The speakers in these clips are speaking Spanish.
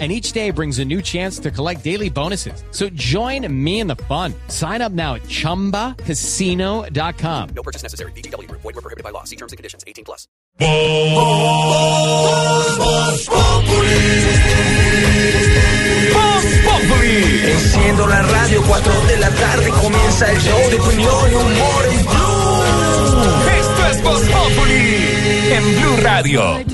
and each day brings a new chance to collect daily bonuses. So join me in the fun. Sign up now at ChumbaCasino.com. No purchase necessary. BGW. Void were prohibited by law. See terms and conditions. 18 plus. Enciendo la radio, 4 de la tarde comienza el show de opinión y humor en Blue. Esto es Voz Populi en Blue Radio.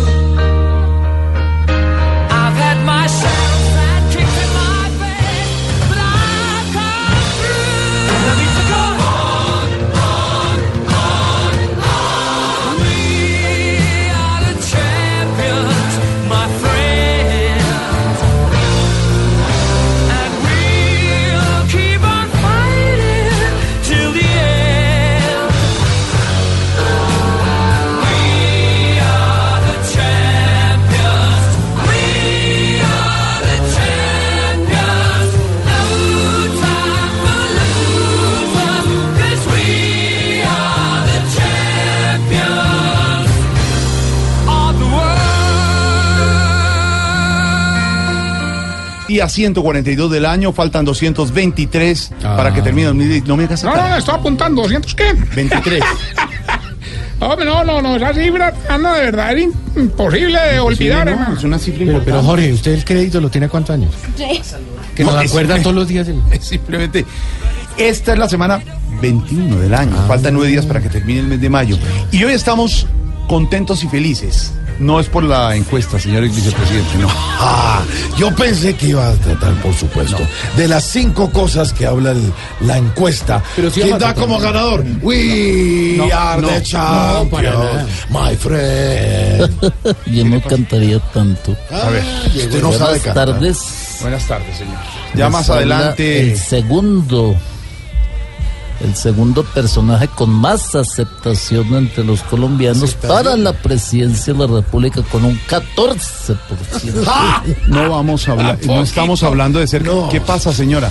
World. Y a 142 del año, faltan 223 para que termine. No me hagas No, no, no, estoy apuntando. ¿200 qué? 23. Hombre, no, no, no, esa cifra, anda, de verdad, era imposible de olvidar, Sí, no, hermano. es una cifra Pero, pero. Jorge, ¿usted el crédito lo tiene cuántos años? Que nos No, es- acuerda todos los días. de- Simplemente, esta es la semana 21 del año. Faltan nueve días para que termine el mes de mayo. Y hoy estamos contentos y felices. No es por la encuesta, señor vicepresidente, no. Ah, yo pensé que iba a tratar, por supuesto, de las cinco cosas que habla el- la encuesta. Pero sí ¿Quién da como ganador? We No, are no, the champions, my friend. Yo no cantaría tanto. A ver, Usted no sabe Buenas tardes. buenas tardes, señor. Ya Les más adelante. El segundo. El segundo personaje con más aceptación entre los colombianos para la presidencia de la República con un 14%. No vamos a hablar, no estamos hablando de ser. No. ¿Qué pasa, señora?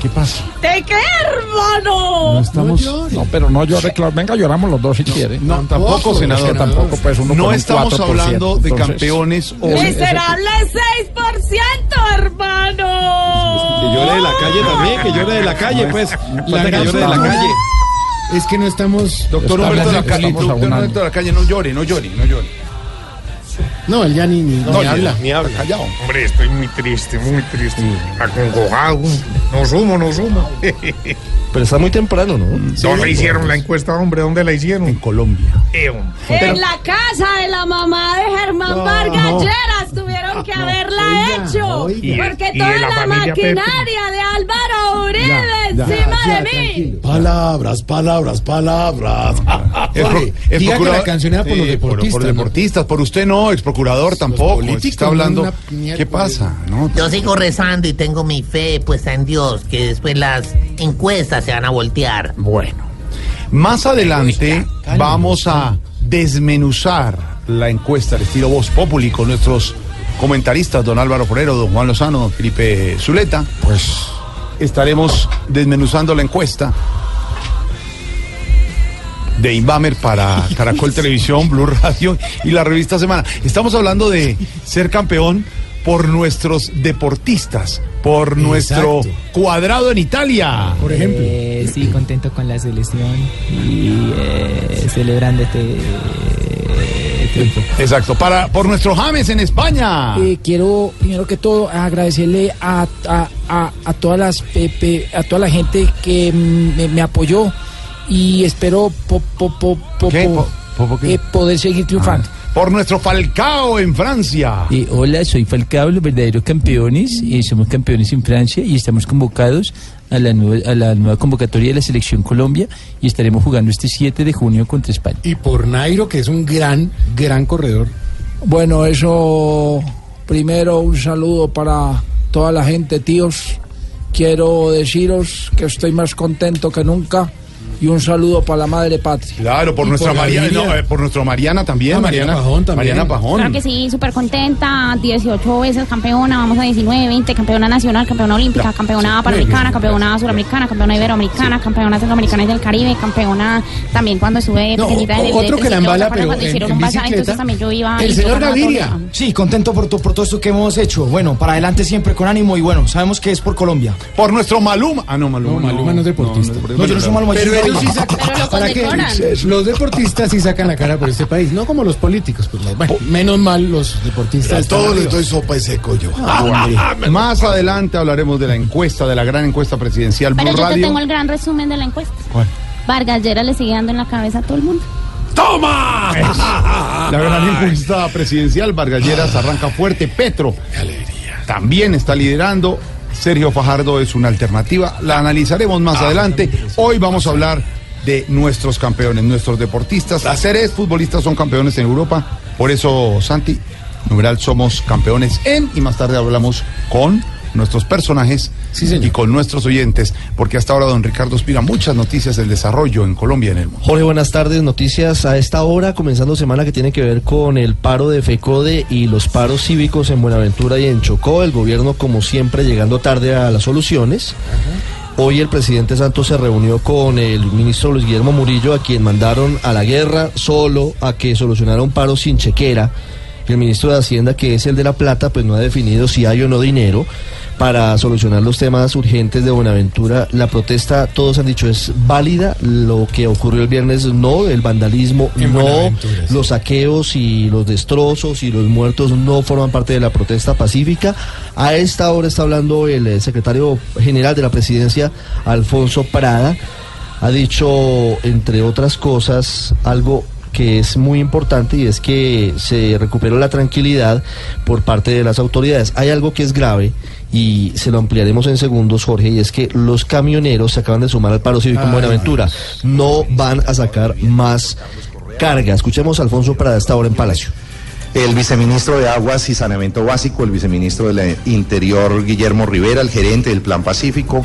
¿Qué pasa? ¿De qué, hermano? No estamos. No, pero no llore, claro. Venga, lloramos los dos si quiere. No, tampoco, senador. Es que tampoco, pues, uno No un estamos 4%, hablando de entonces- campeones o. Miserable 6%, hermano. Que llore de la calle también, que llore de la calle, pues. Falta que llore de la calle. Es que no estamos. Doctor Humberto de la calle, doctor. Humberto de la calle, no llore, no llore, no llore. No, él ya ni, ni, ni habla. Ni habla. Callado. Hombre, estoy muy triste, muy triste. Acongojado. No sumo, no sumo. Pero está muy temprano, ¿no? ¿Dónde hicieron la encuesta, hombre? ¿Dónde la En hicieron? Colombia. Eh. En la casa de la mamá de Germán Vargas Lleras tuvieron que haberla oiga, hecho. oiga. Porque toda la la, familia Pepe. maquinaria de Uribe ya, encima Ya, de mí. Palabras, palabras, palabras. El pro- Jorge, el diga que procurador- la canción era por los Sí, deportistas, Por, ¿no? deportistas, por usted no, ex procurador tampoco. políticos, está hablando. una ¿Qué pasa? No, Yo sigo rezando y tengo mi fe puesta en Dios, que después las encuestas se van a voltear. Bueno, más adelante vamos a desmenuzar la encuesta al estilo Voz Populi con nuestros comentaristas, don Álvaro Forero, don Juan Lozano, don Felipe Zuleta. Pues estaremos desmenuzando la encuesta de Inbamer para Caracol Televisión, Blue Radio y la revista Semana. Estamos hablando de ser campeón por nuestros deportistas, por nuestro cuadrado en Italia. Por ejemplo. Eh, sí, contento con la selección y eh, celebrando este eh. Exacto, para por nuestro James en España. Eh, quiero primero que todo agradecerle a, a, a, a todas las pe- pe- a toda la gente que me, me apoyó y espero po- po- po- po- ¿Qué? po- Po- po- po- qué? eh, poder seguir triunfando. por nuestro Falcao en Francia. Eh, hola, soy Falcao, los verdaderos campeones. eh, somos campeones en Francia y estamos convocados a la, nueva, a la nueva convocatoria de la Selección Colombia y estaremos jugando este 7 de junio contra España. Y por Nairo, que es un gran, gran corredor. Bueno, eso primero un saludo para toda la gente, tíos. Quiero deciros que estoy más contento que nunca y un saludo para la madre patria. Claro, por Y nuestra por Mariana, no, eh, por nuestra Mariana también. Ah, Mariana Pajón también. Mariana Pajón. Claro que sí, súper contenta, 18 veces campeona, vamos a 19, 20, campeona nacional, campeona olímpica, campeona panamericana, campeona suramericana, campeona iberoamericana, campeona centroamericana y del Caribe, campeona también cuando estuve No, pequeñita en el otro que la embala, pero cuando en- hicieron en un bazar, bicicleta, entonces también yo iba el señor Gaviria. todo. Sí, contento por, to- por todo esto que hemos hecho. Bueno, para adelante siempre con ánimo y bueno, sabemos que es por Colombia. Por nuestro Maluma. Ah, no, Maluma. No, Maluma no es deportista. No, yo no soy Maluma, yo Pero sí. Pero lo ¿Para qué? Los deportistas sí sacan la cara por este país, no como los políticos. Pues, bueno, menos mal los deportistas. Todos les doy sopa y seco yo. Más adelante hablaremos de la encuesta, de la gran encuesta presidencial Pero Blue yo te Radio. tengo el gran resumen de la encuesta. ¿Cuál? Vargas Lleras le sigue dando en la cabeza a todo el mundo. ¡Toma! La gran encuesta presidencial, Vargas Lleras arranca fuerte, Petro también está liderando, Sergio Fajardo es una alternativa, la analizaremos más adelante. Hoy vamos a hablar de nuestros campeones, nuestros deportistas. Las seres futbolistas son campeones en Europa, por eso, Santi, numeral, somos campeones en, y más tarde hablamos con nuestros personajes y con nuestros oyentes, porque hasta ahora don Ricardo Espira muchas noticias del desarrollo en Colombia y en el mundo. Jorge, buenas tardes. Noticias a esta hora, comenzando semana que tiene que ver con el paro de FECODE y los paros cívicos en Buenaventura y en Chocó. El gobierno, como siempre, llegando tarde a las soluciones. Hoy el presidente Santos se reunió con el ministro Luis Guillermo Murillo, a quien mandaron a la guerra solo a que solucionara un paro sin chequera. El ministro de Hacienda, que es el de La Plata, pues no ha definido si hay o no dinero para solucionar los temas urgentes de Buenaventura. La protesta, todos han dicho, es válida. Lo que ocurrió el viernes, no. El vandalismo, En no. Sí. Los saqueos y los destrozos y los muertos no forman parte de la protesta pacífica. A esta hora está hablando el eh, secretario general de la presidencia, Alfonso Prada. Ha dicho, entre otras cosas, algo que es muy importante y es que se recuperó la tranquilidad por parte de las autoridades. Hay algo que es grave y se lo ampliaremos en segundos, Jorge, y es que los camioneros se acaban de sumar al paro cívico en Ay. Buenaventura. No van a sacar más carga. Escuchemos a Alfonso para esta hora en Palacio. el viceministro de Aguas y Saneamiento Básico, el viceministro del Interior Guillermo Rivera, el gerente del Plan Pacífico.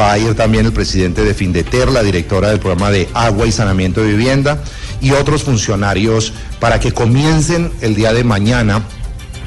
Va a ir también el presidente de Findeter, la directora del programa de Agua y Saneamiento de Vivienda y otros funcionarios para que comiencen el día de mañana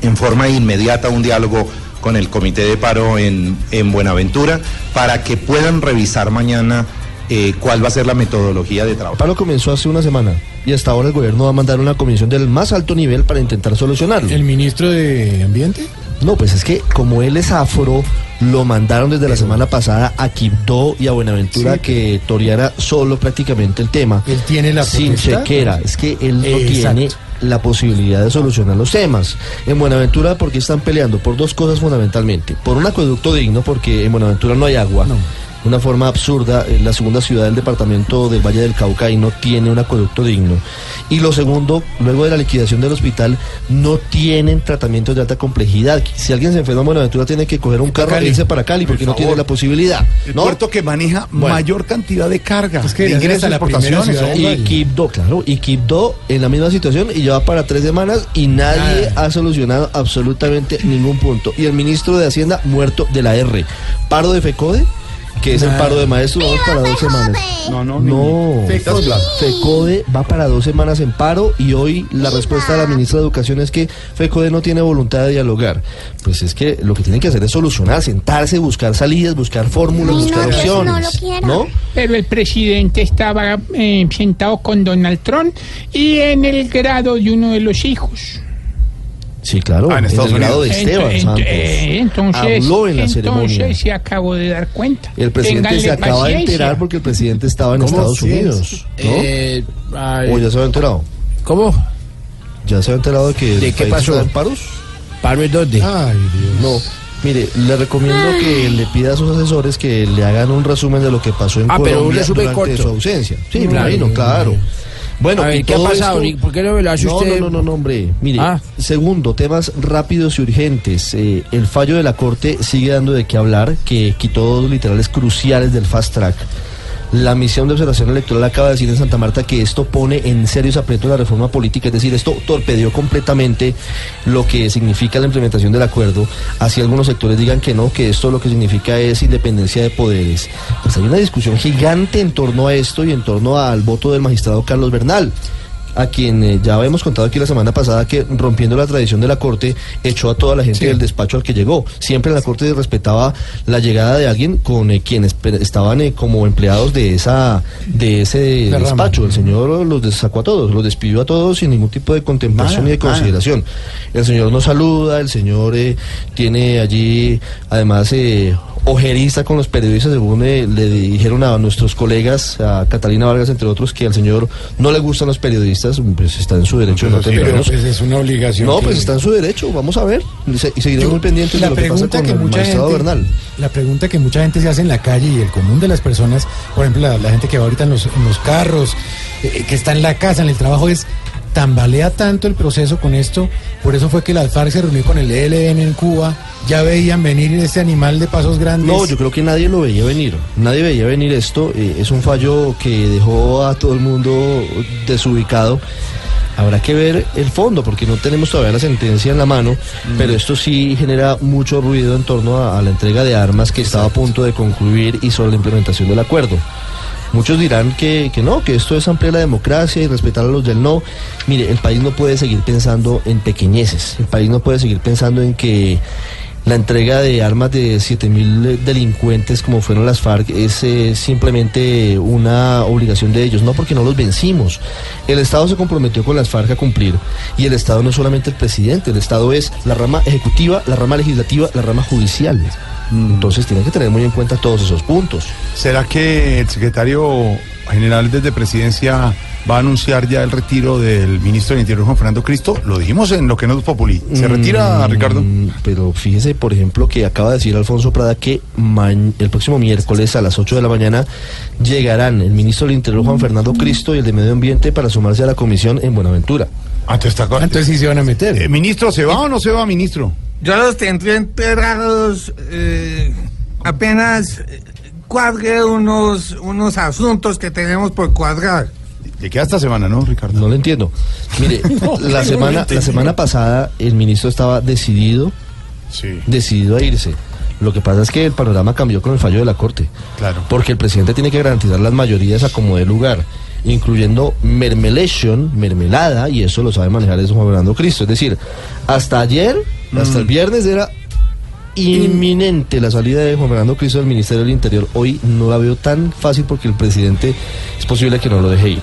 en forma inmediata un diálogo con el Comité de Paro en, en Buenaventura para que puedan revisar mañana eh, cuál va a ser la metodología de trabajo. El paro comenzó hace una semana y hasta ahora el gobierno va a mandar una comisión del más alto nivel para intentar solucionarlo. ¿El ministro de Ambiente? No, pues es que como él es afro, lo mandaron desde la semana pasada a Quibdó y a Buenaventura Sí. que toreara solo prácticamente el tema. Él tiene la sin potestad. chequera. Es que él no Exacto. tiene la posibilidad de solucionar los temas. En Buenaventura, porque están peleando? Por dos cosas fundamentalmente. Por un acueducto digno, porque en Buenaventura no hay agua. Una forma absurda, eh, la segunda ciudad del departamento del Valle del Cauca y no tiene un acueducto digno. Y lo segundo, luego de la liquidación del hospital, no tienen tratamientos de alta complejidad. Si alguien se enferma en Buenaventura, tiene que coger un carro Cali. e irse para Cali, porque Por no tiene la posibilidad. El ¿no? puerto que maneja Bueno. mayor cantidad de carga. Es que de ingresos y la exportaciones. Y Quibdó, claro, y Quibdó en la misma situación y ya va para tres semanas y nadie ha solucionado absolutamente ningún punto. Y el ministro de Hacienda muerto de la R. Paro de FECODE, que es el paro de maestros, vamos para dos semanas. No, no, No, Fecode. Va para dos semanas en paro y hoy la respuesta de la ministra de Educación es que FECODE no tiene voluntad de dialogar. Pues es que lo que tienen que hacer es solucionar, sentarse, buscar salidas, buscar fórmulas, buscar opciones. ¿No? Pero el presidente estaba eh, sentado con Donald Trump y en el grado de uno de los hijos. Sí, claro, Ah, en Estados el grado de Unidos. Esteban Ent- Santos. eh, entonces, Habló en la entonces ceremonia. se acabó de dar cuenta. El presidente Ténganle se acaba de enterar porque el presidente estaba en. Estados Sí. Unidos. ¿no? Eh, ¿O ya se había enterado? ¿Cómo? ¿Ya se había enterado de que el ¿De qué país pasó? está en paros? ¿Paro en dónde? Ay, Dios. No. Mire, le recomiendo que le pida a sus asesores que le hagan un resumen de lo que pasó en Ah, pero un Colombia resumen durante corto. su ausencia. Sí, imagino, no, claro. Bueno, A ver, y ¿qué ha pasado? esto- ¿Por qué no me lo hace no, usted? No, no, no, no, hombre. Mire, Ah. segundo, temas rápidos y urgentes. Eh, el fallo de la Corte sigue dando de qué hablar, que quitó dos literales cruciales del fast track. La misión de observación electoral acaba de decir en Santa Marta que esto pone en serios aprietos la reforma política, es decir, esto torpedeó completamente lo que significa la implementación del acuerdo. Así algunos sectores digan que no, que esto lo que significa es independencia de poderes. Pues hay una discusión gigante en torno a esto y en torno al voto del magistrado Carlos Bernal a quien eh, ya habíamos contado aquí la semana pasada que rompiendo la tradición de la corte echó a toda la gente del despacho al que llegó. Siempre la corte respetaba la llegada de alguien con eh, quienes estaban eh, como empleados de esa de ese despacho. El señor los sacó a todos, los despidió a todos sin ningún tipo de contemplación ni de consideración. El señor nos saluda, el señor tiene allí además ojerista con los periodistas, según eh, le dijeron a nuestros colegas, a Catalina Vargas entre otros, que al señor no le gustan los periodistas, pues está en su derecho de no Pero tenerlos. pues es una obligación. No, que- pues está en su derecho, vamos a ver. Y, se- y seguiremos muy pendientes de la lo que pasa pregunta con que el mucha magistrado gente, Bernal. La pregunta que mucha gente se hace en la calle y el común de las personas, por ejemplo, la, la gente que va ahorita en los, en los carros, eh, que está en la casa, en el trabajo, es tambalea tanto el proceso con esto. Por eso fue que la FARC se reunió con el ELN en Cuba. Ya veían venir este animal de pasos grandes. No, yo creo que nadie lo veía venir. Nadie veía venir esto. eh, es un fallo que dejó a todo el mundo desubicado. Habrá que ver el fondo, porque no tenemos todavía la sentencia en la mano, pero esto sí genera mucho ruido en torno a, a la entrega de armas que estaba a punto de concluir y sobre la implementación del acuerdo. Muchos dirán que, que no, que esto es ampliar la democracia y respetar a los del no. Mire, el país no puede seguir pensando en pequeñeces, el país no puede seguir pensando en que la entrega de armas de 7.000 delincuentes como fueron las FARC es eh, simplemente una obligación de ellos, no porque no los vencimos. El Estado se comprometió con las FARC a cumplir y el Estado no es solamente el presidente, el Estado es la rama ejecutiva, la rama legislativa, la rama judicial. Entonces tienen que tener muy en cuenta todos esos puntos. ¿Será que el secretario general desde presidencia va a anunciar ya el retiro del ministro del Interior, Juan Fernando Cristo? Lo dijimos en lo que no es populi. ¿Se retira, Mm, Ricardo? Pero fíjese, por ejemplo, que acaba de decir Alfonso Prada que el próximo miércoles a las 8 de la mañana llegarán el ministro del Interior, Juan Fernando Cristo, y el de Medio Ambiente para sumarse a la comisión en Buenaventura. Ah, entonces, está- Entonces sí se van a meter. Eh, ministro, ¿se va o no se va, ministro? Yo los tendré enterados eh, apenas eh, cuadre unos, unos asuntos que tenemos por cuadrar. ¿De qué esta semana, no, Ricardo? No lo entiendo. Mire, la semana, la semana pasada el ministro estaba decidido, Sí. decidido a irse. Lo que pasa es que el panorama cambió con el fallo de la Corte. Claro. Porque el presidente tiene que garantizar las mayorías a como dé lugar, incluyendo mermelation, mermelada, y eso lo sabe manejar es Juan Fernando Cristo. Es decir, hasta ayer, hasta el viernes era inminente la salida de Juan Fernando Cristo del Ministerio del Interior. Hoy no la veo tan fácil porque el presidente es posible que no lo deje ir.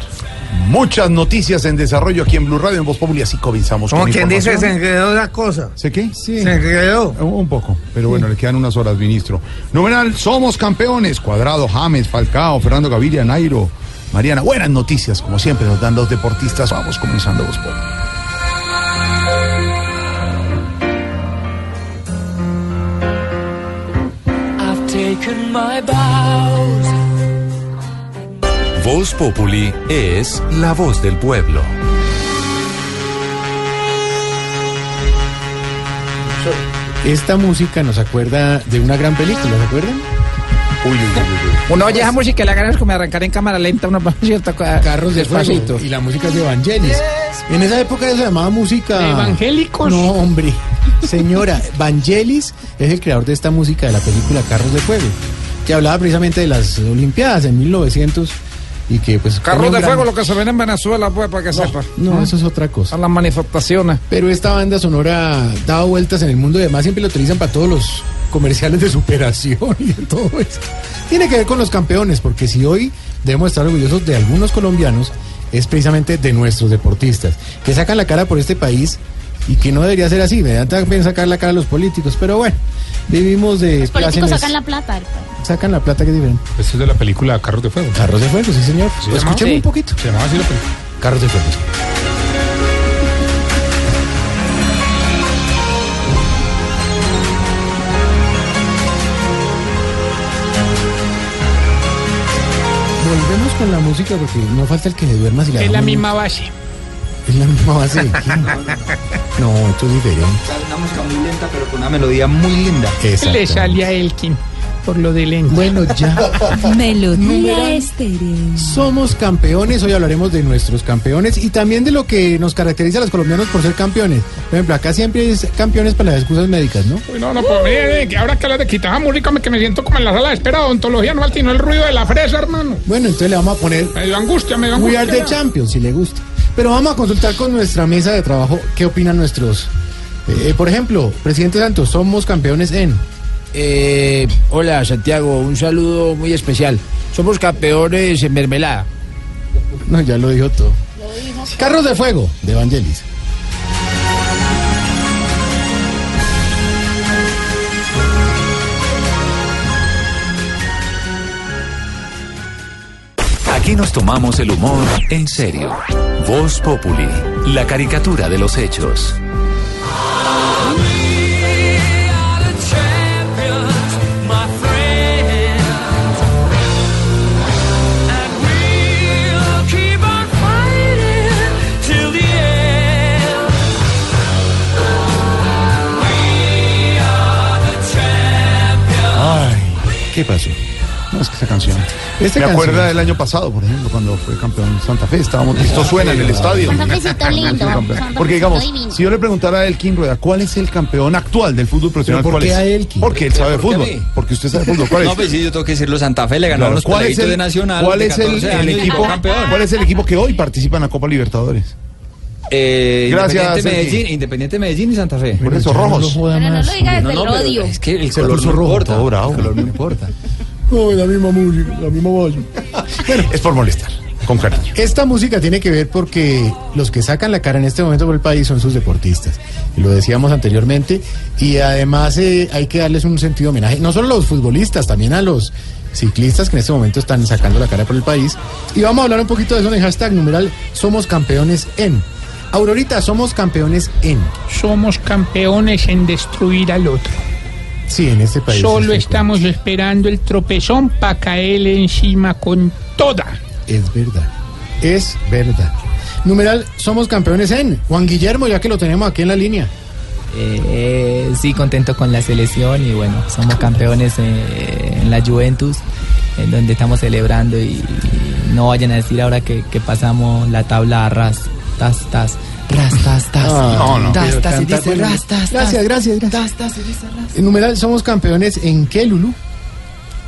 Muchas noticias en desarrollo aquí en Blue Radio, en Voz Populi, así comenzamos Como con quien dice, se enredó la cosa. ¿Sé qué? Se enredó. Un poco, pero bueno, le quedan unas horas, ministro. Numeral, somos campeones. Cuadrado, James, Falcao, Fernando Gaviria, Nairo, Mariana. Buenas noticias, como siempre nos dan los deportistas. Vamos comenzando Voz Populi. Taken my vows. Voz Populi es la voz del pueblo. Esta música nos acuerda de una gran película, ¿se acuerdan? Uy, uy, uy, uy. Uno oye esa música y la ganas como arrancar en cámara lenta, uno va cierto Carros despacito. Y la música es de Vangelis. En esa época se llamaba música. ¿De evangélicos? No, hombre. Señora, Vangelis es el creador de esta música de la película Carros de Fuego, que hablaba precisamente de las Olimpiadas en 1900 y que pues. Carros de gran- fuego, lo que se ven en Venezuela, pues, para que sepa. No, eso es otra cosa. A las manifestaciones. Pero esta banda sonora daba vueltas en el mundo y además siempre lo utilizan para todos los comerciales de superación y de todo eso. Tiene que ver con los campeones, porque si hoy debemos estar orgullosos de algunos colombianos, es precisamente de nuestros deportistas, que sacan la cara por este país y que no debería ser así. Me da también sacar la cara a los políticos, pero bueno, vivimos de Los políticos sacan la plata. Sacan la plata que diferente. Esto es de la película Carros de Fuego. Carros de fuego, sí señor. ¿Se? Escuchemos Sí. un poquito. Se llamaba así la película. Carros de fuego. Avancemos con la música porque no falta el que se duerma si la Es la misma base. Es la misma base de quién? No, esto es diferente. Una música muy lenta, pero con una melodía muy linda. Le sale a Elkin por lo de lento. Bueno, ya. Melodía estéreo. Somos campeones, hoy hablaremos de nuestros campeones y también de lo que nos caracteriza a los colombianos por ser campeones. Por ejemplo, acá siempre hay campeones para las excusas médicas, ¿no? Uy, no, no, pues mire, eh, ahora que hablas de quitar música, me- que me siento como en la sala de espera de odontología, no altino el ruido de la fresa, hermano. Bueno, entonces le vamos a poner Me dio angustia, me dio We angustia. Are the Champions, si le gusta. Pero vamos a consultar con nuestra mesa de trabajo qué opinan nuestros. eh, por ejemplo, presidente Santos, somos campeones en. Eh, hola Santiago, un saludo muy especial. Somos campeones en mermelada. No, ya lo dijo todo. Carros de fuego, de Evangelis. Aquí nos tomamos el humor en serio. Voz Populi, la caricatura de los hechos. Ay, ¿qué pasó? No, es que esta canción. Esta Me canción. acuerda del año pasado, por ejemplo, cuando fue campeón Santa Fe. Estábamos, esto suena en el estadio. Santa Fecito lindo, Porque digamos, si yo le preguntara a Elkin Rueda, ¿cuál es el campeón actual del fútbol profesional? ¿Pero por ¿Cuál qué a Elkin? Porque él sabe de ¿Por fútbol. Porque usted sabe de fútbol. ¿Cuál es? No, pues sí, yo tengo que decirlo, Santa Fe le ganó Claro, los ¿Cuál es el, de Nacional. cuál es el, 14 el años y equipo? ¿Cuál es el equipo que hoy participa en la Copa Libertadores? Eh, Gracias, Independiente. Medellín, Independiente Medellín y Santa Fe. Por eso, rojos. No lo digas No, desde el odio. es que el color no rojo, importa. El color no importa. No, la misma música, la misma voz. Bueno, es por molestar, con cariño. Esta música tiene que ver porque los que sacan la cara en este momento por el país son sus deportistas. Lo decíamos anteriormente. Y además eh, hay que darles un sentido de homenaje, no solo a los futbolistas, también a los ciclistas que en este momento están sacando la cara por el país. Y vamos a hablar un poquito de eso en el hashtag numeral Somos Campeones en. Aurorita, somos campeones en. Somos campeones en destruir al otro. Sí, en este país. Solo estamos esperando el tropezón para caerle encima con toda. Es verdad. Es verdad. Numeral, somos campeones en. Juan Guillermo, ya que lo tenemos aquí en la línea. Eh, sí, contento con la selección y bueno, somos campeones eh, en la Juventus, en donde estamos celebrando y, y no vayan a decir ahora que, que pasamos la tabla a ras, tas, tas, ras, tas, tas, Ah, no, no. Pero tas, y dice bueno, ras, tas, tas. gracias, gracias, tas, y dice ras. En numeral, somos campeones en qué, Lulu?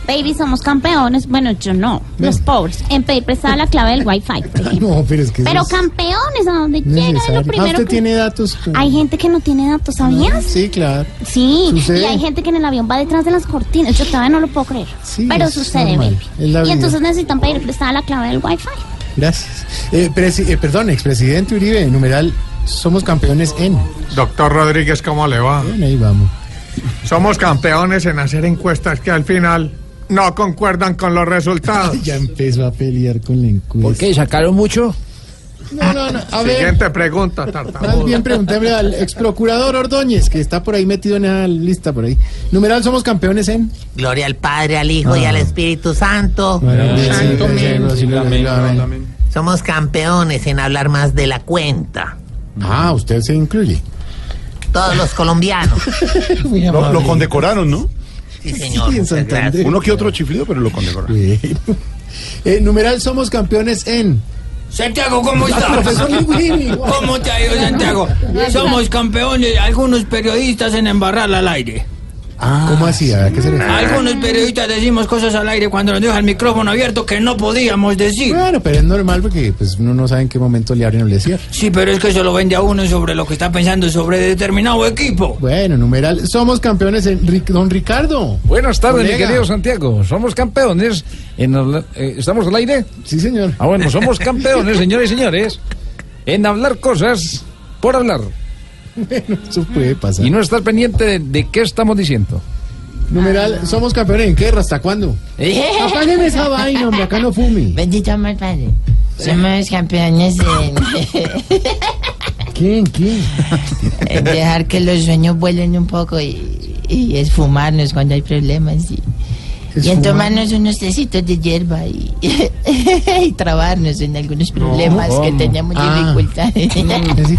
Baby, somos campeones. Bueno, yo no. Los pobres. En pedir prestada la clave del Wi-Fi, por ejemplo. No, pero es que eso Pero es campeones, a donde llega es necesario. lo Ah, primero usted que... tiene datos. Hay gente que no tiene datos, ¿sabías? Sí, claro. Sí, Sucede. y hay gente que en el avión va detrás de las cortinas. Yo todavía no lo puedo creer. Pero es sucede, normal. baby. Es la Y vida. entonces necesitan pedir prestada la clave del Wi-Fi. Gracias. Eh, presi- eh, perdón, expresidente Uribe, numeral, somos campeones en. Doctor Rodríguez, ¿cómo le va? Ahí vamos. Somos campeones en hacer encuestas que al final no concuerdan con los resultados. ya empezó a pelear con la encuesta. ¿Por qué? ¿Sacaron mucho? No, no, no. A ver, Siguiente pregunta, más tartamudo. bien preguntémosle al ex procurador Ordóñez, que está por ahí metido en la lista por ahí. Numeral, somos campeones en. Gloria al Padre, al Hijo y al Espíritu Santo. Santo, Somos campeones en hablar más de la cuenta. Ah, usted se incluye. Todos los colombianos. Lo, lo condecoraron, ¿no? Sí, señor. Sí. Uno que otro chiflido, pero lo condecoraron. Eh, numeral, somos campeones en. Santiago, ¿cómo estás? ¿Cómo te ha ido, Santiago? Somos campeones, algunos periodistas en embarrarla al aire. ¿Cómo así? ¿A qué se refiere? Algunos periodistas decimos cosas al aire cuando nos deja el micrófono abierto que no podíamos decir. Bueno, pero es normal porque pues uno no sabe en qué momento le abren o le cierran. Sí, pero es que eso lo vende a uno sobre lo que está pensando sobre determinado equipo. Bueno, numeral, somos campeones en Ric- don Ricardo. Buenas tardes, mi Colega. querido Santiago. Somos campeones en hablar- eh, ¿Estamos al aire? Sí, señor. Ah, bueno, somos campeones, señores y señores, en hablar cosas por hablar. Bueno, eso puede pasar. Y no estar pendiente de, de qué estamos diciendo. Numeral, somos campeones en guerra, ¿hasta cuándo? Apaguen esa vaina, hombre, acá no fume. Bendito amor Padre. Somos campeones en ¿Quién, quién? en dejar que los sueños vuelen un poco y, y esfumarnos cuando hay problemas. Y, Y en tomarnos unos tecitos de hierba y, y trabarnos en algunos problemas que teníamos Ah. dificultades.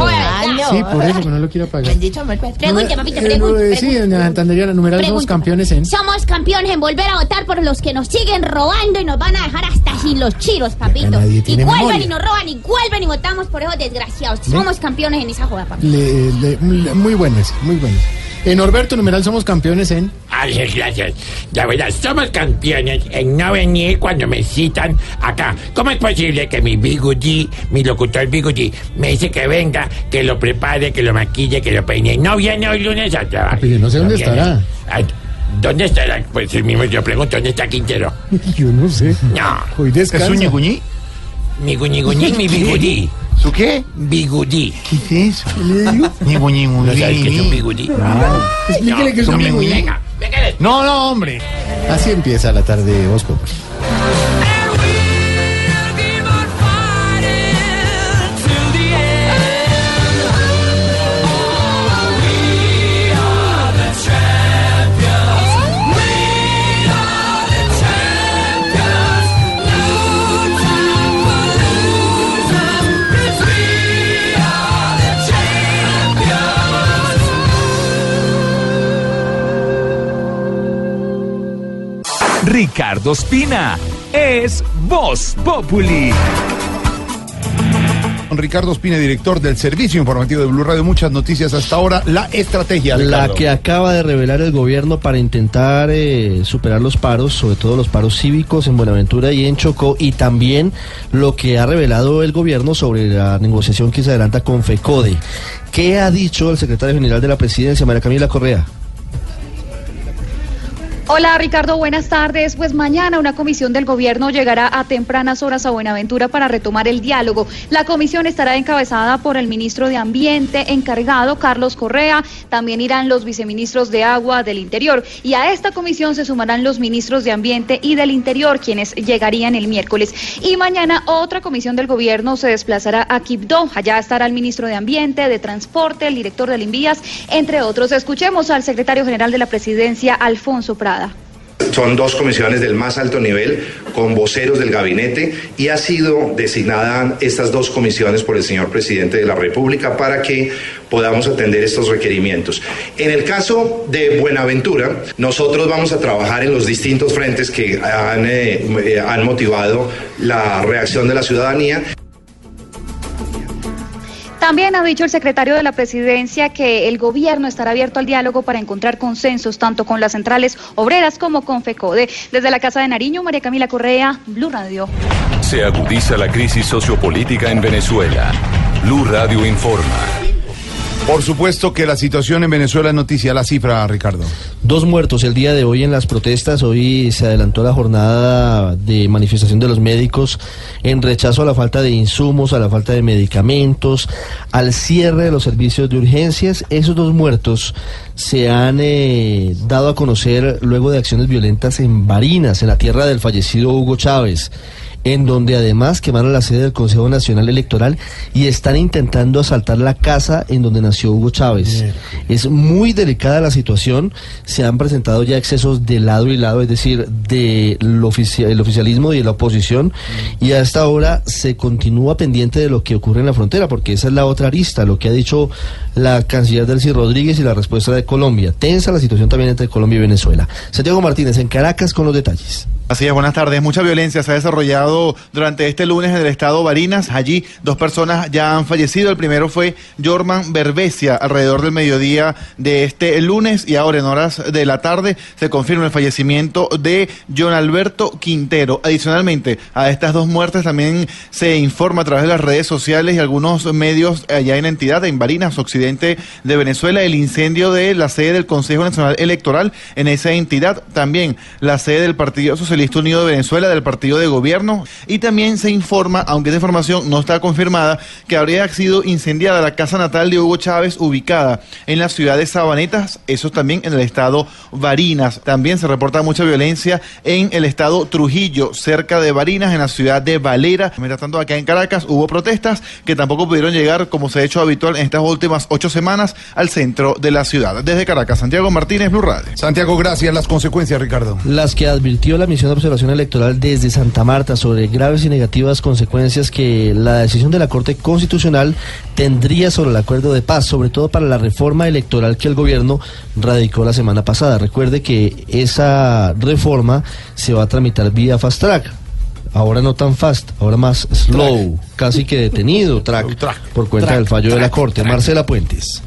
Ah, no. Sí, por eso que no lo quiero pagar. Bendito amor, pues. Pregunte, papito, Eh, pregunte. eh, sí, doña Santandería, la numeral somos campeones en. Somos campeones en volver a votar por los que nos siguen robando y nos van a dejar hasta sin los chiros, papito. nadie Y vuelven memoria. y nos roban y vuelven y votamos por esos desgraciados. Somos campeones en esa joda, papito. Le- le- le- muy buenas, muy buenas. En Norberto, numeral somos campeones en. Ay, gracias. Ya verás, somos campeones en no venir cuando me citan acá. ¿Cómo es posible que mi Bigudi, mi locutor Bigudi, me dice que venga, que lo prepare, que lo maquille, que lo peine? No viene hoy lunes a trabajar. Pero no sé dónde viene. estará. Ay, ¿Dónde estará? Pues el mismo yo pregunto, ¿dónde está Quintero? Yo no sé. No. Hoy descansa. ¿Es un ñiguñí? Mi guñiguñí, mi bigudí. ¿Su qué? Bigudí. ¿Qué es eso? Ñiguñí, ¿No sabes qué es un bigudí? Explíquele que es un No, ñiguñí. venga, venga. No, no, hombre. Así empieza la tarde de Ricardo Espina es Voz Populi. Ricardo Espina, director del Servicio Informativo de Blue Radio. Muchas noticias hasta ahora. La estrategia, La que acaba de revelar el gobierno para intentar eh, superar los paros, sobre todo los paros cívicos en Buenaventura y en Chocó, y también lo que ha revelado el gobierno sobre la negociación que se adelanta con FECODE. ¿Qué ha dicho el secretario general de la presidencia, María Camila Correa? Hola Ricardo, buenas tardes. Pues mañana una comisión del gobierno llegará a tempranas horas a Buenaventura para retomar el diálogo. La comisión estará encabezada por el ministro de Ambiente encargado, Carlos Correa. También irán los viceministros de Agua del Interior. Y a esta comisión se sumarán los ministros de Ambiente y del Interior, quienes llegarían el miércoles. Y mañana otra comisión del gobierno se desplazará a Quibdó. Allá estará el ministro de Ambiente, de Transporte, el director del Invías, entre otros. Escuchemos al secretario general de la presidencia, Alfonso Son dos comisiones del más alto nivel con voceros del gabinete y ha sido designada estas dos comisiones por el señor presidente de la República para que podamos atender estos requerimientos. En el caso de Buenaventura, nosotros vamos a trabajar en los distintos frentes que han, eh, eh, han motivado la reacción de la ciudadanía. También ha dicho el secretario de la presidencia que el gobierno estará abierto al diálogo para encontrar consensos tanto con las centrales obreras como con FECODE. Desde la Casa de Nariño, María Camila Correa, Blue Radio. Se agudiza la crisis sociopolítica en Venezuela. Blue Radio informa. Por supuesto que la situación en Venezuela es noticia. La cifra, Ricardo. Dos muertos el día de hoy en las protestas. Hoy se adelantó la jornada de manifestación de los médicos en rechazo a la falta de insumos, a la falta de medicamentos, al cierre de los servicios de urgencias. Esos dos muertos se han eh, dado a conocer luego de acciones violentas en Barinas, en la tierra del fallecido Hugo Chávez en donde además quemaron la sede del Consejo Nacional Electoral y están intentando asaltar la casa en donde nació Hugo Chávez. Es muy delicada la situación, se han presentado ya excesos de lado y lado, es decir, del oficialismo y de la oposición, y hasta ahora se continúa pendiente de lo que ocurre en la frontera, porque esa es la otra arista, lo que ha dicho la canciller Delcy Rodríguez y la respuesta de Colombia. Tensa la situación también entre Colombia y Venezuela. Santiago Martínez en Caracas con los detalles. Así es, buenas tardes. Mucha violencia se ha desarrollado durante este lunes en el estado Barinas. Allí dos personas ya han fallecido. El primero fue Jorman Berbesia alrededor del mediodía de este lunes y ahora en horas de la tarde se confirma el fallecimiento de John Alberto Quintero. Adicionalmente a estas dos muertes también se informa a través de las redes sociales y algunos medios allá en la entidad, en Barinas, occidente de Venezuela, el incendio de la sede del Consejo Nacional Electoral en esa entidad. También la sede del Partido Socialista Socialista Unido de Venezuela del partido de gobierno y también se informa, aunque esa información no está confirmada, que habría sido incendiada la casa natal de Hugo Chávez ubicada en la ciudad de Sabanetas, eso también en el estado Barinas. También se reporta mucha violencia en el estado Trujillo, cerca de Barinas, en la ciudad de Valera. Mientras tanto, acá en Caracas hubo protestas que tampoco pudieron llegar, como se ha hecho habitual en estas últimas ocho semanas, al centro de la ciudad. Desde Caracas, Santiago Martínez, Blue Radio. Santiago, gracias. Las consecuencias, Ricardo. Las que advirtió la misión de observación electoral desde Santa Marta sobre graves y negativas consecuencias que la decisión de la Corte Constitucional tendría sobre el acuerdo de paz, sobre todo para la reforma electoral que el gobierno radicó la semana pasada. Recuerde que esa reforma se va a tramitar vía fast track. Ahora no tan fast, ahora más slow, casi que detenido, track, por cuenta del fallo de la Corte. Marcela Puentes.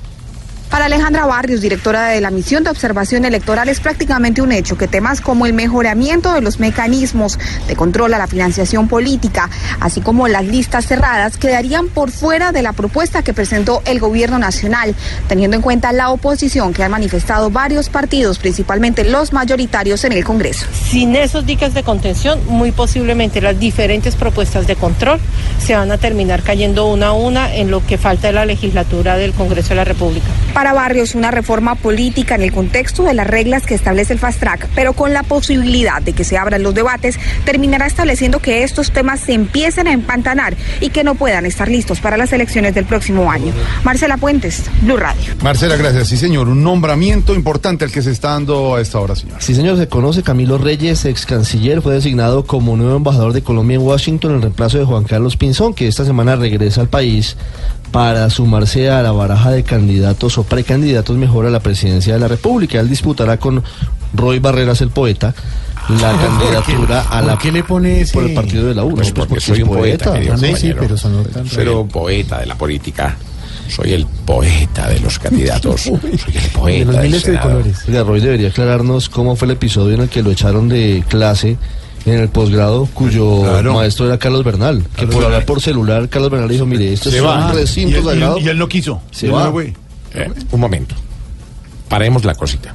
Para Alejandra Barrios, directora de la misión de observación electoral, es prácticamente un hecho que temas como el mejoramiento de los mecanismos de control a la financiación política, así como las listas cerradas, quedarían por fuera de la propuesta que presentó el gobierno nacional, teniendo en cuenta la oposición que han manifestado varios partidos, principalmente los mayoritarios en el Congreso. Sin esos diques de contención, muy posiblemente las diferentes propuestas de control se van a terminar cayendo una a una en lo que falta de la legislatura del Congreso de la República. Para Barrios, una reforma política en el contexto de las reglas que establece el Fast Track, pero con la posibilidad de que se abran los debates, terminará estableciendo que estos temas se empiecen a empantanar y que no puedan estar listos para las elecciones del próximo año. Marcela Puentes, Blue Radio. Marcela, gracias. Sí, señor. Un nombramiento importante el que se está dando a esta hora, señor. Sí, señor, se conoce Camilo Reyes, ex canciller, fue designado como nuevo embajador de Colombia en Washington en reemplazo de Juan Carlos Pinzón, que esta semana regresa al país para sumarse a la baraja de candidatos o precandidatos mejor a la presidencia de la República. Él disputará con Roy Barreras, el poeta, la candidatura a la ¿Por qué le pone ese? por el partido de la U. Pues pues porque soy un poeta, Ah, no, sí, pero sonó tan Soy un poeta de la política. Soy el poeta de los candidatos. Soy el poeta De los miles de colores. Roy debería aclararnos cómo fue el episodio en el que lo echaron de clase en el posgrado, cuyo Claro. maestro era Carlos Bernal. Que por hablar por celular, Carlos Bernal dijo, mire, esto es va. un recinto y él- sagrado. y él no quiso. Se va. no. Eh, un momento. Paremos la cosita.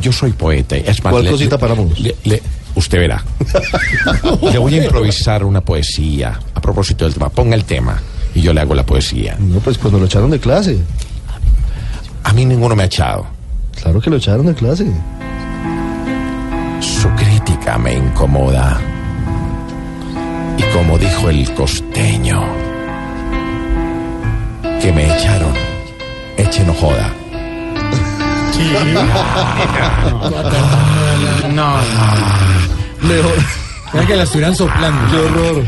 Yo soy poeta. Es más, ¿Cuál le- cosita le- paramos? le- le- usted verá. le voy a improvisar una poesía a propósito del tema. Ponga el tema y yo le hago la poesía. No, pues cuando lo echaron de clase. A mí ninguno me ha echado. Claro que lo echaron de clase. Su me incomoda. Y como dijo el costeño, que me echaron, eche no joda. No, Mejor. Mira que la estuvieran soplando. Qué horror.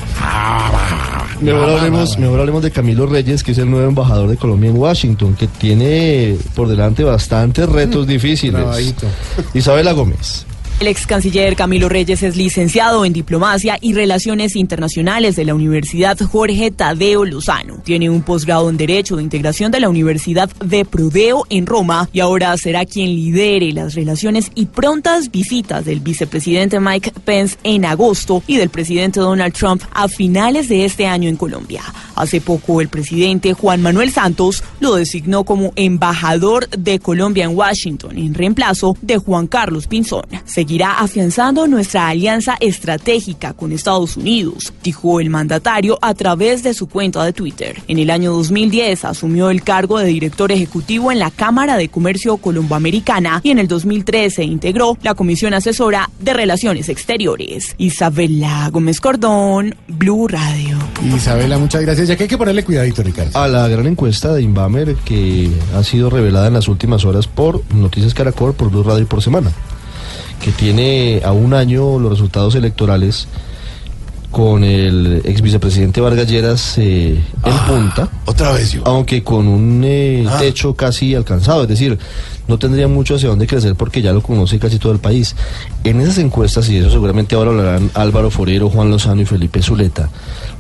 Mejor hablemos, mejor hablemos de Camilo Reyes, que es el nuevo embajador de Colombia en Washington, que tiene por delante bastantes retos difíciles. Trabajito. Isabela Gómez. El ex canciller Camilo Reyes es licenciado en Diplomacia y Relaciones Internacionales de la Universidad Jorge Tadeo Lozano. Tiene un posgrado en Derecho de Integración de la Universidad de Prodeo en Roma y ahora será quien lidere las relaciones y prontas visitas del vicepresidente Mike Pence en agosto y del presidente Donald Trump a finales de este año en Colombia. Hace poco el presidente Juan Manuel Santos lo designó como embajador de Colombia en Washington en reemplazo de Juan Carlos Pinzón. Seguirá afianzando nuestra alianza estratégica con Estados Unidos, dijo el mandatario a través de su cuenta de Twitter. En el año 2010 asumió el cargo de director ejecutivo en la Cámara de Comercio Colomboamericana y en el 2013 integró la Comisión Asesora de Relaciones Exteriores. Isabela Gómez Cordón, Blue Radio. Isabela, muchas gracias. Ya que hay que ponerle cuidadito, Ricardo. A la gran encuesta de Inbamer que ha sido revelada en las últimas horas por Noticias Caracol, por Blue Radio y por Semana, que tiene a un año los resultados electorales con el ex vicepresidente Vargas Lleras eh, en punta. Otra vez yo. Aunque con un eh, Ah. techo casi alcanzado, es decir, no tendría mucho hacia dónde crecer porque ya lo conoce casi todo el país. En esas encuestas, y eso seguramente ahora hablarán Álvaro Forero, Juan Lozano y Felipe Zuleta,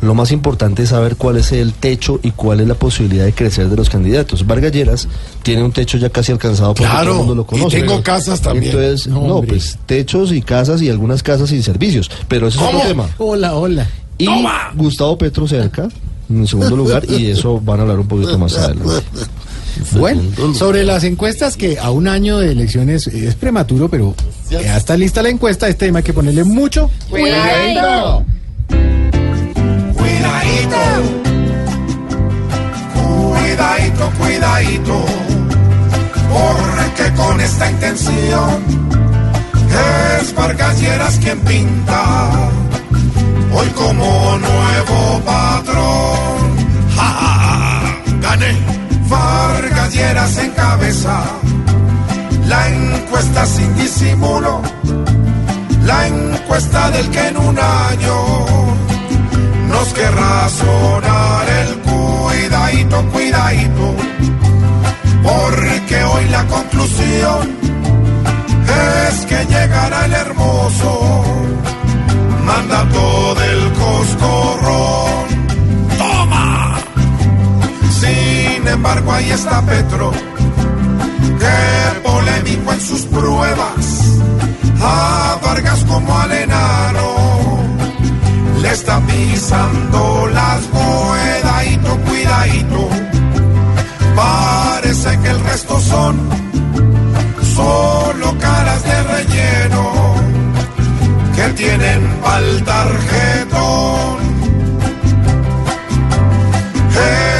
lo más importante es saber cuál es el techo y cuál es la posibilidad de crecer de los candidatos. Vargas Lleras tiene un techo ya casi alcanzado porque Claro, todo el mundo lo y conoce. tengo casas también. Entonces, No, pues techos y casas y algunas casas sin servicios. Pero ese es otro tema. Hola, hola. Y Gustavo Petro cerca, en segundo lugar, y de eso van a hablar un poquito más adelante. Bueno, sobre las encuestas que a un año de elecciones es prematuro, pero Ya está lista la encuesta. Este tema hay que ponerle mucho. Cuidadito. Cuidadito, cuidadito, cuidadito, porque con esta intención es Vargas Lleras quien pinta hoy como nuevo patrón. ¡Ja, ja, ja! ¡Gané! Vargas Lleras encabeza la encuesta sin disimulo, la encuesta del que en un año nos querrá sonar el cuidadito, cuidadito, porque hoy la conclusión es que llegará el hermoso mandato del coscorrón. ¡Toma! Sin embargo, ahí está Petro, que polémico en sus pruebas, a Vargas como al enano le está pisando las cuidadito, cuidadito. Parece que el resto son solo caras de relleno que tienen pa'l tarjetón.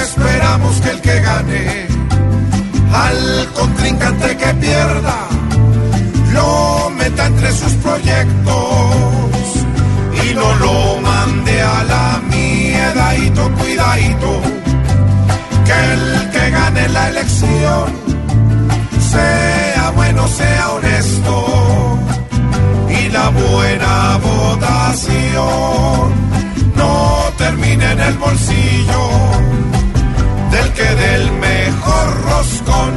Esperamos que el que gane al contrincante que pierda lo meta entre sus proyectos y no lo mande a la miedadito, cuidadito, que el que gane la elección sea bueno, sea honesto y la buena votación no termine en el bolsillo del que del mejor roscón.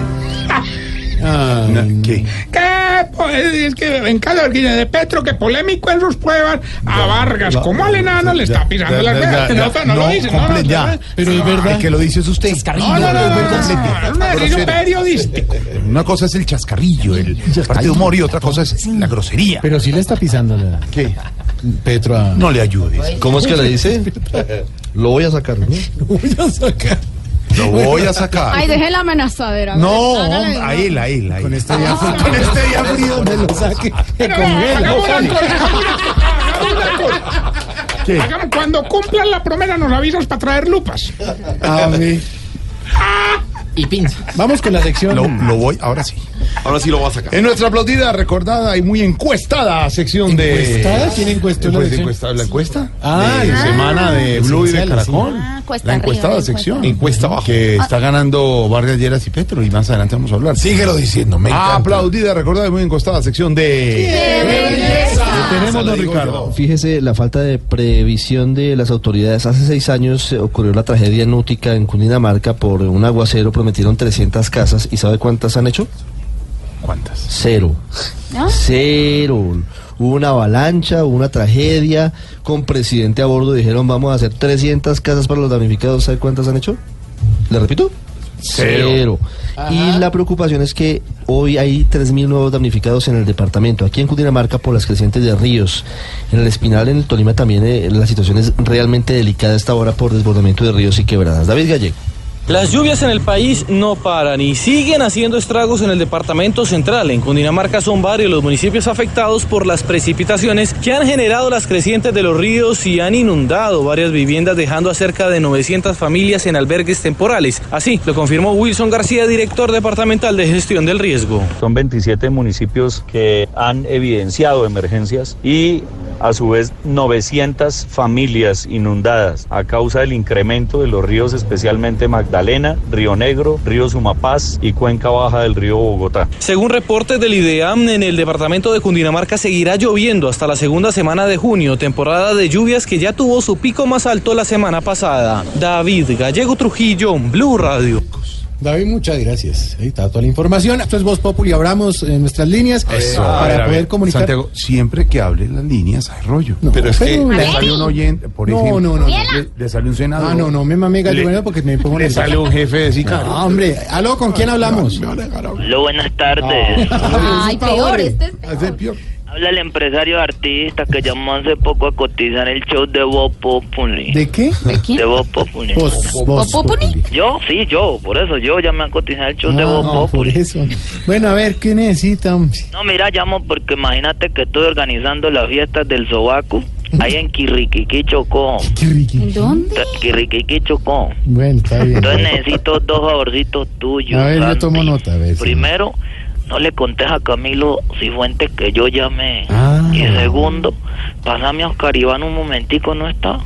¿Qué? ¿Qué? Pues es que en cada orquídea de Petro, que polémico en sus pruebas, a Vargas, como al enano, le está pisando las ya, No, lo dice, no, Pero es verdad que lo dice es usted. No, no, no, es un periodístico. Una cosa es el chascarrillo, el parte de humor y otra cosa es la grosería. Pero sí le está pisando la... ¿Qué? Petro a... No le ayudes. ¿Cómo es que le dice? Lo voy a sacar. ¿no? Lo voy a sacar. Lo voy a sacar. Ay, deje la amenazadera. No, hombre, a él, a él, a él. Con este día, con este día frío donde lo saque. Una cosa. ¿Qué? Cuando cumplan la promesa nos avisas para traer lupas. A ver. Y pinza. Vamos con la sección. Lo, lo voy, ahora sí. Ahora sí lo va a sacar. En nuestra aplaudida, recordada y muy encuestada sección de. ¿Encuestada? ¿Quién encuestó la sección? encuestada, ¿La encuesta? Ah, de ah. semana de Blue y de. Caracol. Ah, cuesta la encuestada sección. Encuesta abajo. Que está ganando Vargas Lleras y Petro. Y más adelante vamos a hablar. Síguelo diciendo, me encanta. Aplaudida, recordada y muy encuestada sección de. ¿Qué tenemos, don Ricardo? Fíjese la falta de previsión de las autoridades. Hace seis años eh, ocurrió la tragedia en Útica, en Cundinamarca, por un aguacero. Prometieron 300 casas. ¿Y sabe cuántas han hecho? ¿Cuántas? Cero. ¿No? Cero. Hubo una avalancha, hubo una tragedia. Con presidente a bordo dijeron vamos a hacer 300 casas para los damnificados. ¿Sabe cuántas han hecho? ¿Le repito? Cero. Y la preocupación es que hoy hay 3.000 nuevos damnificados en el departamento. Aquí en Cundinamarca por las crecientes de ríos. En el Espinal, en el Tolima también eh, la situación es realmente delicada a esta hora por desbordamiento de ríos y quebradas. David Gallego. Las lluvias en el país no paran y siguen haciendo estragos en el departamento central. En Cundinamarca son varios los municipios afectados por las precipitaciones que han generado las crecientes de los ríos y han inundado varias viviendas dejando a cerca de 900 familias en albergues temporales. Así lo confirmó Wilson García, director departamental de gestión del riesgo. Son 27 municipios que han evidenciado emergencias y a su vez 900 familias inundadas a causa del incremento de los ríos, especialmente Magdalena, Río Negro, Río Sumapaz y cuenca baja del río Bogotá. Según reportes del IDEAM, en el departamento de Cundinamarca seguirá lloviendo hasta la segunda semana de junio, temporada de lluvias que ya tuvo su pico más alto la semana pasada. David Gallego Trujillo, Blue Radio. David, muchas gracias. Ahí está toda la información. Esto es Voz Populi. Abramos en nuestras líneas Eso, para ver, poder comunicar. Santiago, siempre que hable las líneas hay rollo. No, pero es que le sale un oyente, por No, ejemplo. no, no, no. Le, le sale un senador. Ah, no, no me mame gallo porque me pongo le sale un jefe de sicario. Ah, hombre, aló, ¿con quién hablamos? Hola, buenas tardes. Ay, peor. Este es peor. Habla el empresario artista que llamó hace poco a cotizar el show de Bob Populi. ¿De qué? ¿De quién? De Bob Populi. Vos, vos, Populi. Yo, sí, yo, por eso yo llamé a cotizar el show de Ah, Bob por Populi. eso. Bueno, a ver, ¿qué necesita? hombre? No, mira, llamo porque imagínate que estoy organizando las fiestas del Sobaco ahí en Quirriquiqui, Chocó. ¿En dónde? Quirriquiqui, Chocó. Bueno, está bien. Entonces necesito dos favorcitos tuyos. A ver, yo tomo nota, a ver. sí. No le contés a Camilo Cifuentes que yo llamé. Ah. Y segundo, pasame a Oscar Iván un momentico, ¿no está?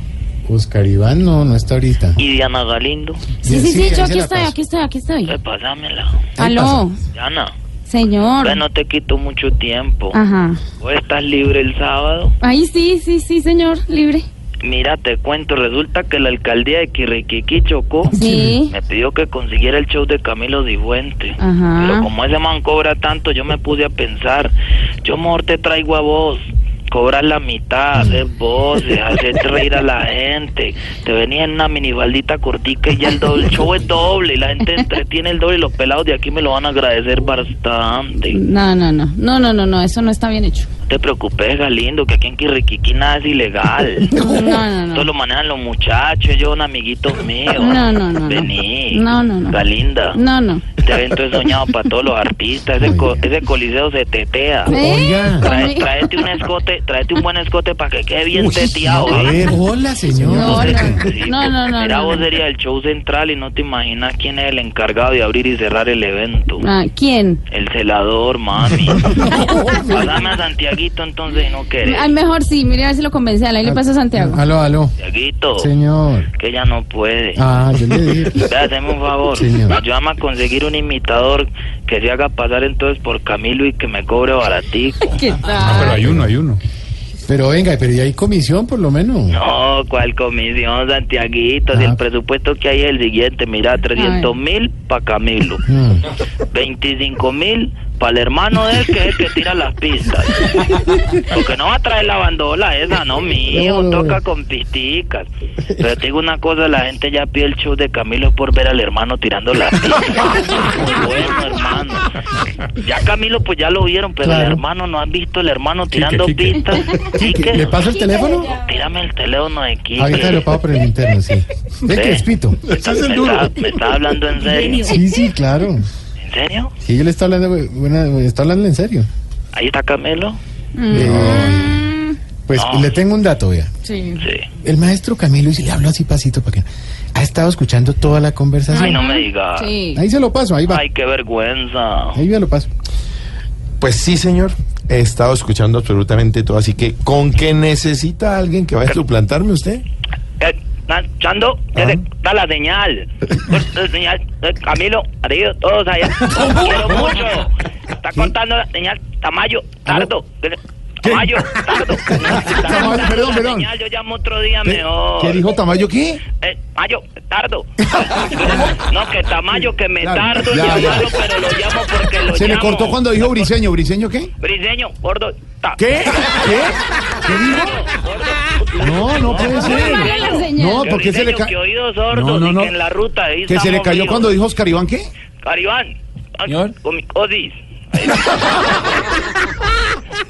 Oscar Iván no, no está ahorita. Y Diana Galindo. Sí, sí, Sí, yo aquí estoy, aquí estoy, aquí estoy. Pues pásamela. Aló, Diana, señor. pues no te quito mucho tiempo. Ajá. ¿O estás libre el sábado? Ahí sí, sí, sí, señor, libre. Mira, te cuento, resulta que la alcaldía de Quirriquiqui Chocó Sí. me pidió que consiguiera el show de Camilo Cifuentes. Ajá. Pero como ese man cobra tanto, yo me puse a pensar, yo mejor te traigo a vos. Cobras la mitad, hacer voces, hacer reír a la gente. Te venía en una minifaldita cortica y ya el, doble, el show es doble. Y la gente entretiene el doble y los pelados de aquí me lo van a agradecer bastante. No, no, no, no, no, no, no, eso no está bien hecho. Te preocupes, Galindo, que aquí en Quirriquiqui nada es ilegal. No, no, no. Todo lo manejan los muchachos, yo un amiguito mío. No, no, no. Vení. No, no, no. Galinda. No, no. Este evento es soñado para todos los artistas. Ese, co- ese coliseo se tetea. Trae- tráete un escote, tráete un buen escote para que quede bien teteado. A ¿eh? ver, hola, señor. No, Sí, no, no, no, Mira, no, vos no. sería el show central y no te imaginas quién es el encargado de abrir y cerrar el evento. Ah, ¿Quién? El celador, mami. Pásame a Santiaguito entonces y no querés. Ay, mejor sí, mire a ver si lo convence. Ahí le pasa a Santiago. Aló, aló. Señor. que ella no puede. Ah, yo le dije. Ve, Hazme un favor, Señor. ayúdame a conseguir un imitador que se haga pasar entonces por Camilo y que me cobre baratico. ¿Qué Pero tal? hay uno, hay uno. Pero venga, pero ya hay comisión por lo menos. No, ¿cuál comisión, Santiaguito? Si Ah. el presupuesto que hay es el siguiente, mira, 300 mil para Camilo, Mm. 25 mil para el hermano de él que es el que tira las pistas. Porque no va a traer la bandola esa, no, mío, No, no, toca con pisticas. Pero te digo una cosa, la gente ya pide el show de Camilo por ver al hermano tirando las pistas. bueno, hermano. Ya Camilo pues ya lo vieron, pero Claro. el hermano no han visto el hermano tirando pistas. Quique, ¿Le paso el teléfono? Tírame el teléfono de Quique. Ahorita lo pago por el interno, sí. ¿De Ve. qué espito? Me está, hablando en serio. Sí, sí, claro. ¿En serio? Sí, yo le estoy hablando, bueno, está hablando en serio. Ahí está Camilo. Eh, pues No. le tengo un dato, vea. Sí. Sí. El maestro Camilo, y si le hablo así pasito para que... Ha estado escuchando toda la conversación. Ay, no me digas. Sí. Ahí se lo paso, ahí va. Ay, qué vergüenza. Ahí ya lo paso. Pues sí, señor. He estado escuchando absolutamente todo, así que ¿con qué necesita alguien que vaya a suplantarme usted? Eh, Chando, Ah. da la señal. La señal. Eh, Camilo, arriba, todos allá. Los quiero mucho. Está contando la señal. Tamayo, tardo. Tamayo, tardo. Tamayo, perdón, perdón. Señal, yo llamo otro día ¿Qué, mejor. qué dijo Tamayo qué? Eh, Mayo, tardo. No, que Tamayo, que me Claro, tardo en ya, ya. llamarlo, pero lo llamo porque lo Se le llamo. cortó cuando dijo Briseño. ¿Briseño qué? Briseño, gordo. ta- ¿Qué? ¿Qué? ¿Qué dijo? No, no puede ser. No, Que porque se le Briseño, ca... que oídos sordos No, no, y no. que en la ruta ahí Que se le estamos cayó vivos. cuando dijo Oscar Iván qué? Caribán, Señor. con mi cosis.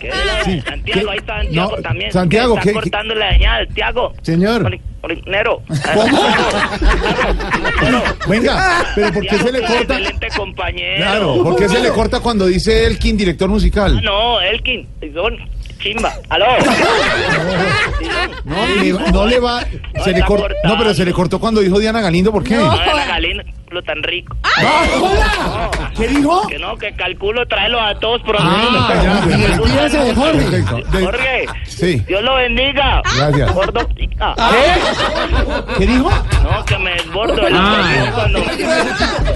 ¿Qué es la- Sí, Santiago, ¿qué? ahí está Santiago No, también. Santiago, ¿qué- está qué? cortando la señal, Tiago. Señor. Nero. ¿Cómo? Venga, pero ¿por qué se le corta? Excelente compañero. Claro, ¿por qué se le corta cuando dice Elkin, director Ah, musical? no, Elkin, son chimba. Aló. No, le- no le va. Se le cor- No, pero se le cortó cuando dijo Diana Galindo, ¿por qué? No, la Galina, lo tan rico. Ah, ¿Qué dijo? Que no, que calculo traerlo a todos pronto. Ah, ya, ya. Despídase de Jorge. De- Jorge, Sí. Dios lo bendiga. Gracias. Gordo. Ah. ¿Qué dijo? No, que me desbordo. el Ah. cuando-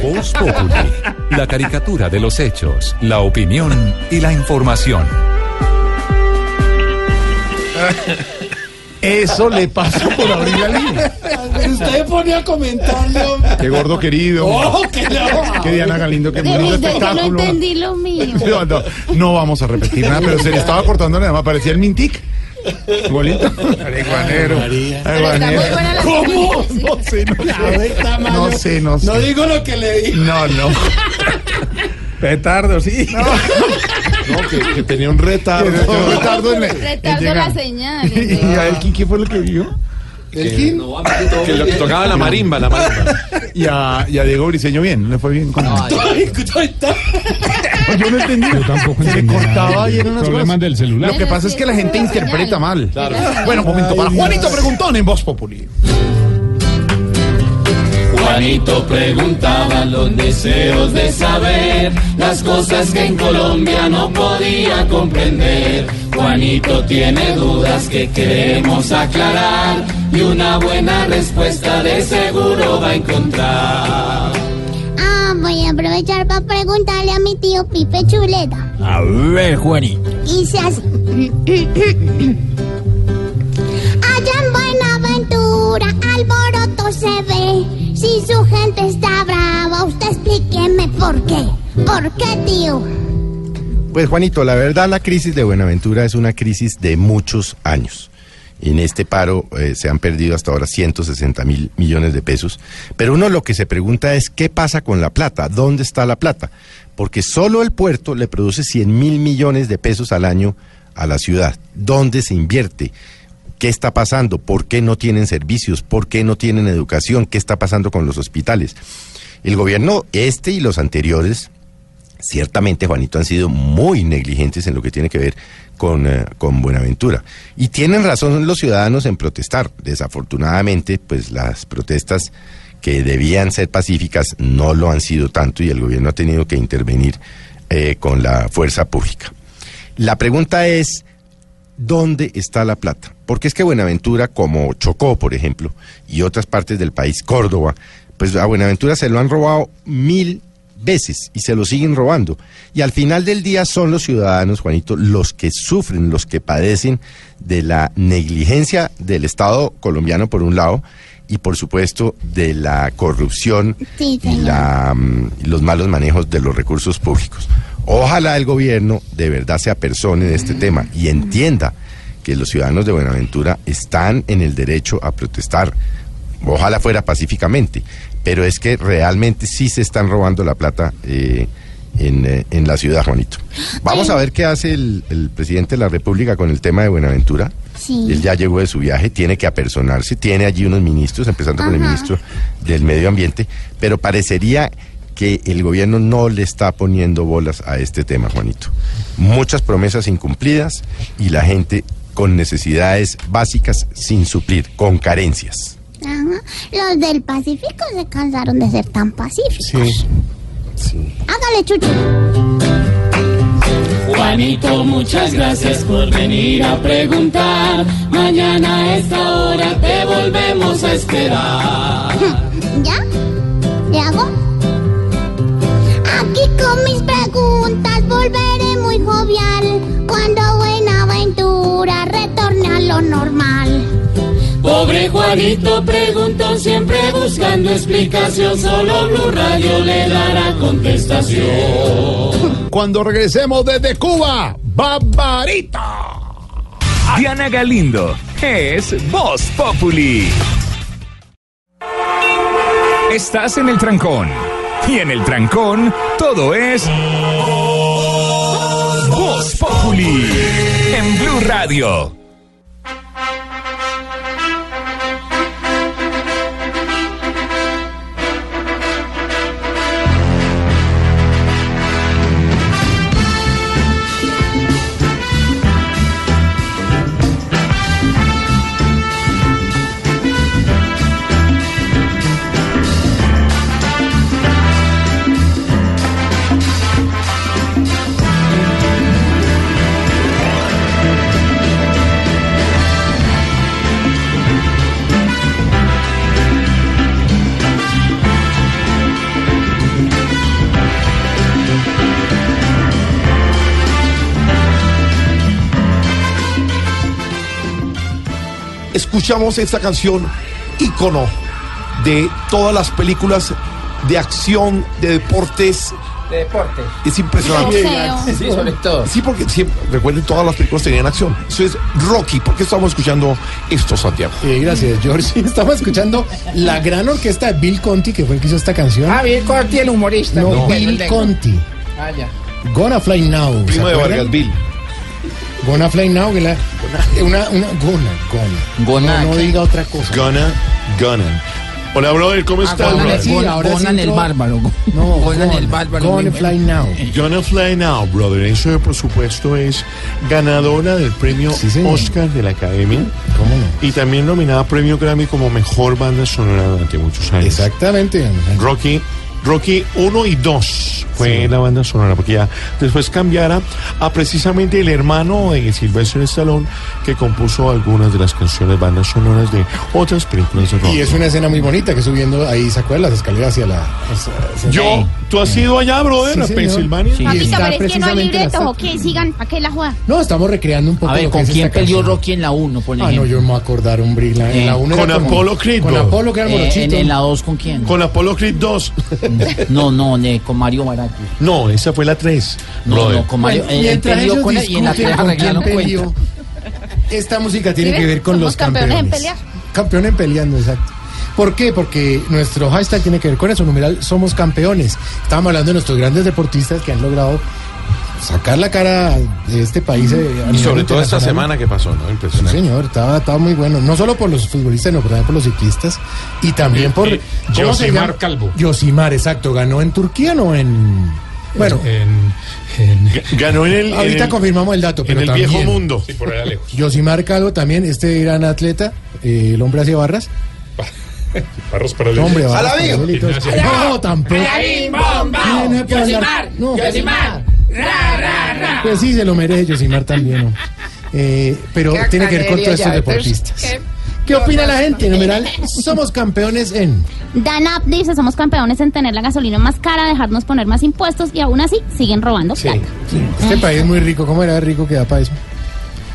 Voz Populi, la caricatura de los hechos, la opinión y la información. Eso le pasó por abrir la línea. Usted pone a comentarlo. Qué gordo querido. Oh, qué. Qué Diana Galindo, qué bonito Yo no espectáculo. entendí lo mío. No, no, no vamos a repetir nada, pero se le estaba cortando nada más. Parecía el Mintic. Igualito. Ariguanero. ¿Cómo? No sé, no sé. No sé, no sé. No digo lo que le di. No, no. Petardo, sí. No, que, que tenía un retardo. Un retardo en, en Retardo llegar. la señal. ¿Y a Elkin qué fue lo que vio? Elkin. Que lo que tocaba la marimba, la marimba. Y a, y a Diego Briseño bien, le fue bien con Yo no entendí. Yo tampoco Se le cortaba y eran unas Problemas cosas. del celular. Lo que pasa es que la gente interpreta mal. Bueno, momento para Juanito Preguntón en Voz Populi. Juanito preguntaba los deseos de saber las cosas que en Colombia no podía comprender. Juanito tiene dudas que queremos aclarar y una buena respuesta de seguro va a encontrar. Ah, voy a aprovechar para preguntarle a mi tío Pipe Chuleta. A ver, Juanito. Y se hace. Alboroto se ve. Si su gente está brava, usted explíqueme por qué. ¿Por qué, tío? Pues Juanito, la verdad la crisis de Buenaventura es una crisis de muchos años. En este paro eh, se han perdido hasta ahora 160 mil millones de pesos. Pero uno lo que se pregunta es qué pasa con la plata, dónde está la plata. Porque solo el puerto le produce 100 mil millones de pesos al año a la ciudad. ¿Dónde se invierte? ¿Qué está pasando? ¿Por qué no tienen servicios? ¿Por qué no tienen educación? ¿Qué está pasando con los hospitales? El gobierno este y los anteriores ciertamente, Juanito, han sido muy negligentes en lo que tiene que ver con, eh, con Buenaventura. Y tienen razón los ciudadanos en protestar. Desafortunadamente, pues las protestas que debían ser pacíficas no lo han sido tanto y el gobierno ha tenido que intervenir eh, con la fuerza pública. La pregunta es, ¿dónde está la plata? Porque es que Buenaventura, como Chocó, por ejemplo, y otras partes del país, Córdoba, pues a Buenaventura se lo han robado mil veces y se lo siguen robando. Y al final del día son los ciudadanos, Juanito, los que sufren, los que padecen de la negligencia del Estado colombiano, por un lado, y por supuesto de la corrupción Sí, y la, mm, y los malos manejos de los recursos públicos. Ojalá el gobierno de verdad se apersone de este tema y entienda que los ciudadanos de Buenaventura están en el derecho a protestar. Ojalá fuera pacíficamente, pero es que realmente sí se están robando la plata eh, en, eh, en la ciudad, Juanito. Vamos a ver qué hace el, el presidente de la República con el tema de Buenaventura. Sí. Él ya llegó de su viaje, tiene que apersonarse, tiene allí unos ministros, empezando con el ministro del Medio Ambiente, pero parecería que el gobierno no le está poniendo bolas a este tema, Juanito. Muchas promesas incumplidas y la gente con necesidades básicas sin suplir, con carencias. Ajá. Los del Pacífico se cansaron de ser tan pacíficos. Hágale, Chucho. Juanito, muchas gracias por venir a preguntar. Mañana a esta hora te volvemos a esperar. jovial cuando Buenaventura retorne a lo normal. Pobre Juanito preguntó siempre buscando explicación. Solo Blue Radio le dará contestación. Cuando regresemos desde Cuba, Barbarita. Diana Galindo es Voz Populi. Estás en el trancón. Y en el trancón, todo es. Voz. En Blue Radio. Escuchamos esta canción ícono de todas las películas de acción, de deportes. De deporte. Es impresionante. Sí, sobre todo. Sí, porque siempre, recuerden, todas las películas tenían acción. Eso es Rocky. ¿Por qué estamos escuchando esto, Santiago? Eh, gracias, George. Estamos escuchando la gran orquesta de Bill Conti, que fue el que hizo esta canción. Ah, Bill Conti, el humorista. No, Bill. Conti. Ah, ya. Gonna Fly Now. ¿se Primo de? Vargas Bill. Gonna Fly Now, que la, una, una, gonna, gonna. Gonna, No, diga otra cosa. Gonna, gonna. Hola, brother, ¿cómo estás, Gonan brother? el, Sí, ahora sí Gonan el bárbaro. No, Gonan el gonna, bárbaro. Gonna Fly Now. Gonna Fly Now, brother. Eso, por supuesto, es ganadora del premio. Oscar de la Academia ¿Cómo no? y también nominada a premio Grammy como mejor banda sonora durante muchos años. Exactamente. Rocky, Rocky 1 y 2 fue la banda sonora, porque ya después cambiara a precisamente el hermano de Sylvester Stallone que compuso algunas de las canciones bandas sonoras de otras películas de Rocky. Y es una escena muy bonita que subiendo ahí, ¿se acuerdan las escaleras hacia la... hacia- hacia- Yo, ¿tú has ido allá, brother, Sí, a. Pensilvania? Sí. Papito, pero es que no hay precisamente la libretos. ¿o qué? Sigan, ¿a qué la juega? No, estamos recreando un poco A ver, lo que ¿con es quién peleó. Rocky en la 1, por Ah, no, yo me voy a acordar, hombre. La, en Eh, la una con era Apolo Creed, Con bro. Apolo, que era Eh, en, morochito. en la 2, ¿con quién? Con Apollo Creed 2. No, no, ne- con Mario Baracus. No, esa fue la 3. No, no, con Mario. Bueno, él mientras peleó ellos con él y en la discuten 3 con quién arreglaron peleó, cuenta. esta música tiene ¿Sí que ver con Somos los campeones en campeones. pelear. Campeón en peleando, exacto. ¿Por qué? Porque nuestro hashtag tiene que ver con eso, numeral Somos Campeones. Estábamos hablando de nuestros grandes deportistas que han logrado sacar la cara de este país. eh, a Y sobre todo esta semana que pasó, ¿no? Sí, Impresionante. señor, estaba, estaba muy bueno. No solo por los futbolistas, no, pero también por los ciclistas. Y también por. eh, ¿cómo se Yosimar? Calvo. Yosimar, exacto. ¿Ganó en Turquía o en.? Bueno, En, en, Ganó en el, ahorita en el- confirmamos el dato, en pero el también. viejo mundo. sí, por allá lejos. Yosimar Calvo también, este gran atleta, eh, el hombre hacia barras. Barros para el Hombre, barras. la. No, tampoco. No, no hay Pues sí, se lo merece Yosimar también. ¿no? Eh, pero Qué tiene que ver con todos estos deportistas. ¿qué? ¿Qué opina la gente? Numeral, somos campeones en. Danap dice, somos campeones en tener la gasolina más cara, dejarnos poner más impuestos y aún así siguen robando plata. Este país es muy rico. ¿Cómo era rico que da para eso?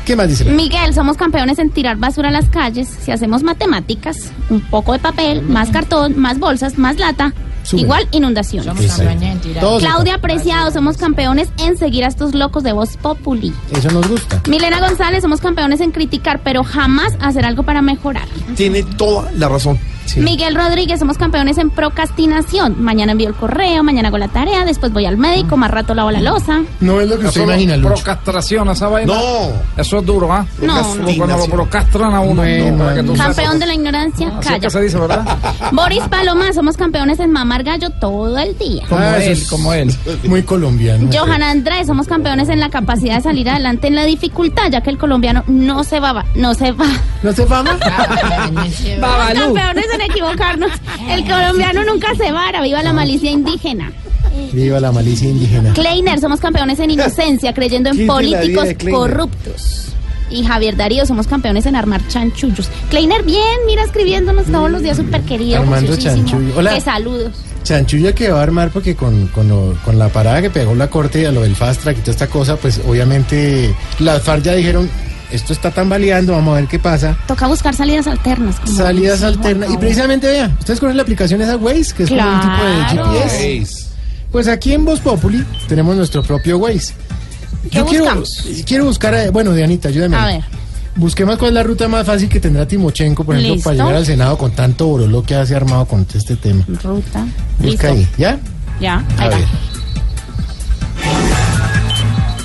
¿Qué más dice? la- Miguel, somos campeones en tirar basura a las calles. Si hacemos matemáticas, un poco de papel, más cartón, más bolsas, más lata, Sube. igual inundaciones. Somos campeones en Claudia Preciado, somos campeones en seguir a estos locos de Voz Populi. Eso nos gusta. Milena González, somos campeones en criticar, pero jamás hacer algo para mejorar. Tiene toda la razón. Miguel Rodríguez, somos campeones en procrastinación. Mañana envío el correo, mañana hago la tarea, después voy al médico, más rato lavo la losa. No es lo que usted imagina, Lucho. Procrastinación, esa vaina. No. Eso es duro, ¿ah? No. Como Cuando lo procrastran a uno. No, para que tú sepas. Campeón de la ignorancia, es calla. que se dice, ¿verdad? Boris Paloma, somos campeones en mamar gallo todo el día. Como Ah, él, es como él. Muy colombiano. Johan Andrés, somos campeones en la capacidad de salir adelante en la dificultad, ya que el colombiano no se va, no se va. ¿No se no va. Somos campeones en equivocarnos. El colombiano nunca se vara, viva la malicia indígena. Viva la malicia indígena. Kleiner, somos campeones en inocencia, creyendo en ¿Quién fue la vida políticos corruptos. Y Javier Darío, somos campeones en armar chanchullos. Kleiner, bien, mira, escribiéndonos todos los días, súper querido. Armando chanchullo. Hola. Qué saludos. Chanchulla que va a armar porque con, con, lo- con la parada que pegó la corte a lo del fast track y toda esta cosa, pues obviamente las FARC ya dijeron, esto está tambaleando, vamos a ver qué pasa. Toca buscar salidas alternas. como Salidas dice alternas. Y precisamente, vea, ¿ustedes conocen la aplicación esa Waze? Que es como un tipo de. GPS. Pues aquí en Voz Populi tenemos nuestro propio Waze. ¿Qué quiero, buscamos? quiero buscar, a- bueno, Dianita, ayúdame. A ver. Busquemos cuál es la ruta más fácil que tendrá Timochenko, por ejemplo, Listo. para llegar al Senado con tanto boroló que hace armado con este tema. Ruta. Busca Listo. ahí, ¿ya? Ya, A ahí ver. está.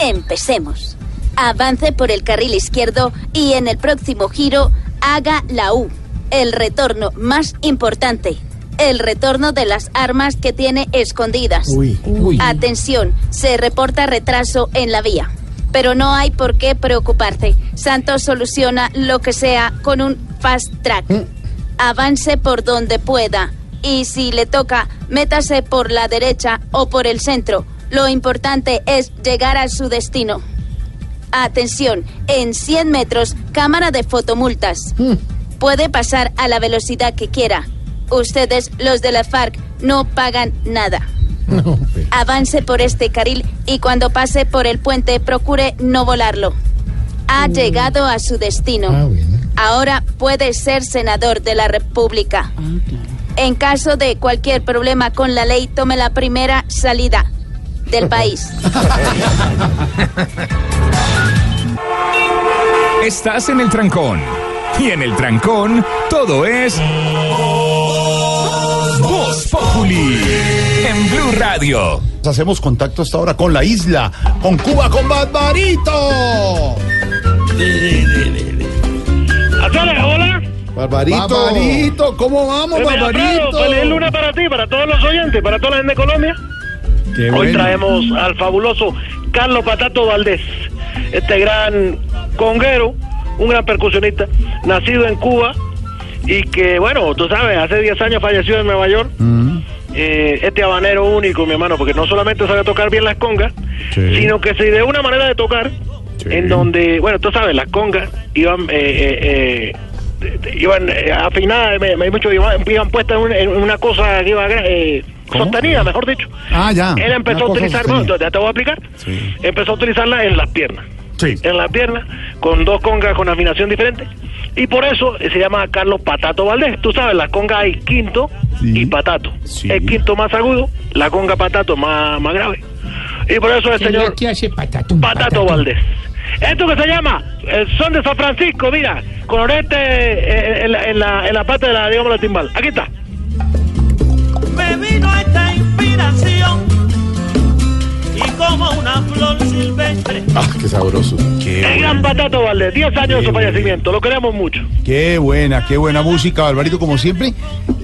Empecemos. Avance por el carril izquierdo y en el próximo giro haga la U. El retorno más importante. El retorno de las armas que tiene escondidas. Uy, uy. Atención, se reporta retraso en la vía. Pero no hay por qué preocuparse. Santos soluciona lo que sea con un fast track. Avance por donde pueda. Y si le toca, métase por la derecha o por el centro. Lo importante es llegar a su destino. Atención, en 100 metros, cámara de fotomultas. Puede pasar a la velocidad que quiera. Ustedes, los de la FARC, no pagan nada. Avance por este carril y cuando pase por el puente procure no volarlo. Ha llegado a su destino. Ahora puede ser senador de la República. En caso de cualquier problema con la ley, tome la primera salida del país. Estás en el trancón. Y en el trancón, todo es. Voz Populi. En Blue Radio. Hacemos contacto hasta ahora con la isla, con Cuba, con Barbarito. Hola. Barbarito. Barbarito, ¿cómo vamos, Pues Barbarito? Feliz lunes para ti, para todos los oyentes, para toda la gente de Colombia. Qué Hoy bueno. traemos al fabuloso Carlos Patato Valdés, este gran conguero, un gran percusionista, nacido en Cuba y que, bueno, tú sabes, hace 10 años falleció en Nueva York. Eh, este habanero único, mi hermano, porque no solamente sabe tocar bien las congas, sino que se ideó una manera de tocar en donde, bueno, tú sabes, las congas iban... eh, eh, eh, iban eh, afinadas, me, me- mucho, iban, iban puestas en, un- en una cosa que iba eh, sostenida, mejor dicho. Ah, ya. Él empezó a utilizar, bueno, ya te voy a explicar. Empezó a utilizarla en las piernas. Sí. En las piernas, con dos congas con afinación diferente. Y por eso eh, se llama Carlos Patato Valdés. Tú sabes, las congas hay quinto y patato. El quinto más agudo, la conga patato más, más grave. Y por eso el señor ¿Qué hace patatum? Patato Valdés. Esto que se llama el son de San Francisco, mira, con orete eh, en, la, en, la, en la parte de la, digamos, la timbal. Aquí está. Me vino esta inspiración y como una flor silvestre. Ah, qué sabroso. Qué El gran Patato Valdés, 10 años de su fallecimiento, lo queremos mucho. Qué buena, qué buena música, Barbarito, como siempre.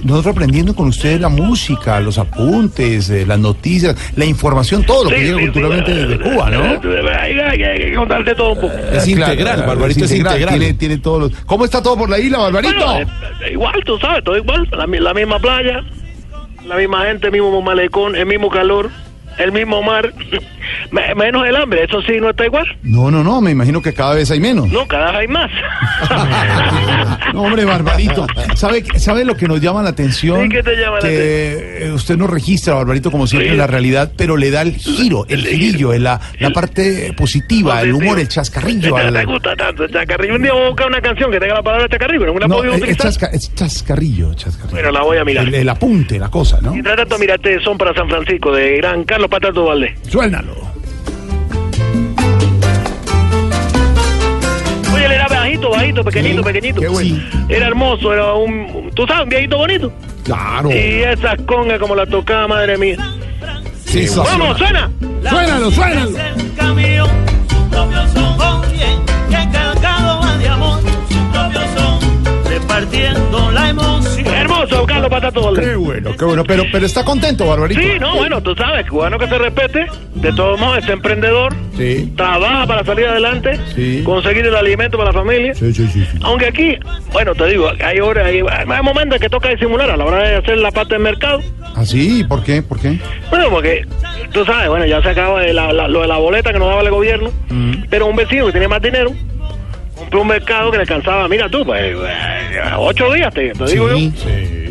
Nosotros aprendiendo con ustedes la música, los apuntes, eh, las noticias, la información, todo lo que Sí, llega sí, culturalmente sí, desde Cuba, ¿no? Hay, hay- hay que contarte todo un poco. Es integral, Barbarito es integral. Tiene, tiene todos los... ¿Cómo está todo por la isla, Barbarito? Bueno, eh, igual, tú sabes, todo igual. La, la misma playa, la misma gente, el mismo malecón, el mismo calor, el mismo mar. Me- menos el hambre, eso sí no está igual. No, no, no, me imagino que cada vez hay menos. No, cada vez hay más. No, hombre, Barbarito. ¿Sabe, ¿Sabe lo que nos llama la atención? Sí, ¿qué te llama la que eh, usted no registra, Barbarito, como siempre, Sí. en la realidad, pero le da el giro, el girillo, la, la parte positiva, el humor, el chascarrillo. Al- te gusta tanto el chacarrillo. Un día voy a buscar una canción que tenga la palabra chacarrillo, pero no la No, es, es utilizar. chasca- es chascarrillo, chascarrillo. Bueno, la voy a mirar. El, apunte, la cosa, ¿no? Mientras tanto, mírate, son para San Francisco, de gran Carlos Patato Valdés. Suénalo. Él era bajito, bajito, pequeñito, pequeñito. Era hermoso, era un, tú sabes, un viejito bonito. Claro. Y esas congas como la tocaba, madre mía. Sí, ¡Vamos, suena! Suénalo, suénalo. Patato Valdés. Qué bueno, qué bueno. Pero, pero está contento, Barbarito. Sí, no, bueno, tú sabes, cubano que se respete, de todos modos es emprendedor, Sí. trabaja para salir adelante, Sí. conseguir el alimento para la familia. Sí, sí, sí. sí. Aunque aquí, bueno, te digo, hay horas, hay, hay momentos en que toca disimular a la hora de hacer la parte del mercado. ¿Ah, sí? ¿Por qué? ¿Por qué? Bueno, porque tú sabes, bueno, ya se acaba de la- la- lo de la boleta que nos daba el gobierno, pero un vecino que tiene más dinero compró un mercado que le alcanzaba, mira tú, pues, eh, ocho días, te, te digo yo.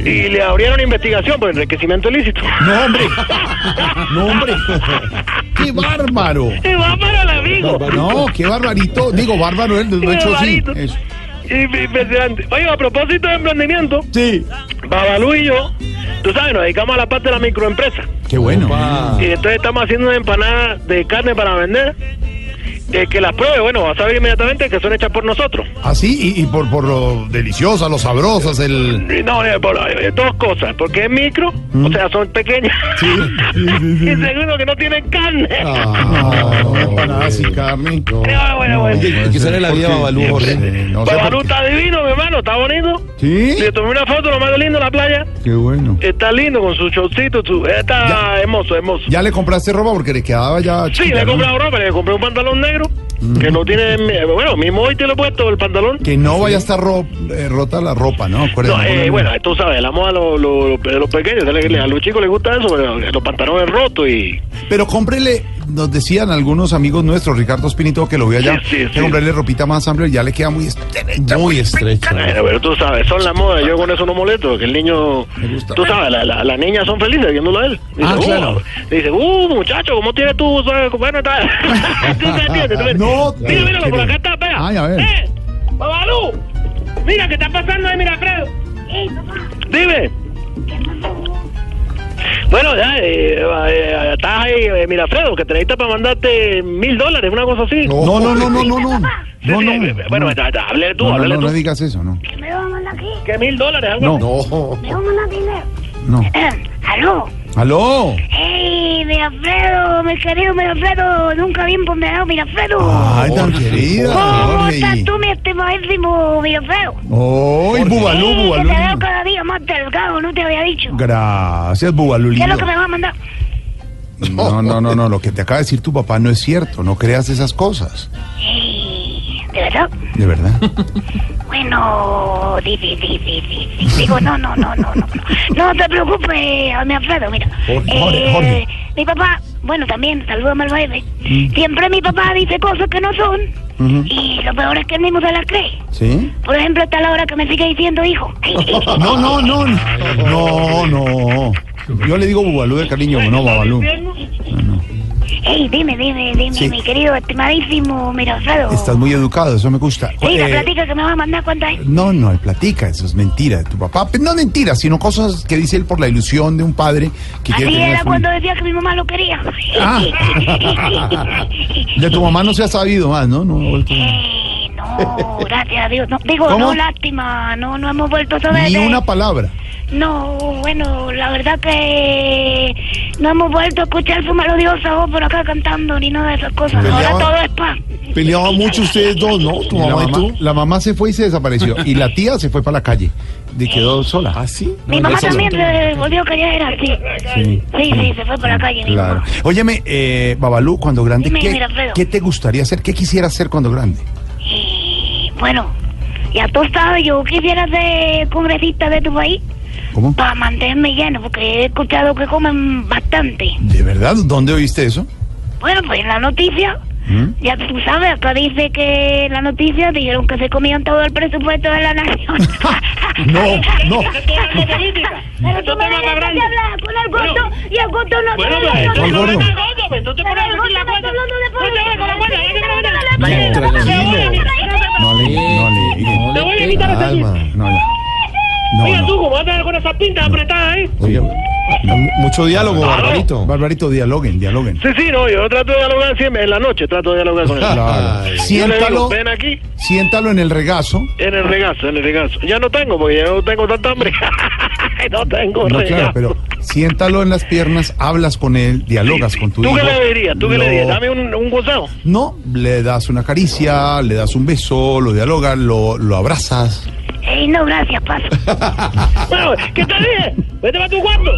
Y le abrieron investigación por enriquecimiento ilícito. No, hombre. No, hombre. ¡Qué bárbaro! ¡Qué bárbaro el amigo! No, qué barbarito. Digo, bárbaro él, he hecho sí. barbarito. Eso. Impresionante. Oye, a propósito de emprendimiento, Sí. Babalú y yo, tú sabes, nos dedicamos a la parte de la microempresa. Qué bueno. Y entonces estamos haciendo una empanada de carne para vender. Eh, que las pruebe, bueno, vas a ver inmediatamente que son hechas por nosotros. Así, y, y por, por lo deliciosas, lo sabrosas, el... Y No, eh, por, eh, dos cosas, porque es micro, o sea, son pequeñas. y segundo, que no tienen carne. Ah, no, empanadas sin carne. Ah, bueno, bueno. ¿Y qué sale la vida, Babalú, Jorge? No Babalú está divino, mi hermano, está bonito. ¿Sí? Le tomé una foto, lo más lindo en la playa. Qué bueno. Está lindo con su shortcito, su, está hermoso, hermoso. ¿Ya le compraste ropa porque le quedaba ya Sí, chiquita, le he ¿no? comprado ropa, le compré un pantalón negro, que no tiene, bueno, mismo hoy te lo he puesto el pantalón. Que no vaya a estar ro- eh, rota la ropa, ¿no? Eh, bueno, tú sabes, la moda lo- lo- lo- de los pequeños, a los chicos les gusta eso, pero los pantalones rotos y... Pero cómprele, nos decían algunos amigos nuestros, Ricardo Espinito, que lo vio allá, Sí, sí, que sí. comprarle ropita más amplia y ya le queda muy estrecha. Muy estrecha. Bueno, pero tú sabes, son la moda, yo con eso no molesto, que el niño, tú sabes, la- la- las niñas son felices viéndolo a él. Dice, Ah, "Uh", claro. dice, uh, muchacho, ¿cómo tienes tú? sabes? Bueno, está... ¿Tú me entiendes? ¿Tú me- No, mira, mira, por acá está, vea. Ay, a ver. ¡Eh! ¡Babalú! Mira, ¿qué está pasando ahí, mira, Alfredo? Dime. Bueno, ya, eh, eh, estás ahí, eh, mira, Alfredo, que te necesitas para mandarte mil dólares, una cosa así. No, no, no, no, no, no. No, sí, no. eh, Bueno, no. ya, ya, háblale tú, No, no, no, tú. no digas eso, no. ¿Me va a mandar aquí? ¿Qué mil dólares? Algo No. así? No. ¿Me va a mandar dinero? No. ¿Aló? ¡Aló! ¡Hey, Mirafredo! Mi querido Mirafredo, nunca bien ponderado, Mirafredo. Ay, tan querida, ¿Cómo estás tú, mi estimadísimo Mirafredo? ¡Ay, Bubalú, que Bubalú! te veo cada día más delgado, no te había dicho. Gracias, Bubalú. ¿Qué es lo que me va a mandar? No, no, no, no, lo que te acaba de decir tu papá no es cierto, no creas esas cosas, Eh, ¿De verdad? de verdad. Bueno, di, di, di, di, di, di. digo, no, no, no, no, no, no, no te preocupes, mi Alfredo, mira. Jorge, Jorge, Eh, Jorge. Mi papá, bueno, también, salúdame al bebé. Mm. Siempre mi papá dice cosas que no son y lo peor es que él mismo se las cree. ¿Sí? Por ejemplo, está la hora que me sigue diciendo hijo. No, no, no, no, no. Yo le digo Bubalú de cariño, no Babalú. Ey, dime, dime, dime, Sí. mi querido, estimadísimo Mirafredo. Estás muy educado, eso me gusta. Sí, la Eh, platica que me va a mandar, ¿cuánta es? No, no, platica, eso es mentira de tu papá. Pero no mentira, sino cosas que dice él por la ilusión de un padre que quiere Así tener era cuando decía que mi mamá lo quería. Ah. De tu mamá no se ha sabido más, ¿no? No, vuelto- No, gracias a Dios. No, digo, ¿Cómo? no, lástima, no, no hemos vuelto a saber Ni una palabra. No, bueno, la verdad que no hemos vuelto a escuchar su melodiosa voz por acá cantando ni nada de esas cosas. Ahora todo es paz. Peleaban mucho ustedes dos, ¿no? Tu la mamá y tú. La mamá se fue y se desapareció. Y la tía se fue para la calle. Y quedó sola. ¿Ah, sí? Mi mamá también se volvió callejera, sí. Sí. Sí, sí, se fue para la calle. Claro. mamá. Óyeme, eh, Babalú, cuando grande, Dime, ¿qué, mira. ¿qué te gustaría hacer? ¿Qué quisieras hacer cuando grande? Bueno, ya tú sabes, yo quisiera ser congresista de tu país. ¿Cómo? Para mantenerme lleno, porque he escuchado que comen bastante. ¿De verdad? ¿Dónde oíste eso? Bueno, pues en la noticia, ¿Mm? ya tú sabes, acá dice que en la noticia dijeron que se comían todo el presupuesto de la nación. No, no. Pero tú me dejas de hablar con el gusto y el gusto no Bueno, te pero- lo ¿cuál gordo? No le, no le. Te. No, no. No, Oye, no. Tú, ¿cómo andas con esas pintas apretadas ahí? Oye, mucho diálogo, Barbarito. Barbarito, dialoguen, dialoguen. Sí, sí, no, yo trato de dialogar siempre, en la noche trato de dialogar con él. Claro. Siéntalo, digo, ven aquí, siéntalo en el regazo. en el regazo, en el regazo. Ya no tengo, porque ya no tengo tanta hambre. no tengo No, claro, pero siéntalo en las piernas, hablas con él, dialogas con tu ¿Tú hijo. qué le dirías? ¿Tú qué le dirías? Dame un, un consejo. No, le das una caricia, le das un beso, lo dialogas, lo, lo abrazas. Ey, no, gracias, paso. Bueno, ¿qué te dije? Vete para tu cuarto.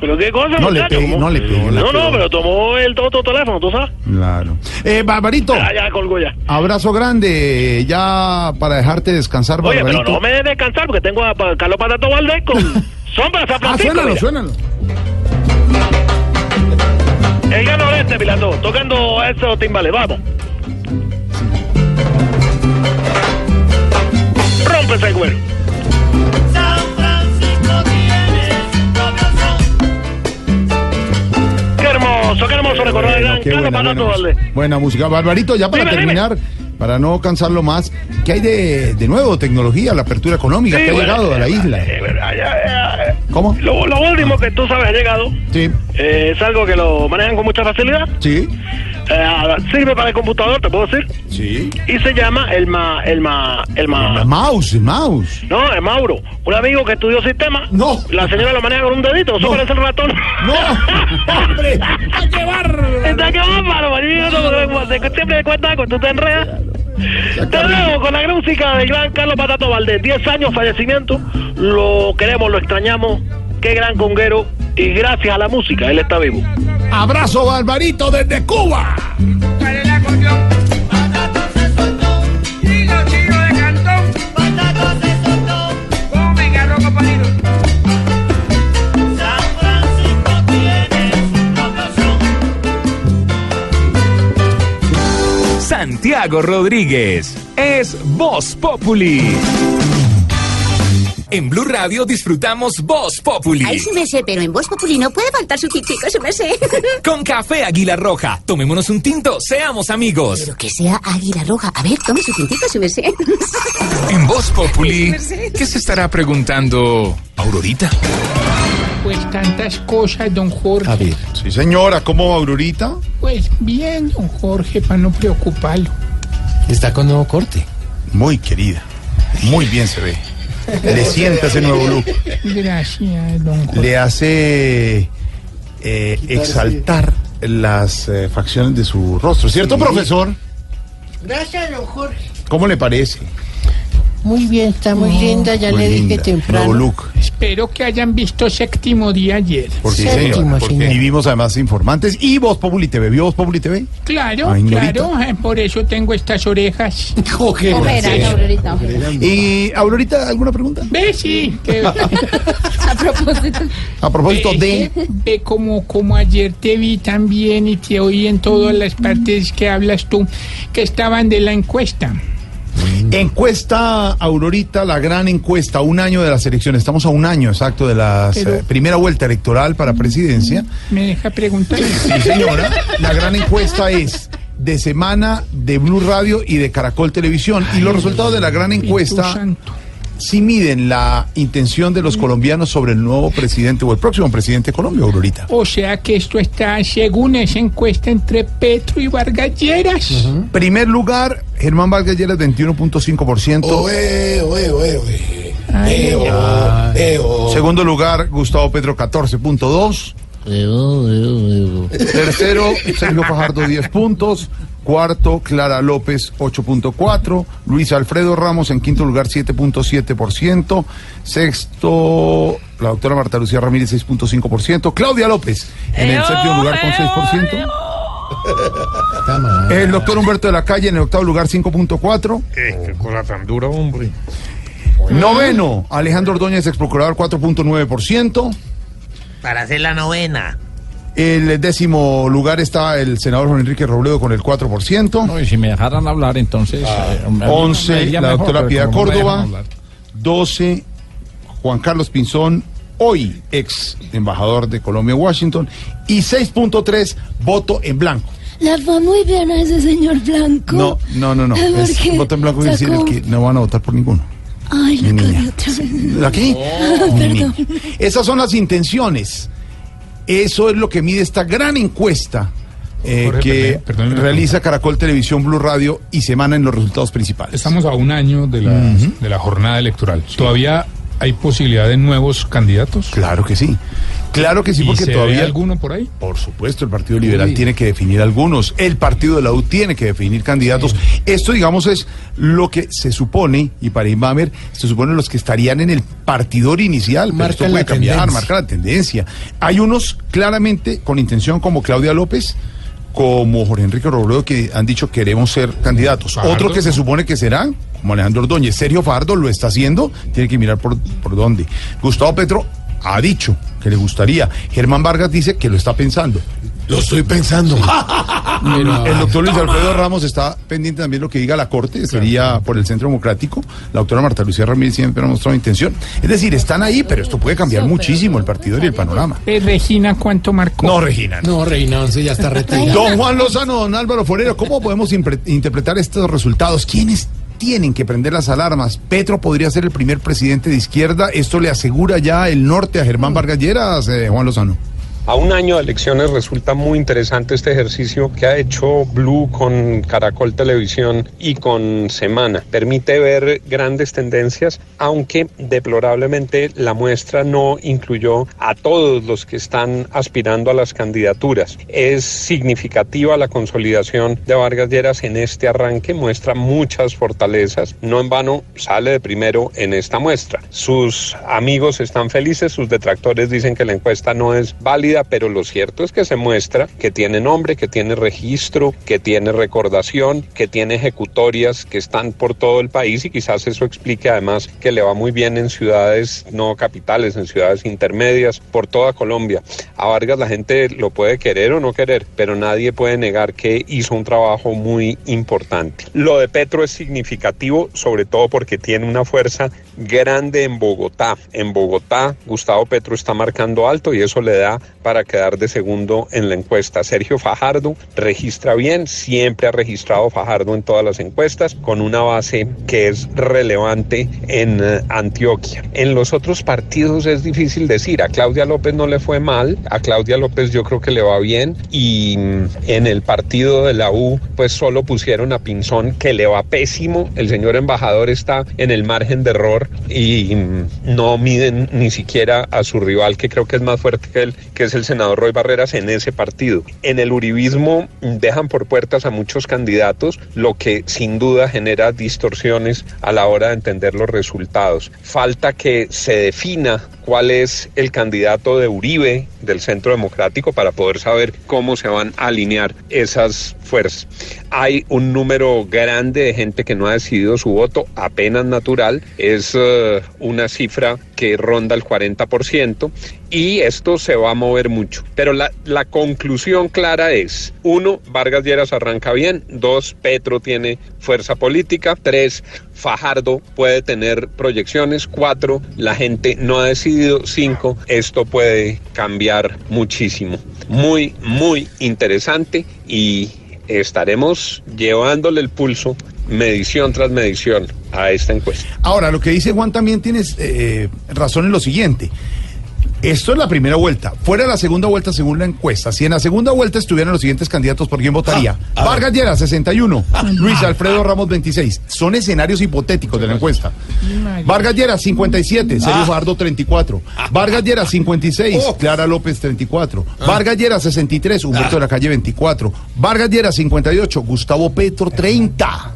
¿Pero qué cosa, No le muchacho? ¿Cómo? no le pegue. No, no, pero tomó el otro teléfono, ¿tú sabes? Claro. Eh, Barbarito, Ya, ya colgó ya. abrazo grande, ya para dejarte descansar, Oye, pero no me dejes descansar porque tengo a Carlos Patato Valdés con sombra San Ah, Francisco. suénalo, mira. suénalo. El gano este, Pilato, tocando esos timbales, vamos. Rompe ese cuero. Qué hermoso, qué hermoso recordar Qué Carlos buena, buena, Valdés. buena música. Barbarito, ya para Dime, dime. terminar, para no cansarlo más, ¿qué hay de, de nuevo? Tecnología, la apertura económica Sí, que ha bueno, llegado a la isla. eh, ya, ya, eh. ¿Cómo? Lo, lo último que tú sabes ha llegado. Sí. Eh, es algo que lo manejan con mucha facilidad. Sí. Eh, sirve para el computador, te puedo decir. Sí. Y se llama el ma, el ma, el ma. El mouse, el mouse. No, es Mauro, un amigo que estudió sistema. No. La señora lo maneja con un dedito, eso parece el ratón. No, hombre. ¡Qué bárbaro! Está que bárbaro, marido, que siempre cuenta algo, tú te enredas. Te dejo con la gran música del gran Carlos Patato Valdés. 10 años fallecimiento, lo queremos, lo extrañamos. Qué gran conguero. Y gracias a la música, él está vivo. Abrazo, Barbarito, desde Cuba. Santiago Rodríguez es Voz Populi. En Blue Radio disfrutamos Voz Populi. Ay, sí me sé, pero en Voz Populi no puede faltar su tintico, sí me sé. Con café Águila Roja. Tomémonos un tinto, seamos amigos. Pero que sea águila roja. A ver, tome su tintico, sí me sé. En Voz Populi. ¿qué se estará preguntando Aurorita? Pues tantas cosas, don Jorge. A ver. Sí, señora, ¿cómo va Aurorita? Pues bien, don Jorge, para no preocuparlo. Está con nuevo corte. Muy querida. Muy bien se ve. Le sienta ese nuevo look. Gracias, don Jorge. Le hace eh, exaltar las eh, facciones de su rostro. ¿Cierto, Sí. profesor? Gracias, don Jorge. ¿Cómo le parece? Muy bien, está muy linda, ya Muy le dije linda. temprano. Nuevo look. Espero que hayan visto séptimo día ayer. Por sí, Séptimo. Porque señor. y vimos además informantes y Voz Populi TV. ¿Vio Voz Populi TV? Claro, Ay, claro, eh, por eso tengo estas orejas. Ojera, Aurorita, ojera. Y Aurorita, ¿alguna pregunta? Ve, sí. que- A propósito. A propósito ve, de... Ve como, como ayer te vi también y te oí en todas las partes que hablas tú, que estaban de la encuesta. Encuesta, Aurorita, la gran encuesta, un año de las elecciones. Estamos a un año exacto de la Pero- primera vuelta electoral para presidencia. ¿Me deja preguntar? Sí, señora. La gran encuesta es de semana de Blue Radio y de Caracol Televisión. Y los resultados de la gran encuesta Santo. Sí miden la intención de los colombianos sobre el nuevo presidente o el próximo presidente de Colombia, Aurorita. O sea que esto está, según esa encuesta, entre Petro y Vargas Lleras. Primer lugar, Germán Vargas Lleras, 21.5%. Oe, oe, oe, oe. Ay, Eo, eo. Segundo lugar, Gustavo Petro, 14.2. Tercero, Sergio Fajardo, 10 puntos. Cuarto, Clara López, 8.4. Luis Alfredo Ramos en quinto lugar, 7.7%. Sexto, la doctora Marta Lucía Ramírez, 6.5%. Claudia López en el séptimo lugar con 6%. El doctor Humberto de la Calle en el octavo lugar, 5.4. qué cosa tan dura, hombre. Noveno, Alejandro Ordóñez, ex procurador, 4.9%. Para hacer la novena. El décimo lugar está el senador Juan Enrique Robledo con el 4%. No, y si me dejaran hablar, entonces. eh, me 11, iría la mejor, doctora Piedad Córdoba. hablar. 12, Juan Carlos Pinzón, hoy ex embajador de Colombia en Washington. Y 6.3, voto en blanco. La fue muy bien a ese señor Blanco. No, no, no, no. ¿Por Es voto en blanco es decir, el que no van a votar por ninguno. Ay, la niña. otra vez. ¿La qué? Mi perdón. niña. Esas son las intenciones. Eso es lo que mide esta gran encuesta eh, Jorge, que perdón- realiza Caracol Televisión, Blue Radio y semana en los resultados principales. Estamos a un año de la, de la jornada electoral. ¿Todavía hay posibilidad de nuevos candidatos? Claro que sí. Claro que sí, ¿Y porque se todavía. alguno por ahí? Por supuesto, el Partido Liberal tiene que definir algunos. El Partido de la U tiene que definir candidatos. Esto, digamos, es lo que se supone, y para Inbamer, se supone los que estarían en el partidor inicial. Pero Marcan esto puede la cambiar, tendencia. marca la tendencia. Hay unos claramente con intención, como Claudia López, como Jorge Enrique Robledo, que han dicho queremos ser candidatos. Fajardo. Otro que se supone que serán, como Alejandro Ordóñez. Sergio Fardo lo está haciendo, tiene que mirar por, por dónde. Gustavo Petro ha dicho que le gustaría. Germán Vargas dice que lo está pensando. Lo estoy pensando. el doctor Luis Alfredo Ramos está pendiente también lo que diga la Corte, sería por el Centro Democrático. La doctora Marta Lucía Ramírez siempre ha mostrado intención. Es decir, están ahí, pero esto puede cambiar muchísimo el partido y el panorama. Eh, Regina, ¿cuánto marcó? No, Regina. No, Reina 11 ya está retirada. Don Juan Lozano, don Álvaro Forero, ¿cómo podemos interpretar estos resultados? ¿Quiénes tienen que prender las alarmas? Petro podría ser el primer presidente de izquierda. Esto le asegura ya el norte a Germán Vargas Lleras, eh, Juan Lozano. A un año de elecciones resulta muy interesante este ejercicio que ha hecho Blue con Caracol Televisión y con Semana. Permite ver grandes tendencias, aunque deplorablemente la muestra no incluyó a todos los que están aspirando a las candidaturas. Es significativa la consolidación de Vargas Lleras en este arranque, muestra muchas fortalezas. No en vano sale de primero en esta muestra. Sus amigos están felices, sus detractores dicen que la encuesta no es válida, pero lo cierto es que se muestra que tiene nombre, que tiene registro, que tiene recordación, que tiene ejecutorias que están por todo el país y quizás eso explique además que le va muy bien en ciudades no capitales, en ciudades intermedias, por toda Colombia. A Vargas la gente lo puede querer o no querer, pero nadie puede negar que hizo un trabajo muy importante. Lo de Petro es significativo, sobre todo porque tiene una fuerza grande en Bogotá. En Bogotá, Gustavo Petro está marcando alto y eso le da para quedar de segundo en la encuesta. Sergio Fajardo registra bien, siempre ha registrado Fajardo en todas las encuestas, con una base que es relevante en eh, Antioquia. En los otros partidos es difícil decir, a Claudia López no le fue mal, a Claudia López yo creo que le va bien y mm, en el partido de la U pues solo pusieron a Pinzón que le va pésimo, el señor embajador está en el margen de error y mm, no miden ni siquiera a su rival que creo que es más fuerte que él, que es el senador Roy Barreras en ese partido. En el uribismo dejan por puertas a muchos candidatos, lo que sin duda genera distorsiones a la hora de entender los resultados. Falta que se defina cuál es el candidato de Uribe del Centro Democrático para poder saber cómo se van a alinear esas fuerzas. Hay un número grande de gente que no ha decidido su voto, apenas natural, es eh, una cifra que ronda el 40% y esto se va a mover mucho. Pero la, la conclusión clara es, uno, Vargas Lleras arranca bien, dos, Petro tiene fuerza política, tres, Fajardo puede tener proyecciones, cuatro, la gente no ha decidido, cinco, esto puede cambiar muchísimo. Muy, muy interesante y estaremos llevándole el pulso medición tras medición a esta encuesta. Ahora, lo que dice Juan también tienes eh, razón en lo siguiente. Esto es la primera vuelta. Fuera de la segunda vuelta, según la encuesta. Si en la segunda vuelta estuvieran los siguientes candidatos, ¿por quién votaría? Ah, Vargas Lleras, 61. Luis Alfredo Ramos, 26. Son escenarios hipotéticos de la encuesta. Vargas Lleras, 57. Sergio Ah. Fajardo, 34. Vargas Lleras, 56. Oh. Clara López, 34. Ah. Vargas Lleras, 63. Humberto de la Calle, 24. Vargas Lleras, 58. Gustavo Petro, 30.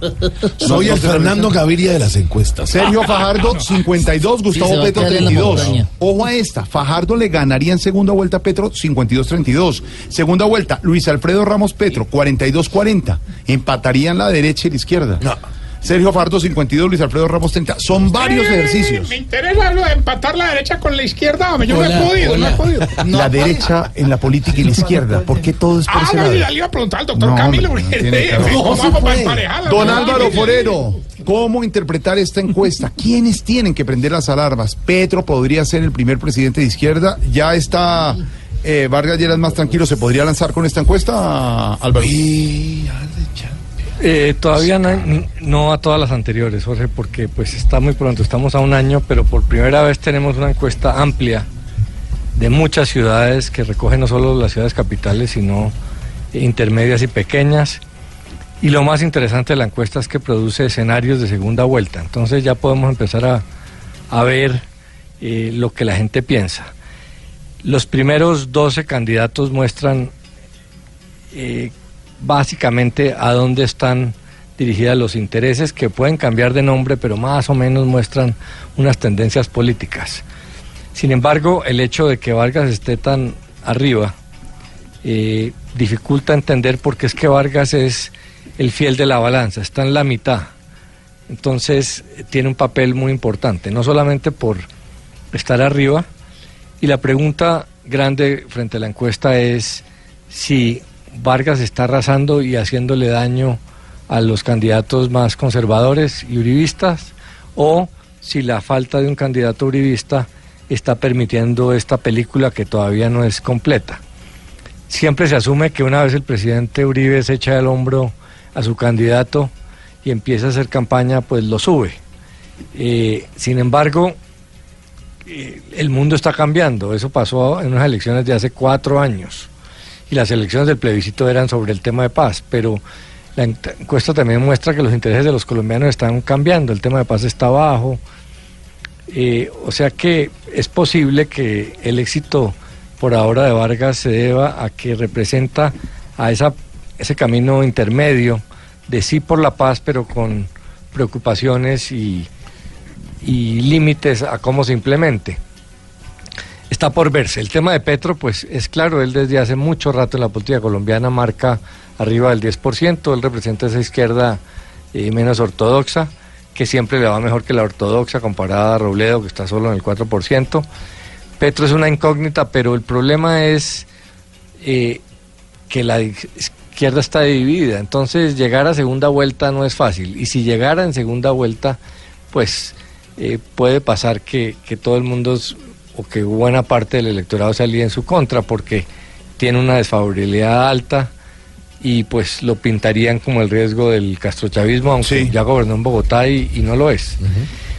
Soy No, el no Fernando. Gaviria de las encuestas. Sergio Fajardo, 52, Gustavo Sí, Petro, quedar en la 32. montaña. Ojo a esta, Fajardo le ganaría en segunda vuelta a Petro, 52-32. Segunda vuelta, Luis Alfredo Ramos Petro, 42-40. Empatarían la derecha y la izquierda. Sergio Fajardo, 52, Luis Alfredo Ramos, 30. Son varios ejercicios. Me interesa lo de empatar la derecha con la izquierda. Yo no Hola, he podido, no he podido. La derecha en la política y la izquierda. ¿Por qué todo es por Ah, ese no, lado? ya le iba a preguntar al doctor No, Camilo. no tiene que ver. ¿Cómo No? Don No, Álvaro no, Forero, ¿cómo interpretar esta encuesta? ¿Quiénes tienen que prender las alarmas? Petro podría ser el primer presidente de izquierda. Ya está eh, Vargas Lleras más tranquilo. ¿Se podría lanzar con esta encuesta, Álvaro? Eh, todavía no, no a todas las anteriores, Jorge, porque pues está muy pronto, estamos a un año, pero por primera vez tenemos una encuesta amplia de muchas ciudades que recoge no solo las ciudades capitales, sino intermedias y pequeñas. Y lo más interesante de la encuesta es que produce escenarios de segunda vuelta. Entonces ya podemos empezar a, a ver eh, lo que la gente piensa. Los primeros 12 candidatos muestran eh, básicamente a dónde están dirigidas los intereses que pueden cambiar de nombre, pero más o menos muestran unas tendencias políticas. Sin embargo, el hecho de que Vargas esté tan arriba eh, dificulta entender por qué es que Vargas es el fiel de la balanza, está en la mitad. Entonces tiene un papel muy importante, no solamente por estar arriba, y la pregunta grande frente a la encuesta es si Vargas está arrasando y haciéndole daño a los candidatos más conservadores y uribistas, o si la falta de un candidato uribista está permitiendo esta película que todavía no es completa. Siempre se asume que una vez el presidente Uribe se echa el hombro a su candidato y empieza a hacer campaña, pues lo sube. Eh, sin embargo, eh, el mundo está cambiando. Eso pasó en unas elecciones de hace cuatro años. Y las elecciones del plebiscito eran sobre el tema de paz. Pero la encuesta también muestra que los intereses de los colombianos están cambiando. El tema de paz está bajo. Eh, o sea que es posible que el éxito por ahora de Vargas se deba a que representa a esa, ese camino intermedio de sí por la paz, pero con preocupaciones y, y límites a cómo se implemente. Está por verse. El tema de Petro, pues es claro, él desde hace mucho rato en la política colombiana marca arriba del 10%, él representa esa izquierda eh, menos ortodoxa, que siempre le va mejor que la ortodoxa comparada a Robledo, que está solo en el 4%. Petro es una incógnita, pero el problema es eh, que la izquierda está dividida, entonces llegar a segunda vuelta no es fácil, y si llegara en segunda vuelta, pues eh, puede pasar que, que todo el mundo o que buena parte del electorado salía en su contra porque tiene una desfavorabilidad alta y pues lo pintarían como el riesgo del castrochavismo, aunque ya gobernó en Bogotá y, y no lo es.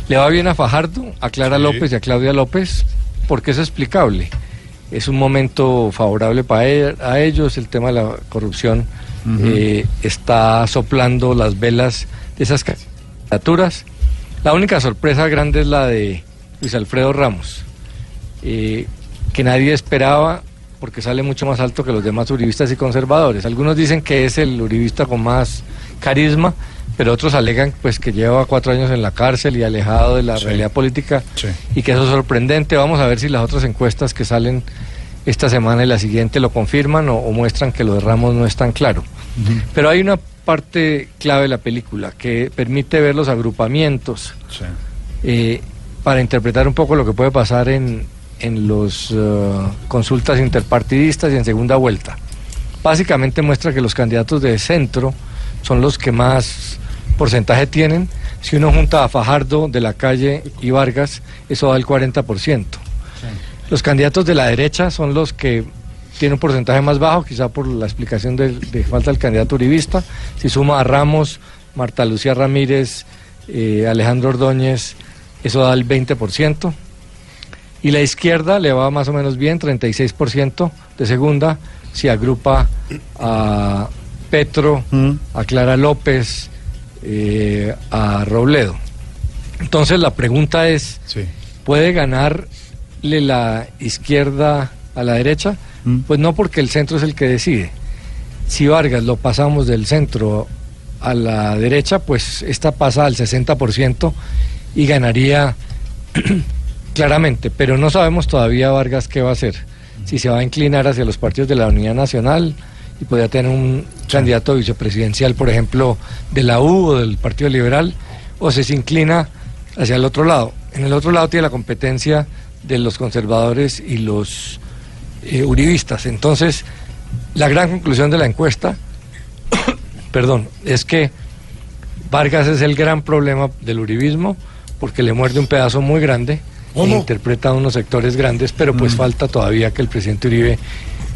Le va bien a Fajardo, a Clara Sí. López y a Claudia López, porque es explicable. Es un momento favorable para e- a ellos, el tema de la corrupción eh, está soplando las velas de esas candidaturas. La única sorpresa grande es la de Luis Alfredo Ramos. Eh, que nadie esperaba porque sale mucho más alto que los demás uribistas y conservadores. Algunos dicen que es el uribista con más carisma, pero otros alegan pues que lleva cuatro años en la cárcel y alejado de la realidad política y que eso es sorprendente. Vamos a ver si las otras encuestas que salen esta semana y la siguiente lo confirman o, o muestran que lo de Ramos no es tan claro. Pero hay una parte clave de la película que permite ver los agrupamientos eh, para interpretar un poco lo que puede pasar en, en los consultas interpartidistas y en segunda vuelta. Básicamente muestra que los candidatos de centro son los que más porcentaje tienen. Si uno junta a Fajardo, de la calle y Vargas, eso da el 40%. Los candidatos de la derecha son los que tienen un porcentaje más bajo, quizá por la explicación de, de falta del candidato uribista. Si suma a Ramos, Marta Lucía Ramírez, eh, Alejandro Ordóñez, eso da el 20%. Y la izquierda le va más o menos bien, 36% de segunda, si agrupa a Petro, a Clara López, eh, a Robledo. Entonces la pregunta es, ¿puede ganarle la izquierda a la derecha? Pues no porque el centro es el que decide. Si Vargas lo pasamos del centro a la derecha, pues esta pasa al 60% y ganaría claramente, pero no sabemos todavía Vargas qué va a hacer. Si se va a inclinar hacia los partidos de la Unidad Nacional y podría tener un candidato vicepresidencial, por ejemplo, de la U o del Partido Liberal, o si se inclina hacia el otro lado. En el otro lado tiene la competencia de los conservadores y los eh, uribistas. Entonces, la gran conclusión de la encuesta, perdón, es que Vargas es el gran problema del uribismo porque le muerde un pedazo muy grande e interpreta a unos sectores grandes, pero pues falta todavía que el presidente Uribe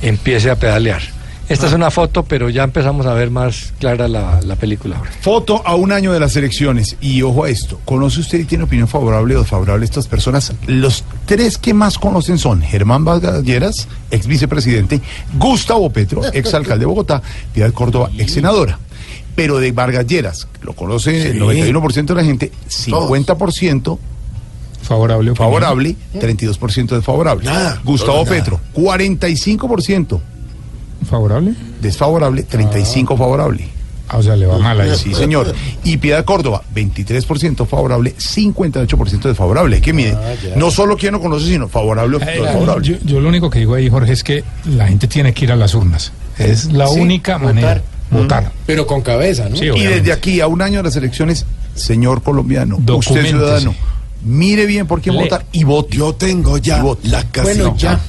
empiece a pedalear. Esta es una foto, pero ya empezamos a ver más clara la, la película. ahora. Foto a un año de las elecciones. Y ojo a esto, ¿conoce usted y tiene opinión favorable o desfavorable de estas personas? Los tres que más conocen son Germán Vargas Lleras, ex vicepresidente, Gustavo Petro, ex alcalde de Bogotá, Piedad Córdoba, ex senadora. Pero de Vargas Lleras, lo conoce el 91% de la gente, 50% favorable, favorable 32% desfavorable. Gustavo todo nada. Petro, 45% ¿Favorable? desfavorable, 35% favorable. Ah, o sea, le va mal ahí. Sí, señor. Y Piedad Córdoba, 23% favorable, 58% desfavorable. ¿Qué mide? No solo quien no conoce, sino favorable o Eh, desfavorable. yo, yo lo único que digo ahí, Jorge, es que la gente tiene que ir a las urnas. Es la Sí, única votar. manera. Votar. Pero con cabeza, ¿no? Sí, y desde aquí a un año de las elecciones, señor colombiano, usted ciudadano, mire bien por quién Le- votar y vote. Yo tengo ya la casilla. Bueno, ya.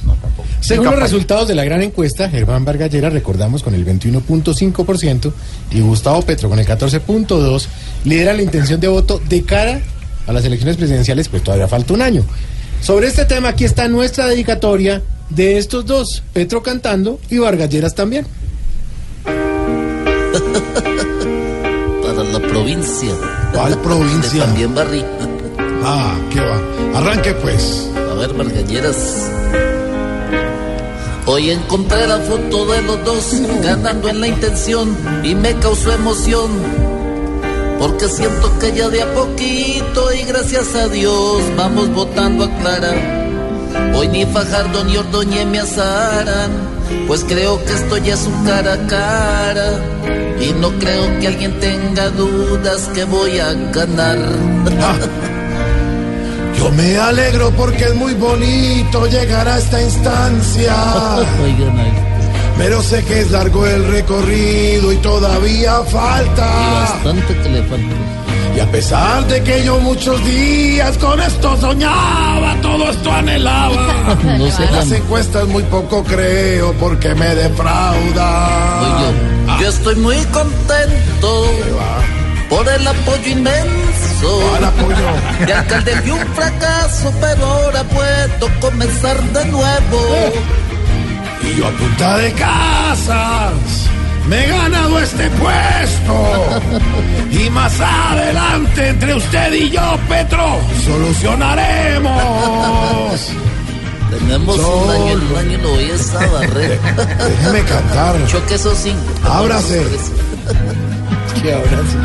Según los resultados de la gran encuesta, Germán Vargas Lleras, recordamos, con el 21.5% y Gustavo Petro con el 14.2%, lidera la intención de voto de cara a las elecciones presidenciales, pues todavía falta un año. Sobre este tema, aquí está nuestra dedicatoria de estos dos, Petro cantando y Vargas Lleras también. Para la provincia. ¿Cuál provincia? También Barry. Ah, ¿qué va? Arranque pues. A ver, Margalleras. Hoy encontré la foto de los dos ganando en la intención y me causó emoción. Porque siento que ya de a poquito y gracias a Dios vamos votando a Clara. Hoy ni Fajardo ni Ordóñez me asaran, pues creo que esto ya es un cara a cara. Y no creo que alguien tenga dudas que voy a ganar. Yo me alegro porque es muy bonito llegar a esta instancia. Pero sé que es largo el recorrido y todavía Y falta. bastante que le falta. Y a pesar de que yo muchos días con esto soñaba, todo esto anhelaba. No se Las encuestas muy poco creo porque me defrauda. Oye, yo estoy muy contento por el apoyo inmenso. De alcalde fui un fracaso, pero ahora puedo comenzar de nuevo. Y yo a punta de casas me he ganado este puesto. Y más adelante, entre usted y yo, Petro, solucionaremos. Tenemos un año, en un año lo voy a barrer. Déjeme cantar. Choque esos cinco. Ábrase. ¿Qué abrazo?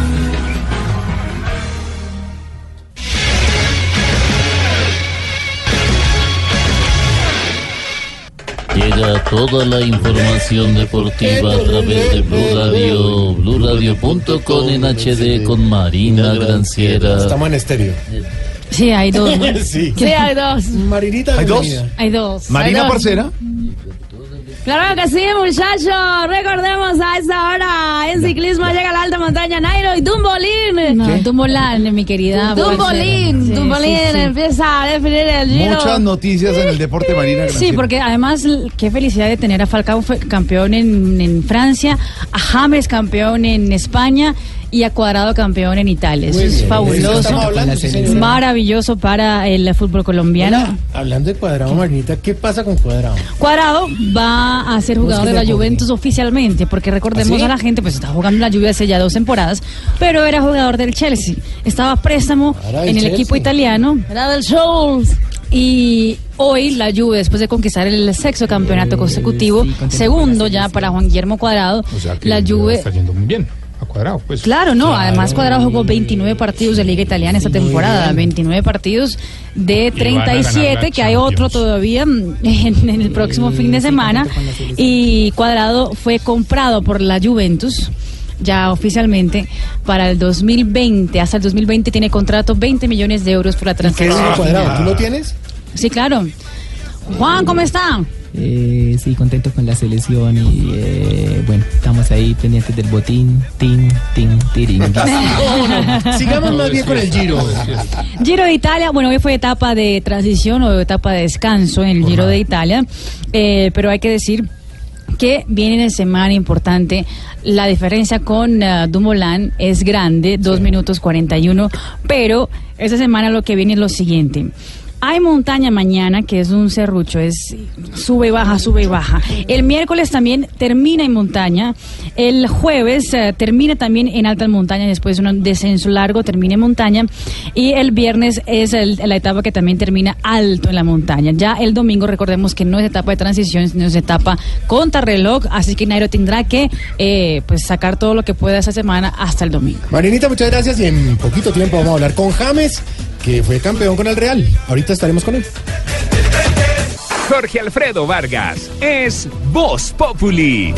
Llega toda la información deportiva a través de Blue Radio, BlueRadio.com en HD con Marina Granciera. Estamos en estéreo. Sí, hay dos. ¿no? Sí. Sí, hay dos. Marinita, ¿Hay dos? Hay dos. Marina. Parcera. Claro que sí, muchachos. Recordemos a esa hora. En ciclismo llega a la alta montaña Nairo y Dumbolín. No, Dumbolán, mi querida. Dumbolín. Sí, Dumbolín sí, sí. empieza a definir el giro. Muchas noticias en el deporte Marina. Sí, porque además, qué felicidad de tener a Falcao fue campeón en, en Francia, a James campeón en España y a Cuadrado campeón en Italia. Eso es fabuloso, hablando, sí, maravilloso para el fútbol colombiano. Hola, hablando de Cuadrado, Marinita, ¿qué pasa con Cuadrado? Cuadrado va a ser jugador de la Juventus oficialmente, porque recordemos ¿Ah, sí? a la gente, pues está jugando en la Juve hace ya dos temporadas, pero era jugador del Chelsea. Estaba préstamo en el Chelsea. equipo italiano. Era del Scholz. Y hoy la Juve, después de conquistar el sexto campeonato consecutivo, segundo ya para Juan Guillermo Cuadrado, O sea que la Juve está yendo muy bien a cuadrado. Pues. Claro, no. Además, Cuadrado jugó 29 partidos de Liga Italiana esta temporada. 29 partidos de Y van a ganar 37, la que hay otro todavía en, en el próximo fin de semana. Y Cuadrado fue comprado por la Juventus. Ya oficialmente para el 2020, hasta el 2020 tiene contrato 20 millones de euros por la ¿Qué dice transferencia. Cuadrado? ¿Tú lo tienes? Sí, claro. Juan, ¿cómo está? Eh, sí, contento con la selección y eh, bueno, estamos ahí pendientes del botín, tin, tin, tirín. Sigamos más bien con el Giro. Giro de Italia, bueno, hoy fue etapa de transición o etapa de descanso en el Giro de Italia, eh, pero hay que decir que viene en semana importante. La diferencia con eh, Dumoulin es grande, 2 minutos 41, pero esta semana lo que viene es lo siguiente. Hay montaña mañana, que es un serrucho, es sube y baja, sube y baja. El miércoles también termina en montaña. El jueves eh, termina también en alta montaña, después de un descenso largo, termina en montaña. Y el viernes es el- la etapa que también termina alto en la montaña. Ya el domingo, recordemos que no es etapa de transición, sino es etapa contrarreloj, así que Nairo tendrá que eh, pues sacar todo lo que pueda esa semana hasta el domingo. Marinita, muchas gracias y en poquito tiempo vamos a hablar con James, que fue campeón con el Real. Ahorita estaremos con él. Jorge Alfredo Vargas es Voz Populi.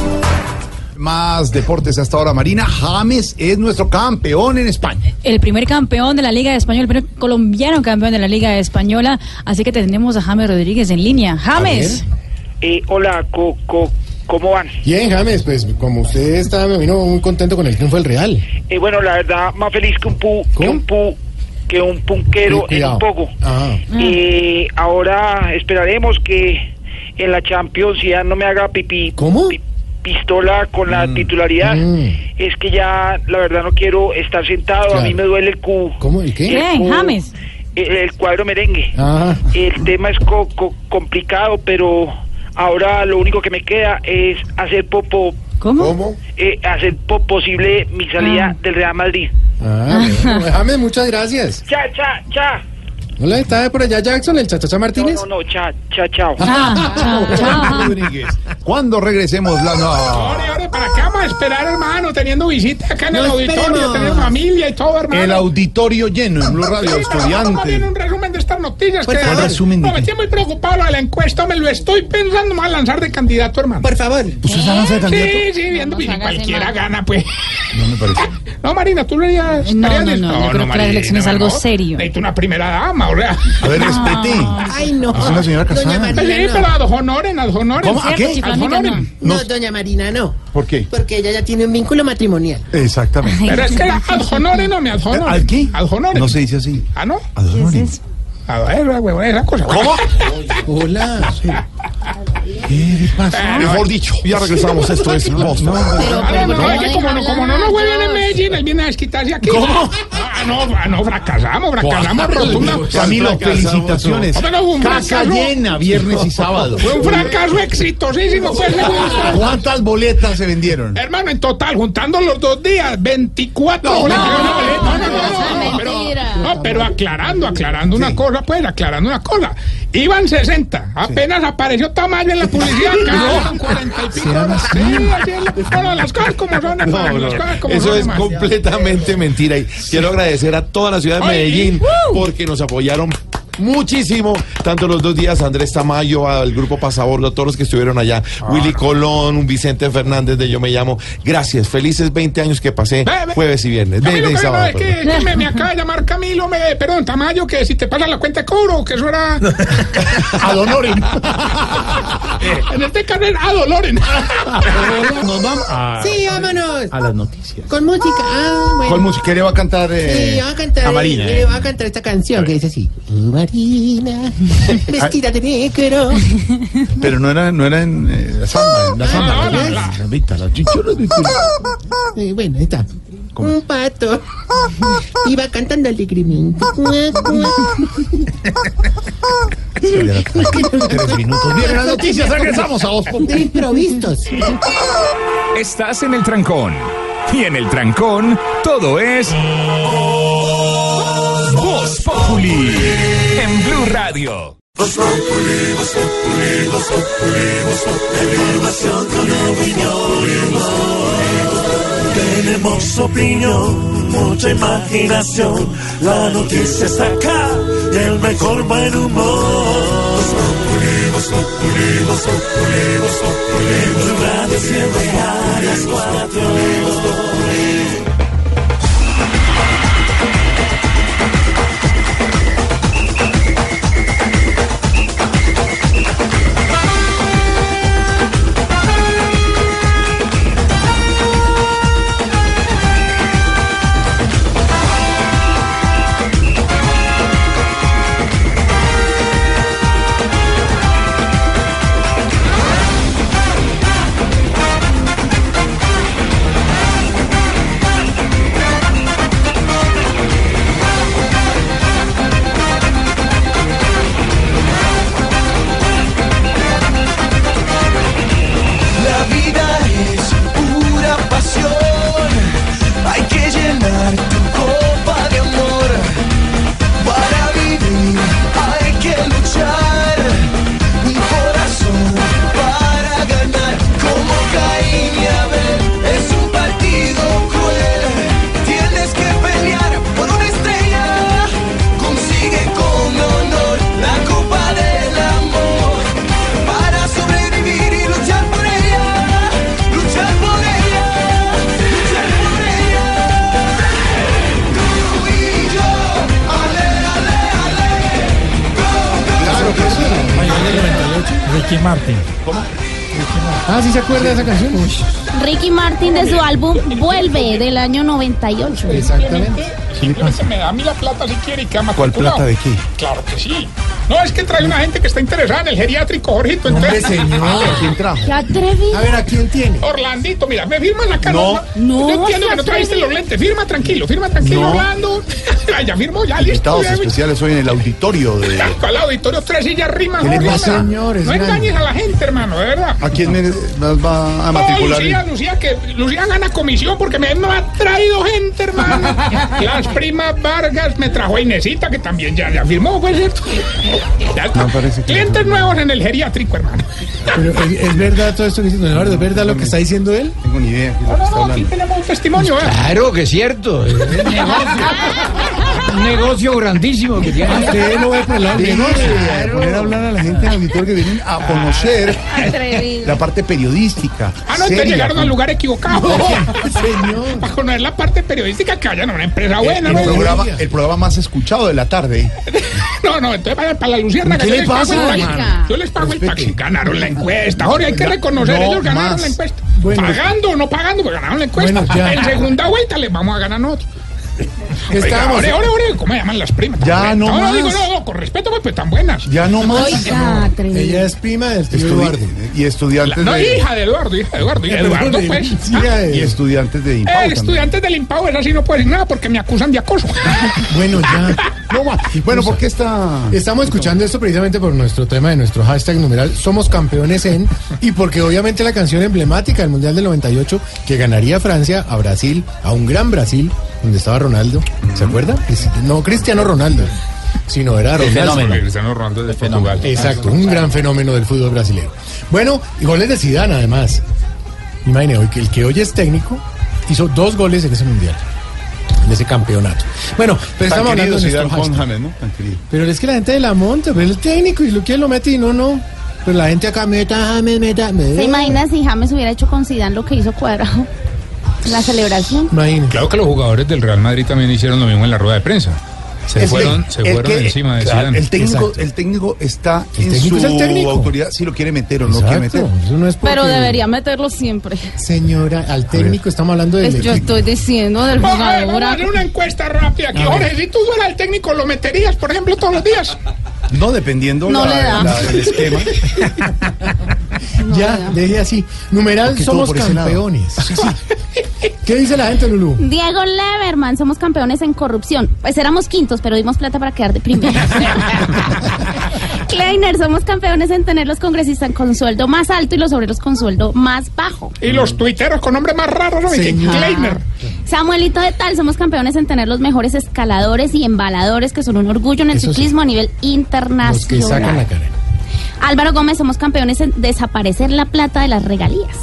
Más deportes hasta ahora. Marina James es nuestro campeón en España. el primer campeón de la Liga Española, el primer colombiano campeón de la Liga Española. Así que tenemos a James Rodríguez en línea. James. Eh, hola, co- co- ¿cómo van? Bien, James, pues como usted está, me vino muy contento con el triunfo del Real. Eh, bueno, la verdad, más feliz que un pu, que un pu, que un punquero en un poco. Ah. Eh, ahora esperaremos que en la Champions ya no me haga pipí. ¿Cómo? pi- pistola con la Mm. titularidad. Es que ya, la verdad, no quiero estar sentado. A mí me duele el cu. ¿Cómo? ¿Y qué? el cu- El, el cuadro merengue. Ah. El tema es co- co- complicado, pero ahora lo único que me queda es hacer popo. ¿Cómo? Eh, hacer po- posible mi salida Ah. del Real Madrid. Ah, bueno, James, muchas gracias. Cha, cha, cha. Hola, ¿está por allá Jackson, el chachacha Martínez? No, no, cha, cha, chao. Ah, Rodríguez. Cuando regresemos la no. Ore, ore, ¿para qué vamos a esperar, hermano? Teniendo visita acá en el No auditorio, teniendo familia y todo, hermano. El auditorio lleno en Blue Radio, Sí, más noticias. Por que favor. resumen de no, me estoy muy preocupado de la encuesta, me lo estoy pensando, a lanzar de candidato, hermano. Por favor. ¿Usted se lanza de candidato? Sí, sí, viendo y cualquiera gana, pues. No me parece. No, Marina, tú lo harías. No, estarías no, no, dis- yo creo que la elección es algo serio. Necesito una primera dama, o sea. A ver, respete. Ay, no. Es una señora casada. Doña Sí, Marina, pero no. ad honorem, ad honorem. ¿Cómo? ¿A qué? Ad. No, doña Marina, no. ¿Por qué? Porque ella ya tiene un vínculo matrimonial. Exactamente. Pero es que era ad honorem, no me ad honorem. ¿Al qué? Ad honorem. No se dice así. Ah, ¿no? ¿A dónde? A ver, huevón, esa cosa. ¿Cómo? Hola. ¿Qué le pasa? Mejor dicho, ya regresamos. Esto es Voz. Ah, no, es que como no, como no nos hueven en Medellín, él viene a desquitarse aquí. ¿Cómo? Ah, no, ah, no, fracasamos, fracasamos rotundamente. Camilo, felicitaciones. Hombre, no, fue un Casa fracaso. llena, viernes y sábado. Fue un fracaso exitosísimo, pues. ¿Cuántas boletas se vendieron? Hermano, en total, juntando los dos días, 24 No, boletas. no, No, no, no, no, no, pero, no, pero aclarando, aclarando una cosa, pues, aclarando una cosa. Iban 60, apenas apareció Tamayo en la publicidad, quedaron 40 y pico. Sí, así es la- bueno, las cosas como son, No, no, las cosas como eso son, es hermano. completamente mentira y quiero agradecer a toda la ciudad de Medellín ¡uh! porque nos apoyaron muchísimo. Tanto los dos días, Andrés Tamayo, al grupo Pasabordo, todos los que estuvieron allá. Ah, Willy Colón, un Vicente Fernández de Yo Me Llamo. Gracias, felices 20 años que pasé jueves y viernes. Camilo, no, sábado, es que, que me, me acaba de llamar Camilo, me, perdón, Tamayo, que si te pasa la cuenta de cobro, que eso era... A Donoren. en este caso era a Doloren. Nos vamos a, Sí, vámonos. a las noticias. Con música. Ah, bueno. ¿Cuál música le va a cantar? eh, Sí, va a cantar, a Marina. eh, va a cantar esta canción que dice así. Oh, Marina, vestida de negro. Pero no era, no era en eh, la samba, en la samba. Ah, la, la, de Eh, bueno, ahí está. Un pato iba cantando alegremente. Tres minutos. Vienen las noticias, regresamos a vos. De improvistos. Estás en el trancón. Y en el trancón, todo es. Voz Populi. En Blue Radio. Tenemos opinión, mucha imaginación. La noticia está acá y el mejor buen humor. Blue Radio siempre cuatro. Esa canción? Ricky Martin de su álbum Vuelve del año 98. Exactamente. Simplemente me da a mí la plata si quiere y queda ¿Cuál plata de qué? Claro que sí. No, es que trae una gente que está interesada en el geriátrico, Jorgito. Hombre, entonces- señor. ¿Quién trajo? ¿Qué atrevido? A ver, ¿a quién tiene? Orlandito, mira, me firman acá. No. No, Yo entiendo que no trajiste los lentes. Firma tranquilo, firma tranquilo, No. Orlando. Ay, ya firmó, ya listo. Invitados especiales hoy en el auditorio de... Al auditorio, tres sillas rimas. ¿Qué le Jorge. pasa? Señor, es No grande. engañes a la gente, hermano, de verdad. ¿A quién me, nos va a No, matricular? Lucía, Lucía, que Lucía gana comisión porque me, me ha traído gente, hermano. Las primas Vargas me trajo a Inesita, que también ya, ya firmó, pues cierto. Ya está. No parece que- Clientes nuevos en el geriátrico, hermano. Pero ¿es, es verdad todo esto que dice don Eduardo? ¿Es verdad lo que está diciendo él? Tengo ni idea de No, no, no, aquí tenemos un testimonio, ¿eh? Claro que es cierto. Es un negocio, un negocio grandísimo que tiene. Usted lo ve por el lado del eh, poner a hablar a la gente en el auditorio que vienen a conocer la parte periodística. Ah, no, entonces llegaron al lugar equivocado. Señor. Para conocer la parte periodística que vayan a una empresa buena, El ¿no? programa, el programa más escuchado de la tarde. No, no, entonces para, para la Lucierna. ¿Qué yo le les pago pasa, el taxi. hermano? Yo les pago el taxi. Ganaron la encuesta. Jorge, hay que reconocer, no ellos ganaron más. la encuesta. Bueno. Pagando o no pagando, pues ganaron la encuesta. En segunda vuelta les vamos a ganar nosotros. ¿Qué Oiga, estábamos? ore, ore, ore, ¿cómo llaman las primas? Ya, no más. digo, no, no, con respeto, pues, pues tan buenas. Ya no más. Oiga. Ella es prima del tío Estudi- Eduardo. y estudiantes No, de hija de Eduardo, hija de Eduardo. Y Eduardo, pues. Sí, ah, eh, y estudiantes de eh, Impau también. estudiantes del Impau, esa sí no puede decir nada porque me acusan de acoso. Bueno, ya. No más. Bueno, ¿por qué está...? Estamos escuchando esto precisamente por nuestro tema de nuestro hashtag numeral Somos campeones en y porque obviamente la canción emblemática del Mundial del 98 que ganaría Francia a Brasil, a un gran Brasil, donde estaba Ronaldo, ¿se acuerda? No Cristiano Ronaldo, sino era Ronaldo. fenómeno. Cristiano Ronaldo de Portugal. Exacto, un gran fenómeno del fútbol brasileño. Bueno, y goles de Zidane además. Imagine, hoy que el que hoy es técnico hizo dos goles en ese Mundial. en ese campeonato. Bueno, pero Tan estamos hablando de nuestro con. James, ¿no? Tan. Pero es que la gente de la monta, pero el técnico y lo que lo mete y no, no. Pero la gente acá meta, James, meta, meta. ¿Se imagina si James hubiera hecho con Zidane lo que hizo Cuadrado? La celebración. Claro que los jugadores del Real Madrid también hicieron lo mismo en la rueda de prensa. Se fueron, se el fueron que- encima de claro, Zidane. El técnico, Exacto. el técnico está en técnico su es el técnico. autoridad si lo quiere meter o no quiere meter. Exacto, eso no es porque... Pero debería meterlo siempre. Señora, al técnico estamos hablando del Es- yo estoy diciendo del jugador. vamos a hacer una encuesta rápida aquí. Jorge, si tú fueras el técnico, ¿lo meterías, por ejemplo, todos los días? No, dependiendo No la- le da. la- del esquema. ya, deje así. Numeral, Porque somos campeones. ¿Qué dice la gente, Lulú? Diego Leverman, somos campeones en corrupción. Pues éramos quintos, pero dimos plata para quedar de primero. Kleiner, somos campeones en tener los congresistas con sueldo más alto y los obreros con sueldo más bajo. Y los tuiteros con nombres más raros, ¿no? Kleiner. Samuelito de Tal, somos campeones en tener los mejores escaladores y embaladores que son un orgullo en el Eso sí. ciclismo a nivel Los que internacional. sacan la cara. Álvaro Gómez, somos campeones en desaparecer la plata de las regalías.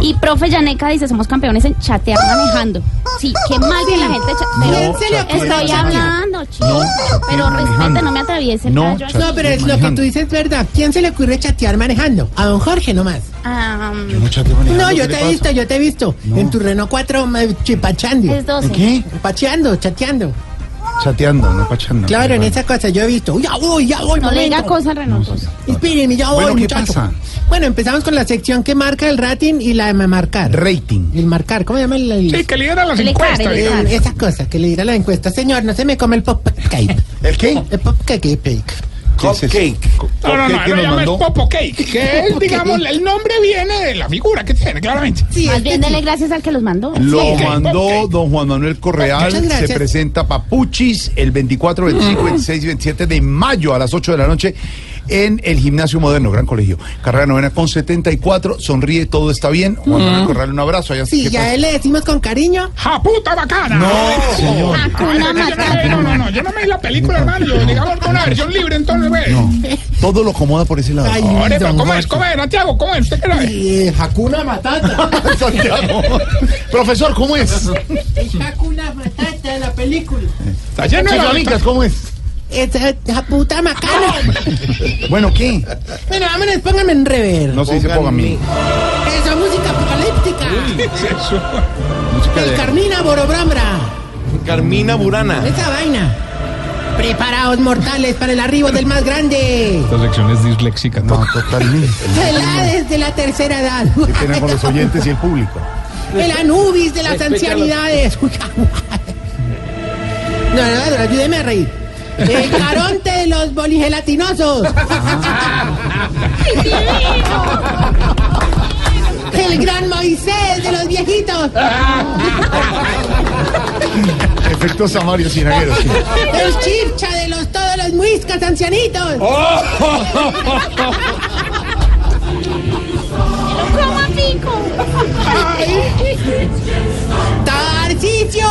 Y profe Yaneca dice, somos campeones en chatear manejando. Sí, qué mal que la gente cha- No, pero se le ocurre Estoy hablando, chicos. No, pero respete, manejando. no me atraviese el No. No, pero es lo que tú dices es verdad. ¿Quién se le ocurre chatear manejando? A don Jorge nomás. Ah, No, yo te he visto, yo te he visto. En tu Renault 4 me- chipachando. Es 12. ¿En qué? Pacheando, chateando. Chateando, no pachando. Claro, en esa cosa yo he visto. Uy, ya voy, ya voy. no le diga momento. cosas renosos. Espérenme, ya voy, Bueno, ¿qué muchacho. pasa? Bueno, empezamos con la sección que marca el rating y la de marcar. Rating. El marcar, ¿cómo se llama el...? el- Sí, que lidera las El encuestas. Icar, el digamos. Icar. Eh, esa cosa que le dirá la encuesta. Señor, no se me come el pop cake. ¿El qué? El pop cake. Cake. Cupcake. No, no, no, llama es. Popo Cake, que es, digamos, el nombre viene de la figura que tiene, claramente. Sí, Más bien dele gracias al que los mandó. Lo mandó don Juan Manuel Correal. Se presenta Papuchis el 24, 25, 26 y 27 de mayo a las 8 de la noche en el Gimnasio Moderno, gran colegio. Carrera novena con 74. Sonríe, todo está bien. Juan Manuel Correal, un abrazo. Allá Sí, ¿qué ya pasa? él le decimos con cariño. ¡Ja puta bacana! No, señor. No, me- Matata. no, no, no, yo no me vi la película, hermano. Yo, digamos, con una versión libre, entonces, güey. No, todo lo acomoda por ese lado. Ay, Ore, pero ¿cómo es? ¿Cómo es, Santiago? ¿Cómo es? ¿Usted qué sabe? Eh, Hakuna Matata. Santiago. Profesor, ¿cómo es? Es Hakuna Matata la película. Está lleno de ¿cómo es? Esa esa puta macana. Bueno, ¿qué? bueno, vámonos, pónganme en rever. No se dice ponga a mí. Esa música apocalíptica. ¿Qué es eso? Música El de... Carmina Borobrambra. Carmina Burana. Esa vaina. Preparaos mortales para el arribo del más grande. Esta sección es disléxica. No, totalmente. El Hades de la tercera edad. ¿Qué tiene con los oyentes y el público? El Anubis de las ancianidades. No, no, no, ayúdeme a reír. El Caronte de los boligelatinosos. El gran Moisés de los viejitos. Efectos Samario Cinagueros. sí. El chircha de los todos los muiscas ancianitos. ¿Cómo pico? Tarcicio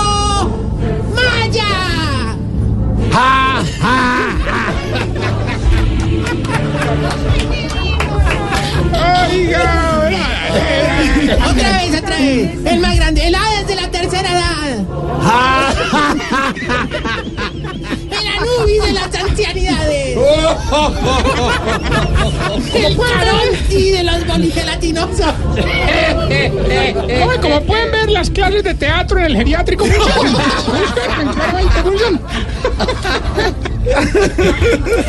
Maya. Oiga, Otra vez, otra vez. El más grande. El Hades de la tercera edad. El Anubis de las ancianidades. El Caronti de los boligelatinosos. Oye, como pueden ver, las clases de teatro en el geriátrico funcionan.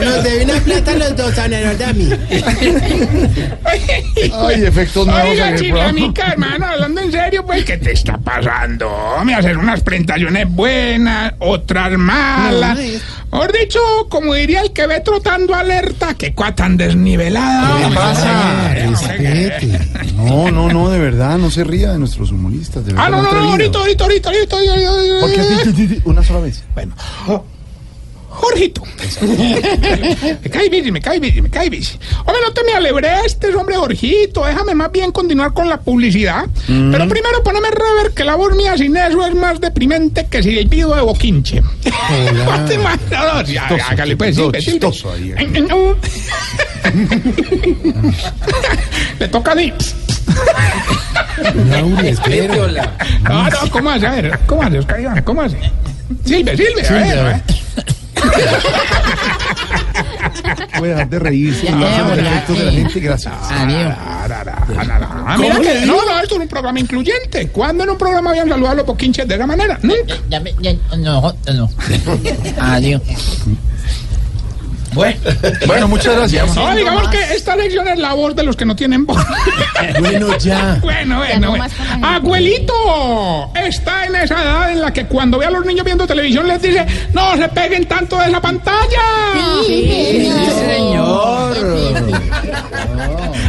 Nos debe una plata a los dos. A mí. Ay, efectos nuevos en Oiga. Chilamica, hermano, hablando en serio, pues, ¿qué te está pasando? Me hacer unas presentaciones buenas, otras malas. No, Mejor dicho, como diría el que ve trotando alerta, que cuá tan desnivelada. ¿Qué pasa? Respete. No, no, no, de verdad, no se ría de nuestros humoristas. De verdad, Ah, no, no, no, ahorita, ahorita, ahorita, ahorita, ahorita, ahorita. ¿Por qué? Di, di, di, Una sola vez. Bueno. Jorgito. me cae bici, me cae bici, me cae bici. Hombre, no te me alebrestes, hombre, Jorgito. Déjame más bien continuar con la publicidad. Pero primero poneme rever que la voz mía sin eso es más deprimente que si el pido de boquinche. Hágale pues, chistoso, ahí. Le toca a. Laura, espero. No, no, ¿cómo hace? A ver, ¿cómo hace, Oscar Iván? ¿Cómo hace? Silve, Silve, a ver, a ver. Voy a dejar de reírse. De la gente. Gracias. Adiós. Ah, mira que, no, no, esto es un programa incluyente. ¿Cuándo en un programa habían saludado a los boquinches de esa manera? Nunca. Ya me- ya- no, no. Adiós. Bueno, bueno, muchas gracias. No, digamos que esta lección es la voz de los que no tienen voz. Bueno, ya. Bueno, Ya bueno, no bueno. la. Abuelito, está en esa edad en la que cuando ve a los niños viendo televisión les dice, no se peguen tanto de esa pantalla. Sí, señor.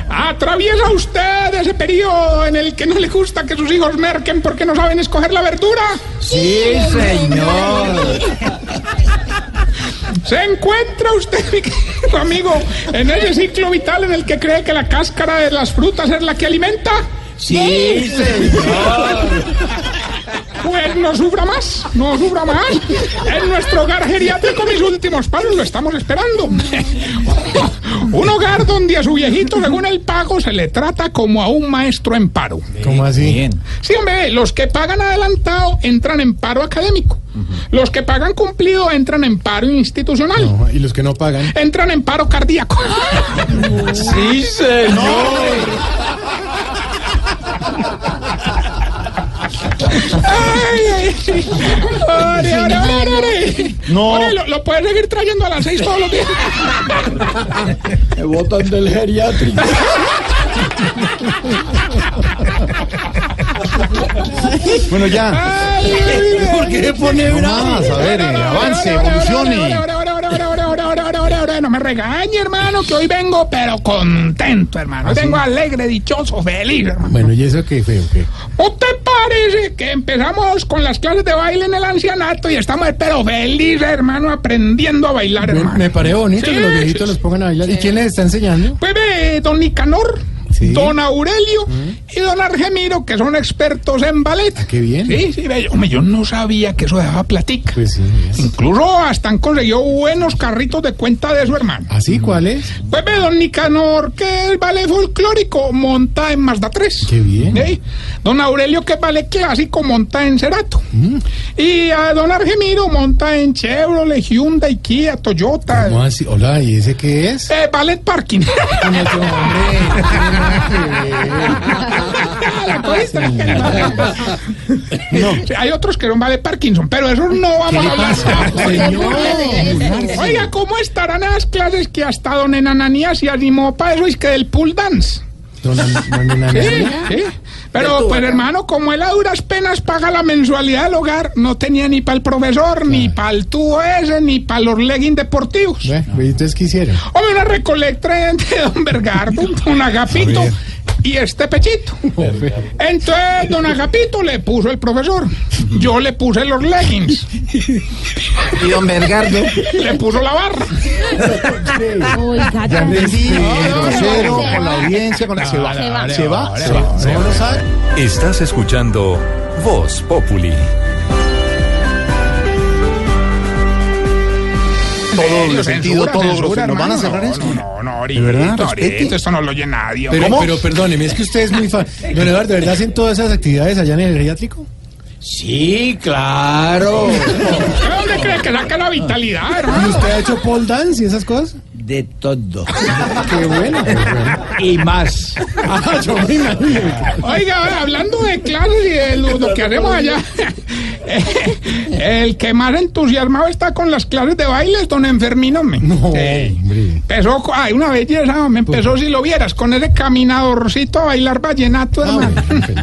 Atraviesa usted ese periodo en el que no le gusta que sus hijos merquen porque no saben escoger la verdura. Sí, señor. Se encuentra usted, mi querido amigo, en ese ciclo vital en el que cree que la cáscara de las frutas es la que alimenta. Sí, señor. Pues no sufra más, no sufra más. En nuestro hogar geriátrico, mis últimos pasos, lo estamos esperando. Un hogar donde a su viejito, según el pago, se le trata como a un maestro en paro. ¿Cómo así? Sí, hombre, los que pagan adelantado entran en paro académico. Los que pagan cumplido entran en paro institucional. No, y los que no pagan. Entran en paro cardíaco. Sí, señor. Ay, ay, ay. Ore, ore, ore, ore. No. Ore, lo, lo puedes seguir trayendo a las seis todos los días. Me botan del geriátrico. Bueno, ya. Ay, ay, ay. ¿Por qué pone No bravo? más, a ver, avance, evolucione ahora, ahora, ahora, ahora. No me regañe, hermano, que hoy vengo, pero contento, hermano. ¿Ah, hoy vengo alegre, dichoso, feliz, hermano. Bueno, ¿y eso qué fue, ¿Qué? ¿Usted parece que empezamos con las clases de baile en el ancianato y estamos, pero feliz, hermano, aprendiendo a bailar, hermano? Me parece bonito que los viejitos sí, los pongan a bailar. ¿Y quién les está enseñando? Pues, eh, don Nicanor. Sí. don Aurelio y don Argemiro, que son expertos en ballet. Ah, qué bien. Sí, sí, hombre, yo no sabía que eso dejaba platica. Pues sí. Incluso hasta han conseguido buenos carritos de cuenta de su hermano. ¿Así? ¿Cuál es? Pues ve, don Nicanor, que es ballet folclórico, monta en Mazda 3. Qué bien. Sí. Don Aurelio, que es ballet clásico, monta en Cerato. Mm. Y a don Argemiro monta en Chevrolet, Hyundai, Kia, Toyota. ¿Cómo así? Hola, ¿y ese qué es? Eh, ballet parking. No, no, hombre, no hay otros que son ballet Parkinson, pero esos no vamos a hablar. Oiga, ¿cómo estarán esas clases que hasta don Enananías se animó para eso? Es que del pool dance. Don, don Enana. Sí, sí. Pero, pues hermano, como él a duras penas paga la mensualidad del hogar, no tenía ni para el profesor, ni para el tubo ese, ni para los leggings deportivos. Bueno, ¿y ustedes qué hicieron? Hombre, una recolecta entre don Bergardo, don Agapito y este pechito. Entonces, don Agapito le puso el profesor. Yo le puse los leggings. Y don Bergardo. Le puso la barra. Oiga, con la audiencia, con la... Se va, Se va. se va, se va. Estás escuchando Voz Populi. Todo sentido, todo censura, grosero. ¿Nos van a cerrar no, esto? No, no, no, ahorita, ¿De verdad? ahorita, esto no lo oye nadie. Pero, ¿Cómo? pero perdóneme, es que usted es muy fan. Don Eduardo, ¿de verdad hacen todas esas actividades allá en el geriátrico? Sí, claro. ¿De dónde cree que saca la vitalidad, ¿Y hermano? usted ha hecho pole dance y esas cosas? De todo. Qué bueno. qué bueno. Y más. Ah, yo me imagino. Oiga, hablando de clases y de lo, lo que hacemos allá, el que más entusiasmado está con las clases de baile es don Enfermino. Me. No, Sí. Empezó, ay, una belleza, me empezó, si lo vieras, con ese caminadorcito a bailar vallenato, Ah,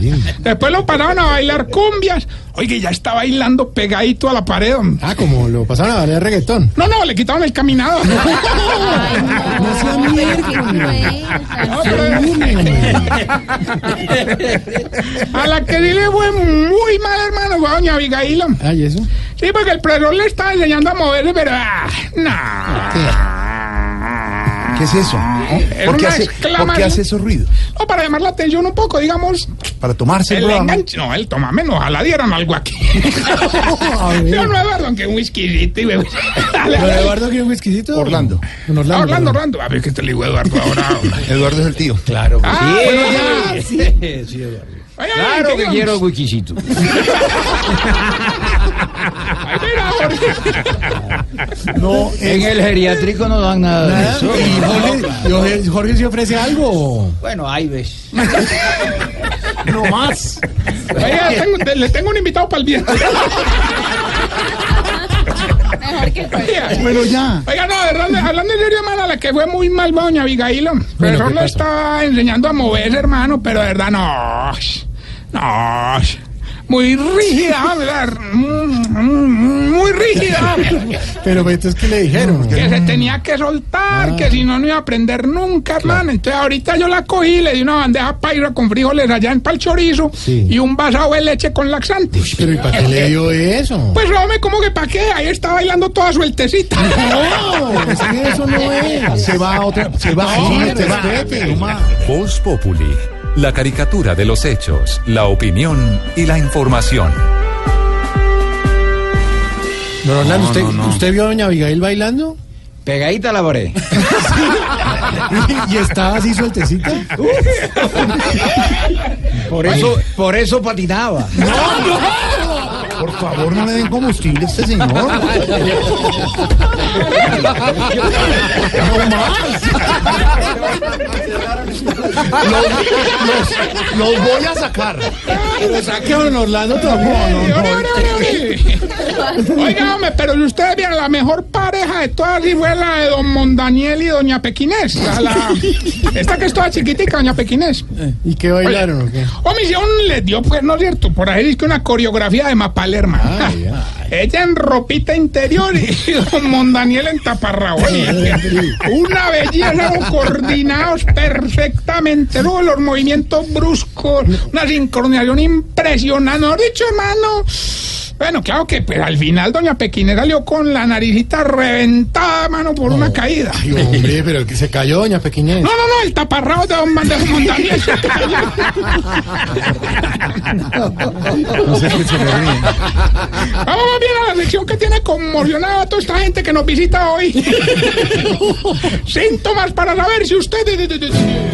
lindo. Después lo pararon a bailar cumbias. Oye, ya está bailando pegadito a la pared. hombre. Ah, como lo pasaron a bailar reggaetón. No, no, le quitaron el caminador. No. No sea miércoles. A la que sí le fue muy mal, hermano, fue a doña Abigail. hombre. Ah, ¿y eso? Sí, porque el profesor le estaba enseñando a moverse, pero... ah, no. ¿Qué es eso? ¿Por qué, hace, por qué hace esos ruidos? No, para llamar la atención un poco, digamos, Para tomarse el enganche. No, el toma menos, ojalá dieran algo aquí. Yo no, Eduardo, aunque un whiskycito y bebé. Dale, ¿Don dale. Eduardo quiere un whiskycito? Orlando. Don Ah, Orlando. Orlando. Orlando. A ver, que te le digo Eduardo ahora. Eduardo es el tío. Claro que Ah, sí. bueno, ya. Sí, sí, Eduardo. Claro ¿qué que quiero wikisito. Ay, mira, Jorge. No, En el geriátrico no dan nada de eso. Y Jorge, Jorge, Jorge se ofrece algo. Bueno, ahí ves. No más. Oiga, tengo- le tengo un invitado para el viernes. Mejor que cualquiera. Bueno, ya. Oiga, no, de verdad, hablando en serio, hermano, la que fue muy mal, doña Abigail. El profesor ¿qué le pasó? estaba enseñando a moverse, hermano, pero de verdad no. No. Muy rígida, ¿verdad? Muy rígida. Pero entonces, ¿qué le dijeron? Que se tenía que soltar, que si no, no iba a aprender nunca, hermano. Entonces, ahorita yo la cogí, le di una bandeja paira con frijoles allá en pal chorizo Sí. y un vasado de leche con laxante. Pero ¿y para qué le dio eso? Pues, hombre, ¿cómo que para qué? Ahí está bailando toda sueltecita. No, es que eso no es. Se va a otra. Se va. No. No más. Voz Populi, la caricatura de los hechos, la opinión y la información. Don Orlando, ¿usted, ¿usted vio a doña Abigail bailando? Pegadita la pared. ¿Y estaba así sueltecita? Por eso, por eso patinaba. Por favor, no le den combustible a este señor. No más. Los, los- los voy a sacar. Pero saque a don Orlando ore. Oiga, hombre, pero si ustedes vieron la mejor pareja de todas y fue la de don Mondaniel y doña Pequinés. La, la- esta que es toda chiquitica, doña Pequinés. ¿Y qué bailaron o qué? Hombre, si aún les dio, pues, ¿no es cierto? Por ahí dice que una coreografía de Hermano. Ella en ropita interior y don Mondaniel en taparrabo. Una belleza, coordinados perfectamente. Luego los movimientos bruscos, una sincronización impresionante. ¿No dicho, hermano? Bueno, claro que pues, al final doña Pequinés salió con la naricita reventada, mano, por una caída. Ay, hombre, pero el que se cayó, doña Pequinés. No, no, no, el taparrabo de don Mandel Mondaniel se cayó. No sé qué se ríe. Vamos más bien a la lección que tiene conmocionada a toda esta gente que nos visita hoy. Síntomas para saber si usted...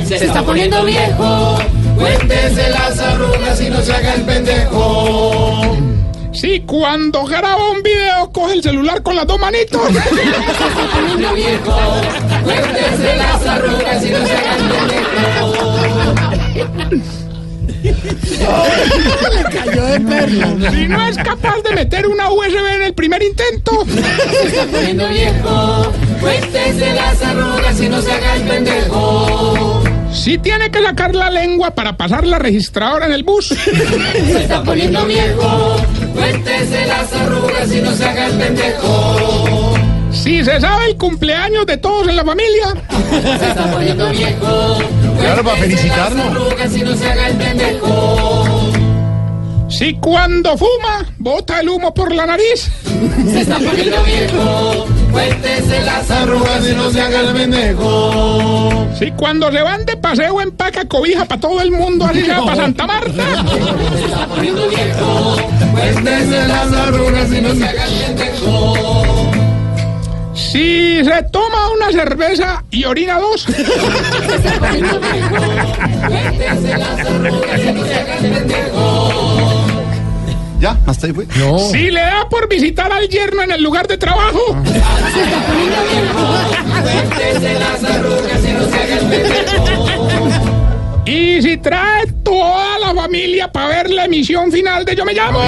Se está poniendo viejo. Cuéntese las arrugas y no se haga el pendejo. Sí, cuando graba un video coge el celular con las dos manitos. Se está poniendo viejo. Cuéntese las arrugas y no se haga el pendejo. Le cayó de perla. Si no es capaz de meter una USB en el primer intento. Se está poniendo viejo. Cuéntese las arrugas y no se haga el pendejo. Si tiene que sacar la lengua para pasar la registradora en el bus. Se está poniendo viejo. Cuéntese las arrugas y no se haga el pendejo. Si se sabe el cumpleaños de todos en la familia. Se está poniendo viejo. Claro, para felicitarlo. Las arrugas y no se haga el pendejo. Si cuando fuma bota el humo por la nariz. Se está poniendo viejo. Cuéntese las arrugas y no se haga el pendejo. Si cuando se van de paseo empaca cobija para todo el mundo, así sea para Santa Marta. Se está poniendo viejo. Cuéntese las arrugas y no se haga el pendejo. Si se toma una cerveza y orina dos. Cuéntese las arrugas y no se haga el pendejo. ¿Ya? ¿Hasta ahí fue? No. Si le da por visitar al yerno en el lugar de trabajo. Se está poniendo viejo. Las arrugas y no se haga el pendejo. Y si trae toda la familia para ver la emisión final de Yo Me Llamo.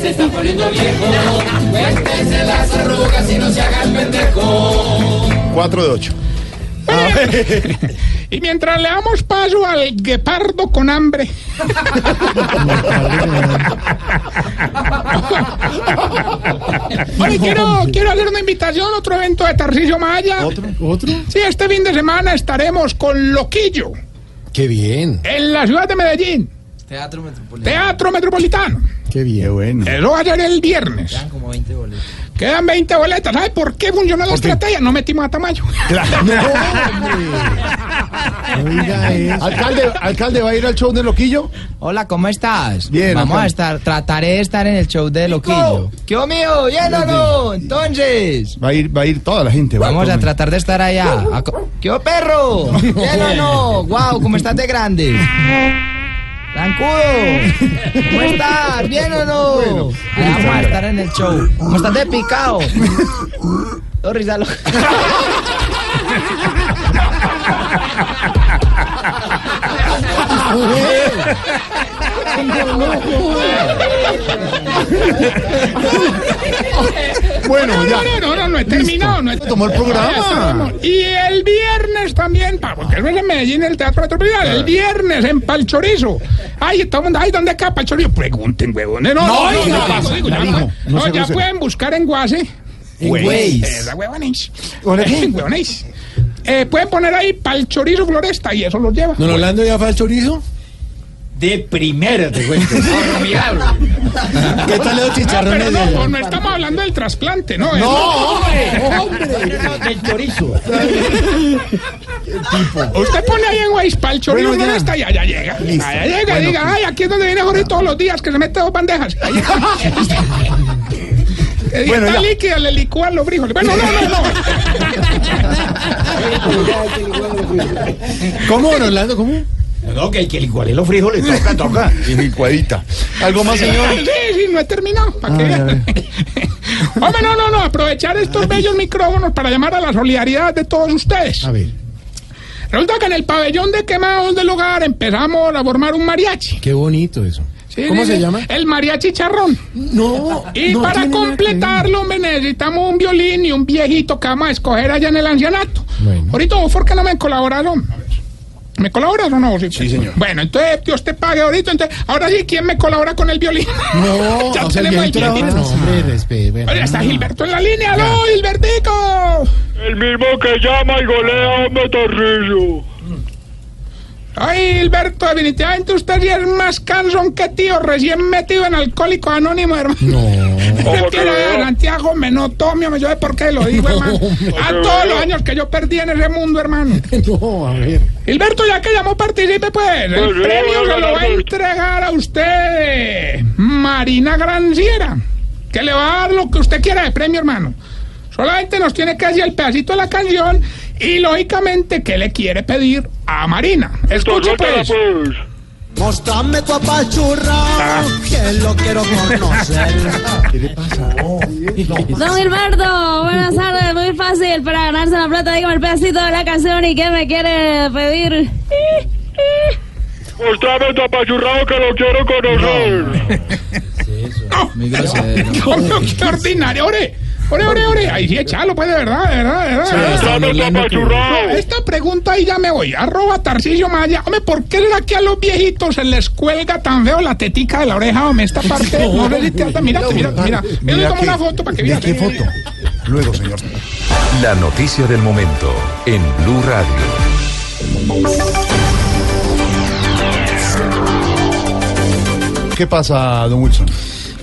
Se está poniendo viejo. Cuéntese las arrugas y no se haga el pendejo. 4 de 8. Y mientras le damos paso al guepardo con hambre. Oye, quiero, quiero hacer una invitación a otro evento de Tarcisio Maya. ¿Otro? ¿Otro? Sí, este fin de semana estaremos con Loquillo Qué bien. en la ciudad de Medellín. Teatro Metropolitano. Teatro Metropolitano. Qué bien. Bueno. Eso va a ser el viernes. Quedan como 20 boletos. Quedan 20 boletas. ¿Sabe por qué funcionó la estrategia? No metimos a Tamayo. alcalde, alcalde, ¿va a ir al show de Loquillo? Hola, ¿cómo estás? Bien, Vamos alcalde. a estar, trataré de estar en el show de Loquillo. ¿Qué mío? ¿Bien o no? Entonces. Va a ir, va a ir toda la gente. va Vamos a tratar de estar allá. A ¿Qué perro? ¿Bien o no? Wow, ¿cómo estás de grande? ¿Cómo estás? ¿Bien o no? Allá vamos a estar en el show. ¿Cómo estás de picado? Bueno, ya. No, no, no, no he terminado. No he Tomó el programa. Y el viernes también, pa, porque es en Medellín, el Teatro Metropolitano. El viernes en Palchorizo. Ay, todo el mundo, ay, ¿dónde queda Palchorizo? Pregunten, huevones. No, no, No, no, no, no, pasa, digo, ya no, no ya pueden buscar en Guase. En Waze. Esa huevones. Huevones. Eh, pueden poner ahí Palchorizo Floresta y eso los lleva. ¿Don Orlando ya fue al chorizo? De primera te cuento. ¿Qué tal los Ah, chicharrones pero de no, allá? no estamos hablando del trasplante, no. No, es- hombre, Del chorizo. Usted pone ahí en Waze Palchorizo Bueno, ya. Floresta y allá llega. Listo. Allá llega, Bueno, diga, ay, aquí es donde viene Jorge todos los días, que se mete dos bandejas. Bueno, está ya. líquida, le licúan los frijoles. Bueno, no, no, no. ¿Cómo, don Orlando? ¿Cómo? No, que hay que licuarle los frijoles. Toca, toca. Y licuadita. ¿Algo más, señor? Sí, sí, no he terminado. ¿Para qué? Hombre, no, no, no. Aprovechar estos bellos micrófonos para llamar a la solidaridad de todos ustedes. A ver, Resulta que en el pabellón de quemados del hogar empezamos a formar un mariachi. qué bonito eso. Sí, ¿Cómo se llama? El mariachi charrón. No. Y no para completarlo, me necesitamos un violín y un viejito que vamos a escoger allá en el ancianato. Bueno. Ahorita, ¿vos ¿por qué no me colaboraron? ¿Me colaboras o no? Sí, señor. Bueno, entonces Dios te pague ahorita. Entonces, ahora sí, ¿quién me colabora con el violín? No, ya o sea, tenemos el violín. no, hombre, Oye, está no. Gilberto en la línea. ¡Aló, Gilbertico! El mismo que llama y golea a Metorrillo. Ay, Gilberto, definitivamente usted sí es más cansón que tío recién metido en alcohólico anónimo, hermano. No. Mentira, Santiago, me me sabe por qué lo digo, hermano. A todos los años que yo perdí en ese mundo, hermano. No, a ver. Gilberto, ya que llamó, participe, pues. El Pues premio se lo va a entregar a usted, Marina Granciera, que le va a dar lo que usted quiera de premio, hermano. Solamente nos tiene que decir el pedacito de la canción y, lógicamente, qué le quiere pedir a Marina. Escuche, pues. Mostrame tu apachurrado, que lo quiero conocer. Don Gilberto, buenas tardes, muy fácil para ganarse la plata. Dígame el pedacito de la canción y qué me quiere pedir. Mostrame tu apachurrado que lo quiero conocer. Grosero. Coño, qué ordinario, ore. Ore, ore, ore. Ahí sí, échalo, pues, de verdad, de verdad, de verdad. Esta pregunta ahí ya me voy. Arroba Tarcisio Maya. Hombre, ¿por qué será que a los viejitos se les cuelga tan feo la tetica de la oreja? Hombre, esta parte. No sé si te mira, mira, una foto para que veas. qué foto. Luego, señor. La noticia del momento en Blue Radio. ¿Qué pasa, don Wilson?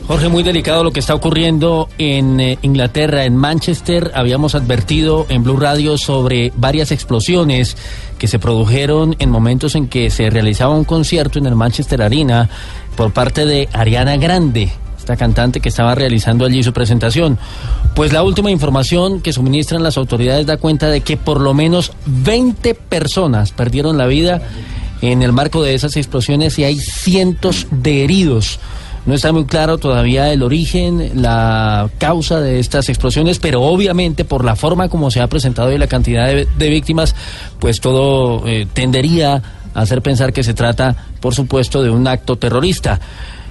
Jorge, muy delicado lo que está ocurriendo en eh, Inglaterra, en Manchester. Habíamos advertido en Blue Radio sobre varias explosiones que se produjeron en momentos en que se realizaba un concierto en el Manchester Arena por parte de Ariana Grande, esta cantante que estaba realizando allí su presentación. Pues la última información que suministran las autoridades da cuenta de que por lo menos 20 personas perdieron la vida en el marco de esas explosiones y hay cientos de heridos. No está muy claro todavía el origen, la causa de estas explosiones, pero obviamente por la forma como se ha presentado y la cantidad de, víctimas, pues todo eh, tendería a hacer pensar que se trata, por supuesto, de un acto terrorista.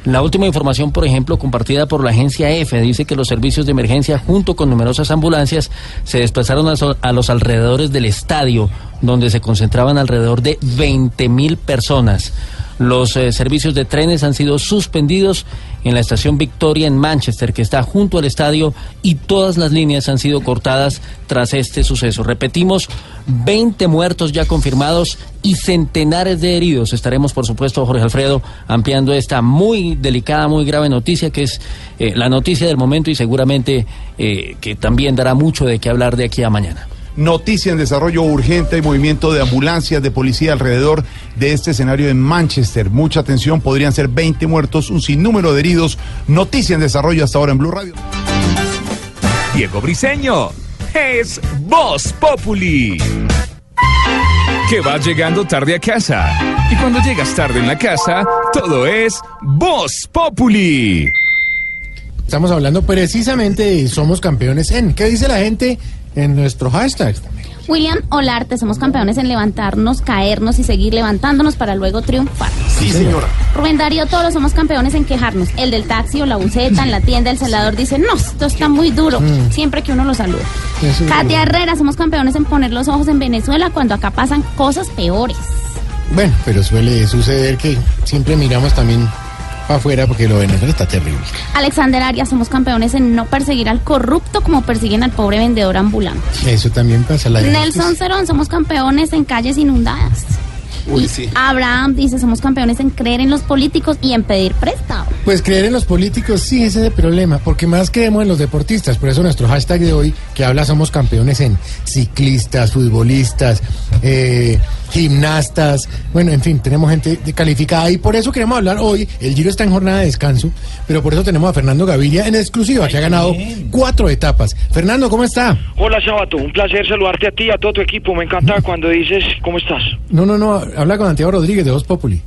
La última información, por ejemplo, compartida por la agencia EFE, dice que los servicios de emergencia, junto con numerosas ambulancias, se desplazaron a, a los alrededores del estadio, donde se concentraban alrededor de 20 mil personas. Los eh, servicios de trenes han sido suspendidos en la estación Victoria en Manchester, que está junto al estadio, y todas las líneas han sido cortadas tras este suceso. Repetimos, 20 muertos ya confirmados y centenares de heridos. Estaremos, por supuesto, Jorge Alfredo, ampliando esta muy delicada, muy grave noticia, que es eh, la noticia del momento y seguramente eh, que también dará mucho de qué hablar de aquí a mañana. Noticia en desarrollo urgente, hay movimiento de ambulancias, de policía alrededor de este escenario en Manchester. Mucha atención, podrían ser 20 muertos, un sinnúmero de heridos. Noticia en desarrollo hasta ahora en Blue Radio. Diego Briseño es Voz Populi. Que vas llegando tarde a casa. Y cuando llegas tarde en la casa, todo es Voz Populi. Estamos hablando precisamente de Somos Campeones en. ¿Qué dice la gente en nuestro hashtag? William Olarte, somos campeones en levantarnos, caernos y seguir levantándonos para luego triunfar. Sí, señora. Rubén Darío, todos somos campeones en quejarnos. El del taxi o la buceta, en la tienda, el celador dice, no, esto está muy duro, Mm. siempre que uno lo saluda. Eso Katia. Herrera, somos campeones en poner los ojos en Venezuela cuando acá pasan cosas peores. Bueno, pero suele suceder que siempre miramos también para afuera porque lo de Venezuela está terrible. Alexander Arias, somos campeones en no perseguir al corrupto como persiguen al pobre vendedor ambulante. Eso también pasa. La Nelson Cerón, somos campeones en calles inundadas. Uy, sí. Abraham dice, somos campeones en creer en los políticos y en pedir prestado. Pues creer en los políticos sí, ese es el problema, porque más creemos en los deportistas. Por eso nuestro hashtag de hoy, que habla somos campeones en ciclistas, futbolistas, eh, gimnastas, bueno, en fin, tenemos gente de- calificada y por eso queremos hablar hoy, el Giro está en jornada de descanso, pero por eso tenemos a Fernando Gaviria en exclusiva, que ha ganado cuatro etapas. Fernando, ¿cómo está? Hola, Sabato. Un placer saludarte a ti y a todo tu equipo. Me encanta cuando dices, ¿cómo estás? No, no, no, habla con Santiago Rodríguez de Voz Populi.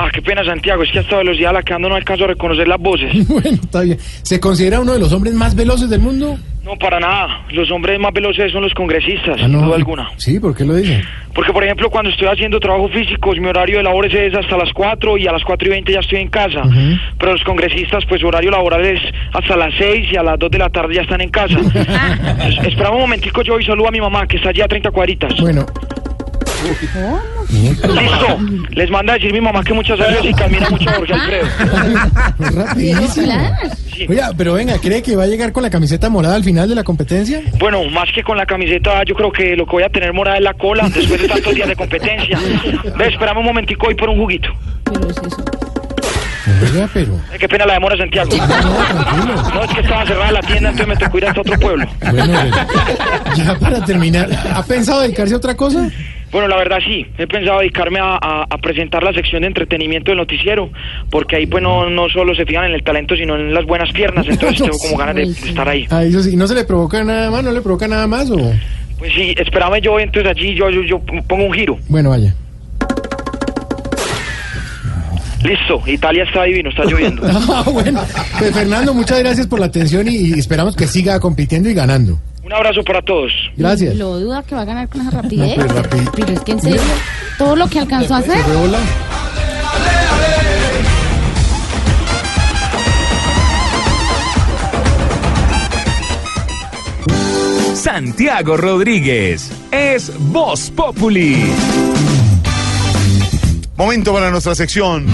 Ah, qué pena, Santiago. Es que a esta velocidad la que ando no alcanzo a reconocer las voces. bueno, está bien. ¿Se considera uno de los hombres más veloces del mundo? No, para nada. Los hombres más veloces son los congresistas, Ah, sin no. duda alguna. Sí, ¿por qué lo dice? Porque, por ejemplo, cuando estoy haciendo trabajo físico, mi horario de labores es hasta las 4 y a las 4 y 20 ya estoy en casa. Pero los congresistas, pues su horario laboral es hasta las 6 y a las 2 de la tarde ya están en casa. Entonces, esperamos un momentico yo y saludo a mi mamá, que está allí a 30 cuadritas. Bueno. Listo. Les manda a decir mi mamá que muchas gracias y camina mucho Jorge Alfredo. Rapidísimo. Oye, pero venga, ¿cree que va a llegar con la camiseta morada al final de la competencia? Bueno, más que con la camiseta, yo creo que lo que voy a tener morada es la cola después de tantos días de competencia. Ve, esperame un momentico hoy por un juguito. Oiga, pero... Qué pena la demora, Santiago. No, es que estaba cerrada la tienda, entonces me tocó ir hasta otro pueblo. Bueno, ya para terminar, ¿ha pensado dedicarse a otra cosa? Bueno, la verdad sí, he pensado dedicarme a, a- a presentar la sección de entretenimiento del noticiero, porque ahí pues no, no solo se fijan en el talento, sino en las buenas piernas, entonces tengo como ganas de, de estar ahí. Ah, eso sí, ¿no se le provoca nada más? ¿No le provoca nada más o...? Pues sí, espérame yo, entonces allí yo, yo, yo pongo un giro. Bueno, vaya. Listo, Italia está divino, está lloviendo. Ah, bueno. Pues, Fernando, muchas gracias por la atención y, y esperamos que siga compitiendo y ganando. Un abrazo para todos. Gracias. Lo duda que va a ganar con esa rapidez. No, pues, rapi- Pero es que en serio, todo lo que alcanzó a hacer. Santiago Rodríguez es Voz Populi. Momento para nuestra sección.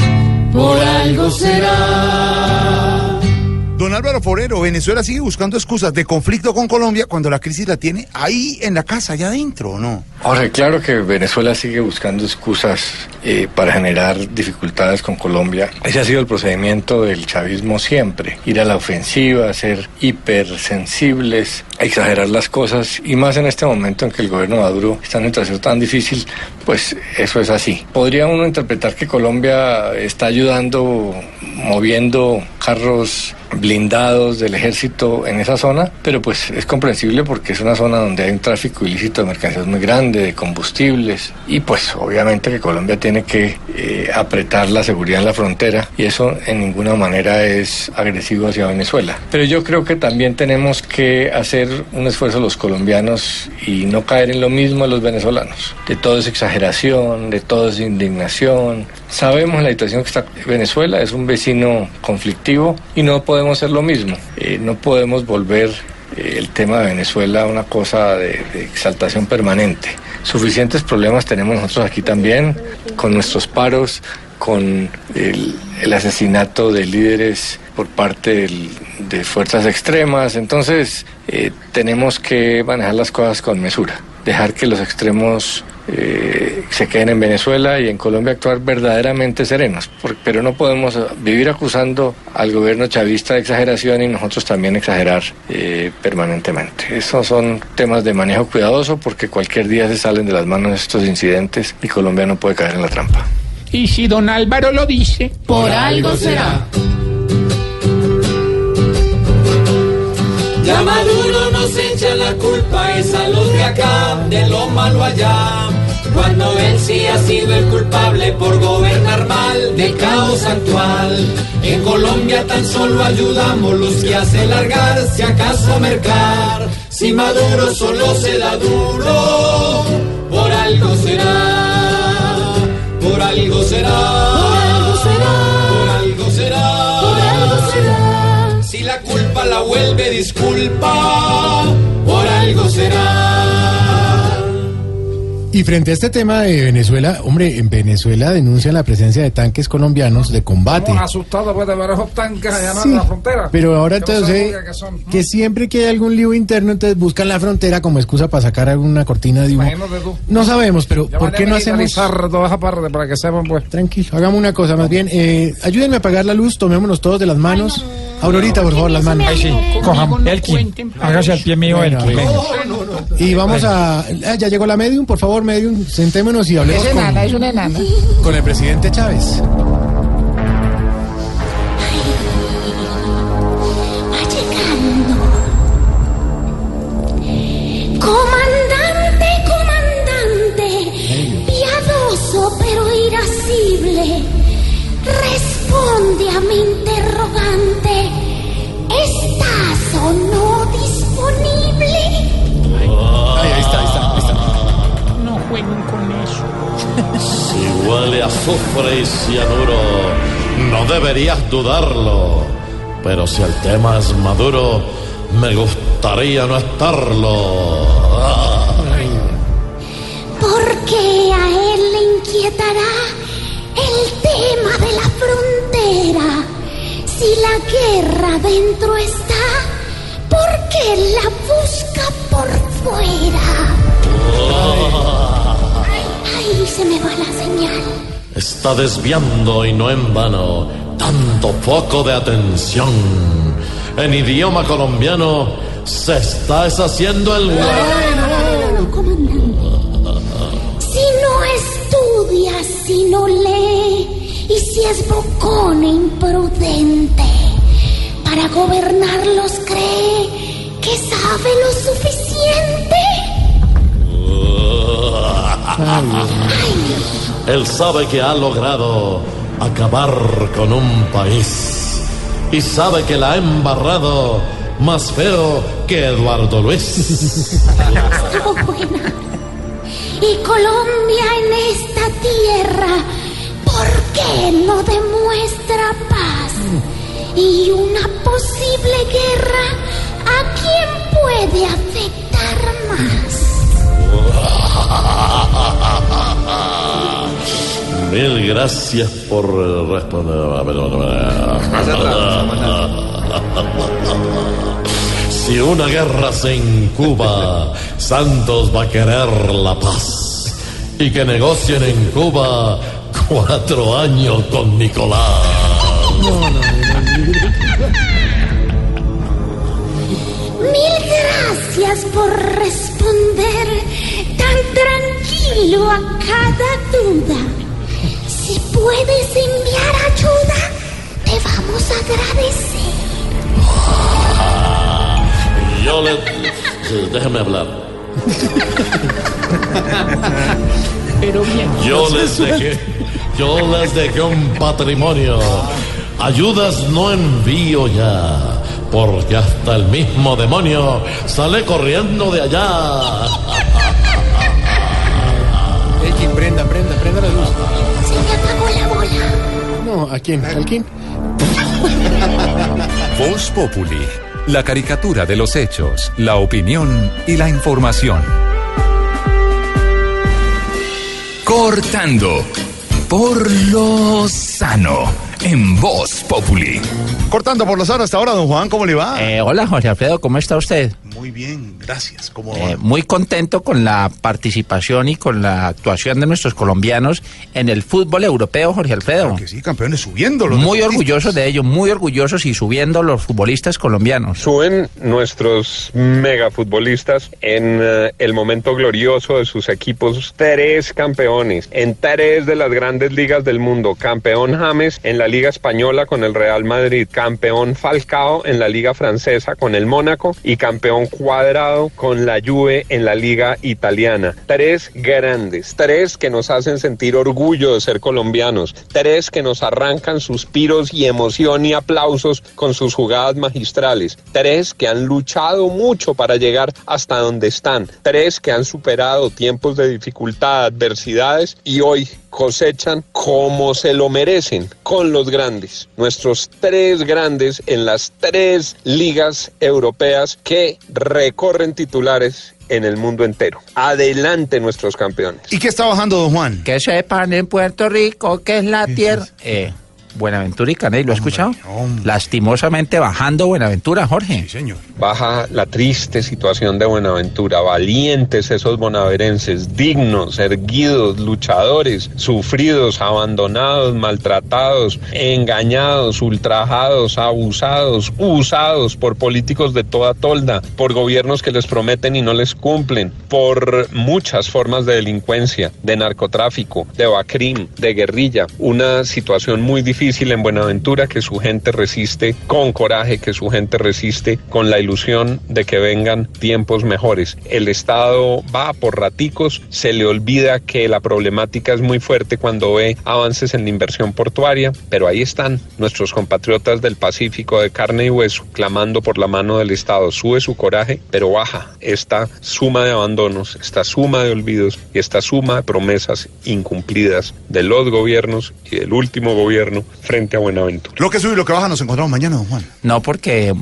Por algo será. Don Álvaro Forero, Venezuela sigue buscando excusas de conflicto con Colombia cuando la crisis la tiene ahí en la casa, allá adentro, ¿o no? Ahora, claro que Venezuela sigue buscando excusas eh, para generar dificultades con Colombia. Ese ha sido el procedimiento del chavismo siempre. Ir a la ofensiva, ser hipersensibles, exagerar las cosas y más en este momento en que el gobierno Maduro está en una situación tan difícil, pues eso es así. Podría uno interpretar que Colombia está ayudando, moviendo carros blindados del ejército en esa zona, pero pues es comprensible porque es una zona donde hay un tráfico ilícito de mercancías muy grande, de combustibles, y pues obviamente que Colombia tiene que eh, apretar la seguridad en la frontera y eso en ninguna manera es agresivo hacia Venezuela. Pero yo creo que también tenemos que hacer un esfuerzo los colombianos y no caer en lo mismo de los venezolanos. De todo es exageración, de todo es indignación. Sabemos la situación que está Venezuela, es un vecino conflictivo y no podemos hacer lo mismo. Eh, no podemos volver eh, el tema de Venezuela una cosa de, exaltación permanente. Suficientes problemas tenemos nosotros aquí también, con nuestros paros, con el, asesinato de líderes por parte de fuerzas extremas. Entonces, eh, tenemos que manejar las cosas con mesura, dejar que los extremos eh, se queden en Venezuela y en Colombia actuar verdaderamente serenos. Por- pero no podemos eh, vivir acusando al gobierno chavista de exageración y nosotros también exagerar eh, permanentemente. Esos son temas de manejo cuidadoso porque cualquier día se salen de las manos estos incidentes y Colombia no puede caer en la trampa. Y si don Álvaro lo dice, Por algo será. Ya Maduro nos echa la culpa, es a los de acá, de lo malo allá. Cuando él sí ha sido el culpable por gobernar mal del caos actual. En Colombia tan solo ayudamos los que hace largar, si acaso mercar. Si Maduro solo se da duro, por algo será, por algo será, vuelve disculpa, por algo será. Y frente a este tema de Venezuela, hombre, en Venezuela denuncian la presencia de tanques colombianos de combate. Estamos asustados pues, de ver esos tanques allá Sí, en la frontera. Pero ahora no entonces, que siempre que hay algún lío interno, entonces buscan la frontera como excusa para sacar alguna cortina de humo. Tú. No sabemos, pero Ya ¿por qué no hacemos...? toda esa parte para que sepan, pues. Tranquilo, hagamos una cosa, más bien, eh, ayúdenme a apagar la luz, tomémonos todos de las manos. Aurorita, por favor, las manos. Ahí sí, cojan, Elkin, hágase al pie mío, Elkin. venga. Y vamos a... ah, ya llegó la medium, por favor, medium, sentémonos y hablemos Es con, enana, es una enana. con el presidente Chávez. Va llegando. Comandante, comandante, piadoso pero irascible, responde a mi interrogante. ¿Estás o no disponible? Ahí, ahí está, ahí está, ahí está. No jueguen con eso. Si huele a azufre y cianuro, no deberías dudarlo. Pero si el tema es maduro, me gustaría no estarlo. Ah. Porque a él le inquietará Si la guerra dentro está, ¿por qué la busca por fuera? Ay, se me va la señal. Está desviando y no en vano tanto foco de atención. En idioma colombiano se está deshaciendo el... No, comandante. Si no estudia, si no lee, y si es bocón e imprudente, para gobernarlos cree que sabe lo suficiente. Él sabe que ha logrado acabar con un país y sabe que la ha embarrado más feo que Eduardo Luis. Buena. Y Colombia en esta tierra, ¿por qué no demuestra paz? Y una posible guerra, ¿a quién puede afectar más? Mil gracias por responder. Si una guerra se incuba, Santos va a querer la paz. Y que negocien en Cuba cuatro años con Nicolás. Mil gracias por responder tan tranquilo a cada duda. Si puedes enviar ayuda, te vamos a agradecer. Yo le... sí, Déjeme hablar. Pero bien. Yo les dejé, yo les dejé un patrimonio. Ayudas no envío ya, porque hasta el mismo demonio sale corriendo de allá. Elkin, prenda, prenda, prenda la luz. Se me apagó la bola. No, ¿a quién? ¿Al quién? Voz Populi, la caricatura de los hechos, la opinión y la información. Cortando. por lo sano en Voz Populi. Cortando por los aros hasta ahora, don Juan, ¿cómo le va? Eh, hola, Jorge Alfredo, ¿cómo está usted? Muy bien, gracias. ¿Cómo Eh, muy contento con la participación y con la actuación de nuestros colombianos en el fútbol europeo, Jorge Alfredo. que sí, campeones subiendo los Muy orgullosos de ello, muy orgullosos y subiendo los futbolistas colombianos. Suben nuestros megafutbolistas en eh, el momento glorioso de sus equipos, tres campeones en tres de las grandes ligas del mundo. Campeón James en la Liga Española con el Real Madrid, campeón Falcao en la Liga Francesa con el Mónaco y campeón Cuadrado con la Juve en la Liga Italiana. Tres grandes, tres que nos hacen sentir orgullo de ser colombianos, tres que nos arrancan suspiros y emoción y aplausos con sus jugadas magistrales, tres que han luchado mucho para llegar hasta donde están, tres que han superado tiempos de dificultad, adversidades y hoy cosechan como se lo merecen con los grandes, nuestros tres grandes en las tres ligas europeas que recorren titulares en el mundo entero. Adelante nuestros campeones. ¿Y qué está bajando, don Juan? Que sepan en Puerto Rico que es la tierra. Eh, Buenaventura y Caney, ¿lo ha escuchado? Lastimosamente bajando Buenaventura, Jorge. Sí, señor. Baja la triste situación de Buenaventura, valientes esos bonaverenses, dignos, erguidos, luchadores, sufridos, abandonados, maltratados, engañados, ultrajados, abusados, usados por políticos de toda tolda, por gobiernos que les prometen y no les cumplen, por muchas formas de delincuencia, de narcotráfico, de bacrim, de guerrilla, una situación muy difícil en Buenaventura que su gente resiste con coraje, que su gente resiste con la ilusión de que vengan tiempos mejores. El Estado va por raticos, se le olvida que la problemática es muy fuerte cuando ve avances en la inversión portuaria, pero ahí están nuestros compatriotas del Pacífico de carne y hueso clamando por la mano del Estado. Sube su coraje, pero baja esta suma de abandonos, esta suma de olvidos y esta suma de promesas incumplidas de los gobiernos y del último gobierno frente a Buenaventura. Lo que sube y lo que baja nos encontramos mañana, don Juan. No, porque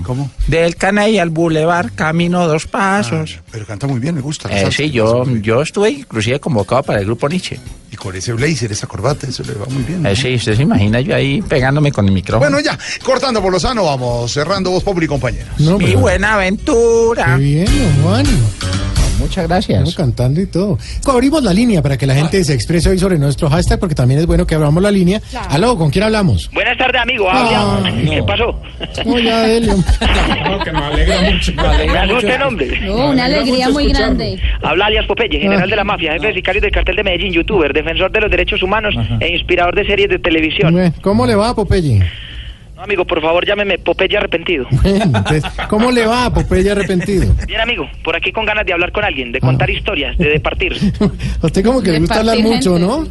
del Caney al Boulevard camino dos pasos. Pero canta muy bien, me gusta. Eh, sí, yo, yo estuve inclusive convocado para el grupo Nietzsche. Y con ese blazer, esa corbata, eso le va muy bien. ¿no? Eh, sí, usted se imagina yo ahí pegándome con el micrófono. Bueno, ya, cortando por lo sano, vamos cerrando Voz Populi, compañeros. Mi buena aventura. Qué bien, don Juan. Muchas gracias. Estamos cantando y todo. Abrimos la línea para que la gente se exprese hoy sobre nuestro hashtag, porque también es bueno que abramos la línea. Aló, ¿con quién hablamos? Buenas tardes, amigo. Ah, Habla. ¿Qué pasó? No, ya, Delio. que nos alegra mucho. Me asusta el hombre. No, una alegría muy grande. Habla alias Popeye, general de la mafia, jefe de sicarios del cartel de Medellín, youtuber, defensor de los derechos humanos e inspirador de series de televisión. ¿Cómo le va Popeye? Amigo, por favor, llámeme Popeye arrepentido. Entonces, ¿Cómo le va a Popeye arrepentido? Bien, amigo, por aquí con ganas de hablar con alguien, de contar historias, de departir. A usted como que le gusta hablar mucho, ¿no?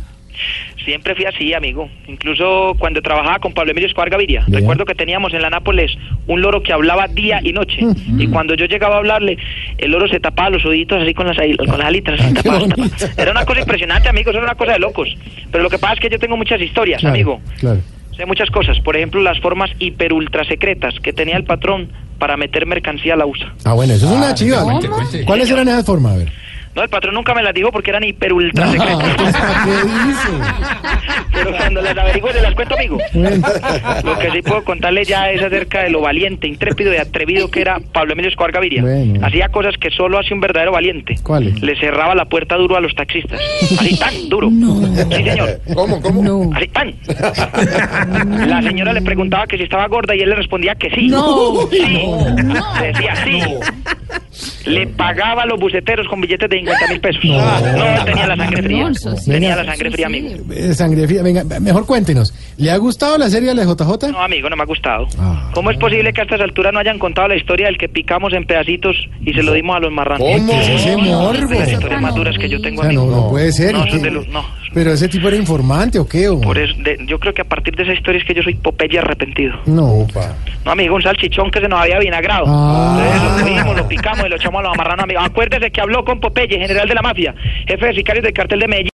Siempre fui así, amigo. Incluso cuando trabajaba con Pablo Emilio Escobar Gaviria. Recuerdo que teníamos en la Nápoles un loro que hablaba día y noche. Y cuando yo llegaba a hablarle, el loro se tapaba los oíditos así con las, con las alitas. tapaba, tapaba. Era una cosa impresionante, amigo. Eso era una cosa de locos. Pero lo que pasa es que yo tengo muchas historias, Claro, amigo. Claro. Sé muchas cosas. Por ejemplo, las formas hiper ultra secretas que tenía el patrón para meter mercancía a la USA. Ah, bueno, eso es una Ah, chiva. ¿Cuáles eran esas formas? A ver. No, el patrón nunca me las dijo porque eran hiper ultra secretas. Pero cuando las averigüe se las cuento, amigo. Lo que sí puedo contarle ya es acerca de lo valiente, intrépido y atrevido que era Pablo Emilio Escobar Gaviria. Bueno. Hacía cosas que solo hace un verdadero valiente. ¿Cuáles? Le cerraba la puerta duro a los taxistas. Así tan duro. Sí, señor. ¿Cómo, cómo? Así tan. La señora le preguntaba que si estaba gorda y él le respondía que sí. No. Sí. Decía sí. Le pagaba a los buceteros con billetes de 50 mil pesos. No, tenía la sangre fría. Tenía la sangre fría, amigo. Eh, sangre fría. Venga, mejor cuéntenos. ¿Le ha gustado la serie de la JJ? No, amigo, no me ha gustado. ¿Cómo es posible que a estas alturas no hayan contado la historia del que picamos en pedacitos y se lo dimos a los marranos? ¿Cómo? ¿Qué es ese morbo? De las historias más duras que yo tengo, O sea, no, amigo. no puede ser. No. Pero ese tipo era informante o qué? o? Por eso, de- yo creo que a partir de esa historia es que yo soy Popeye arrepentido. No. No, amigo, un salchichón que se nos había vinagrado. Ah. Entonces lo cogimos, lo picamos y lo echamos a los marranos, amigo. Acuérdese que habló con Popeye, general de la mafia, jefe de sicarios del cartel de Medellín.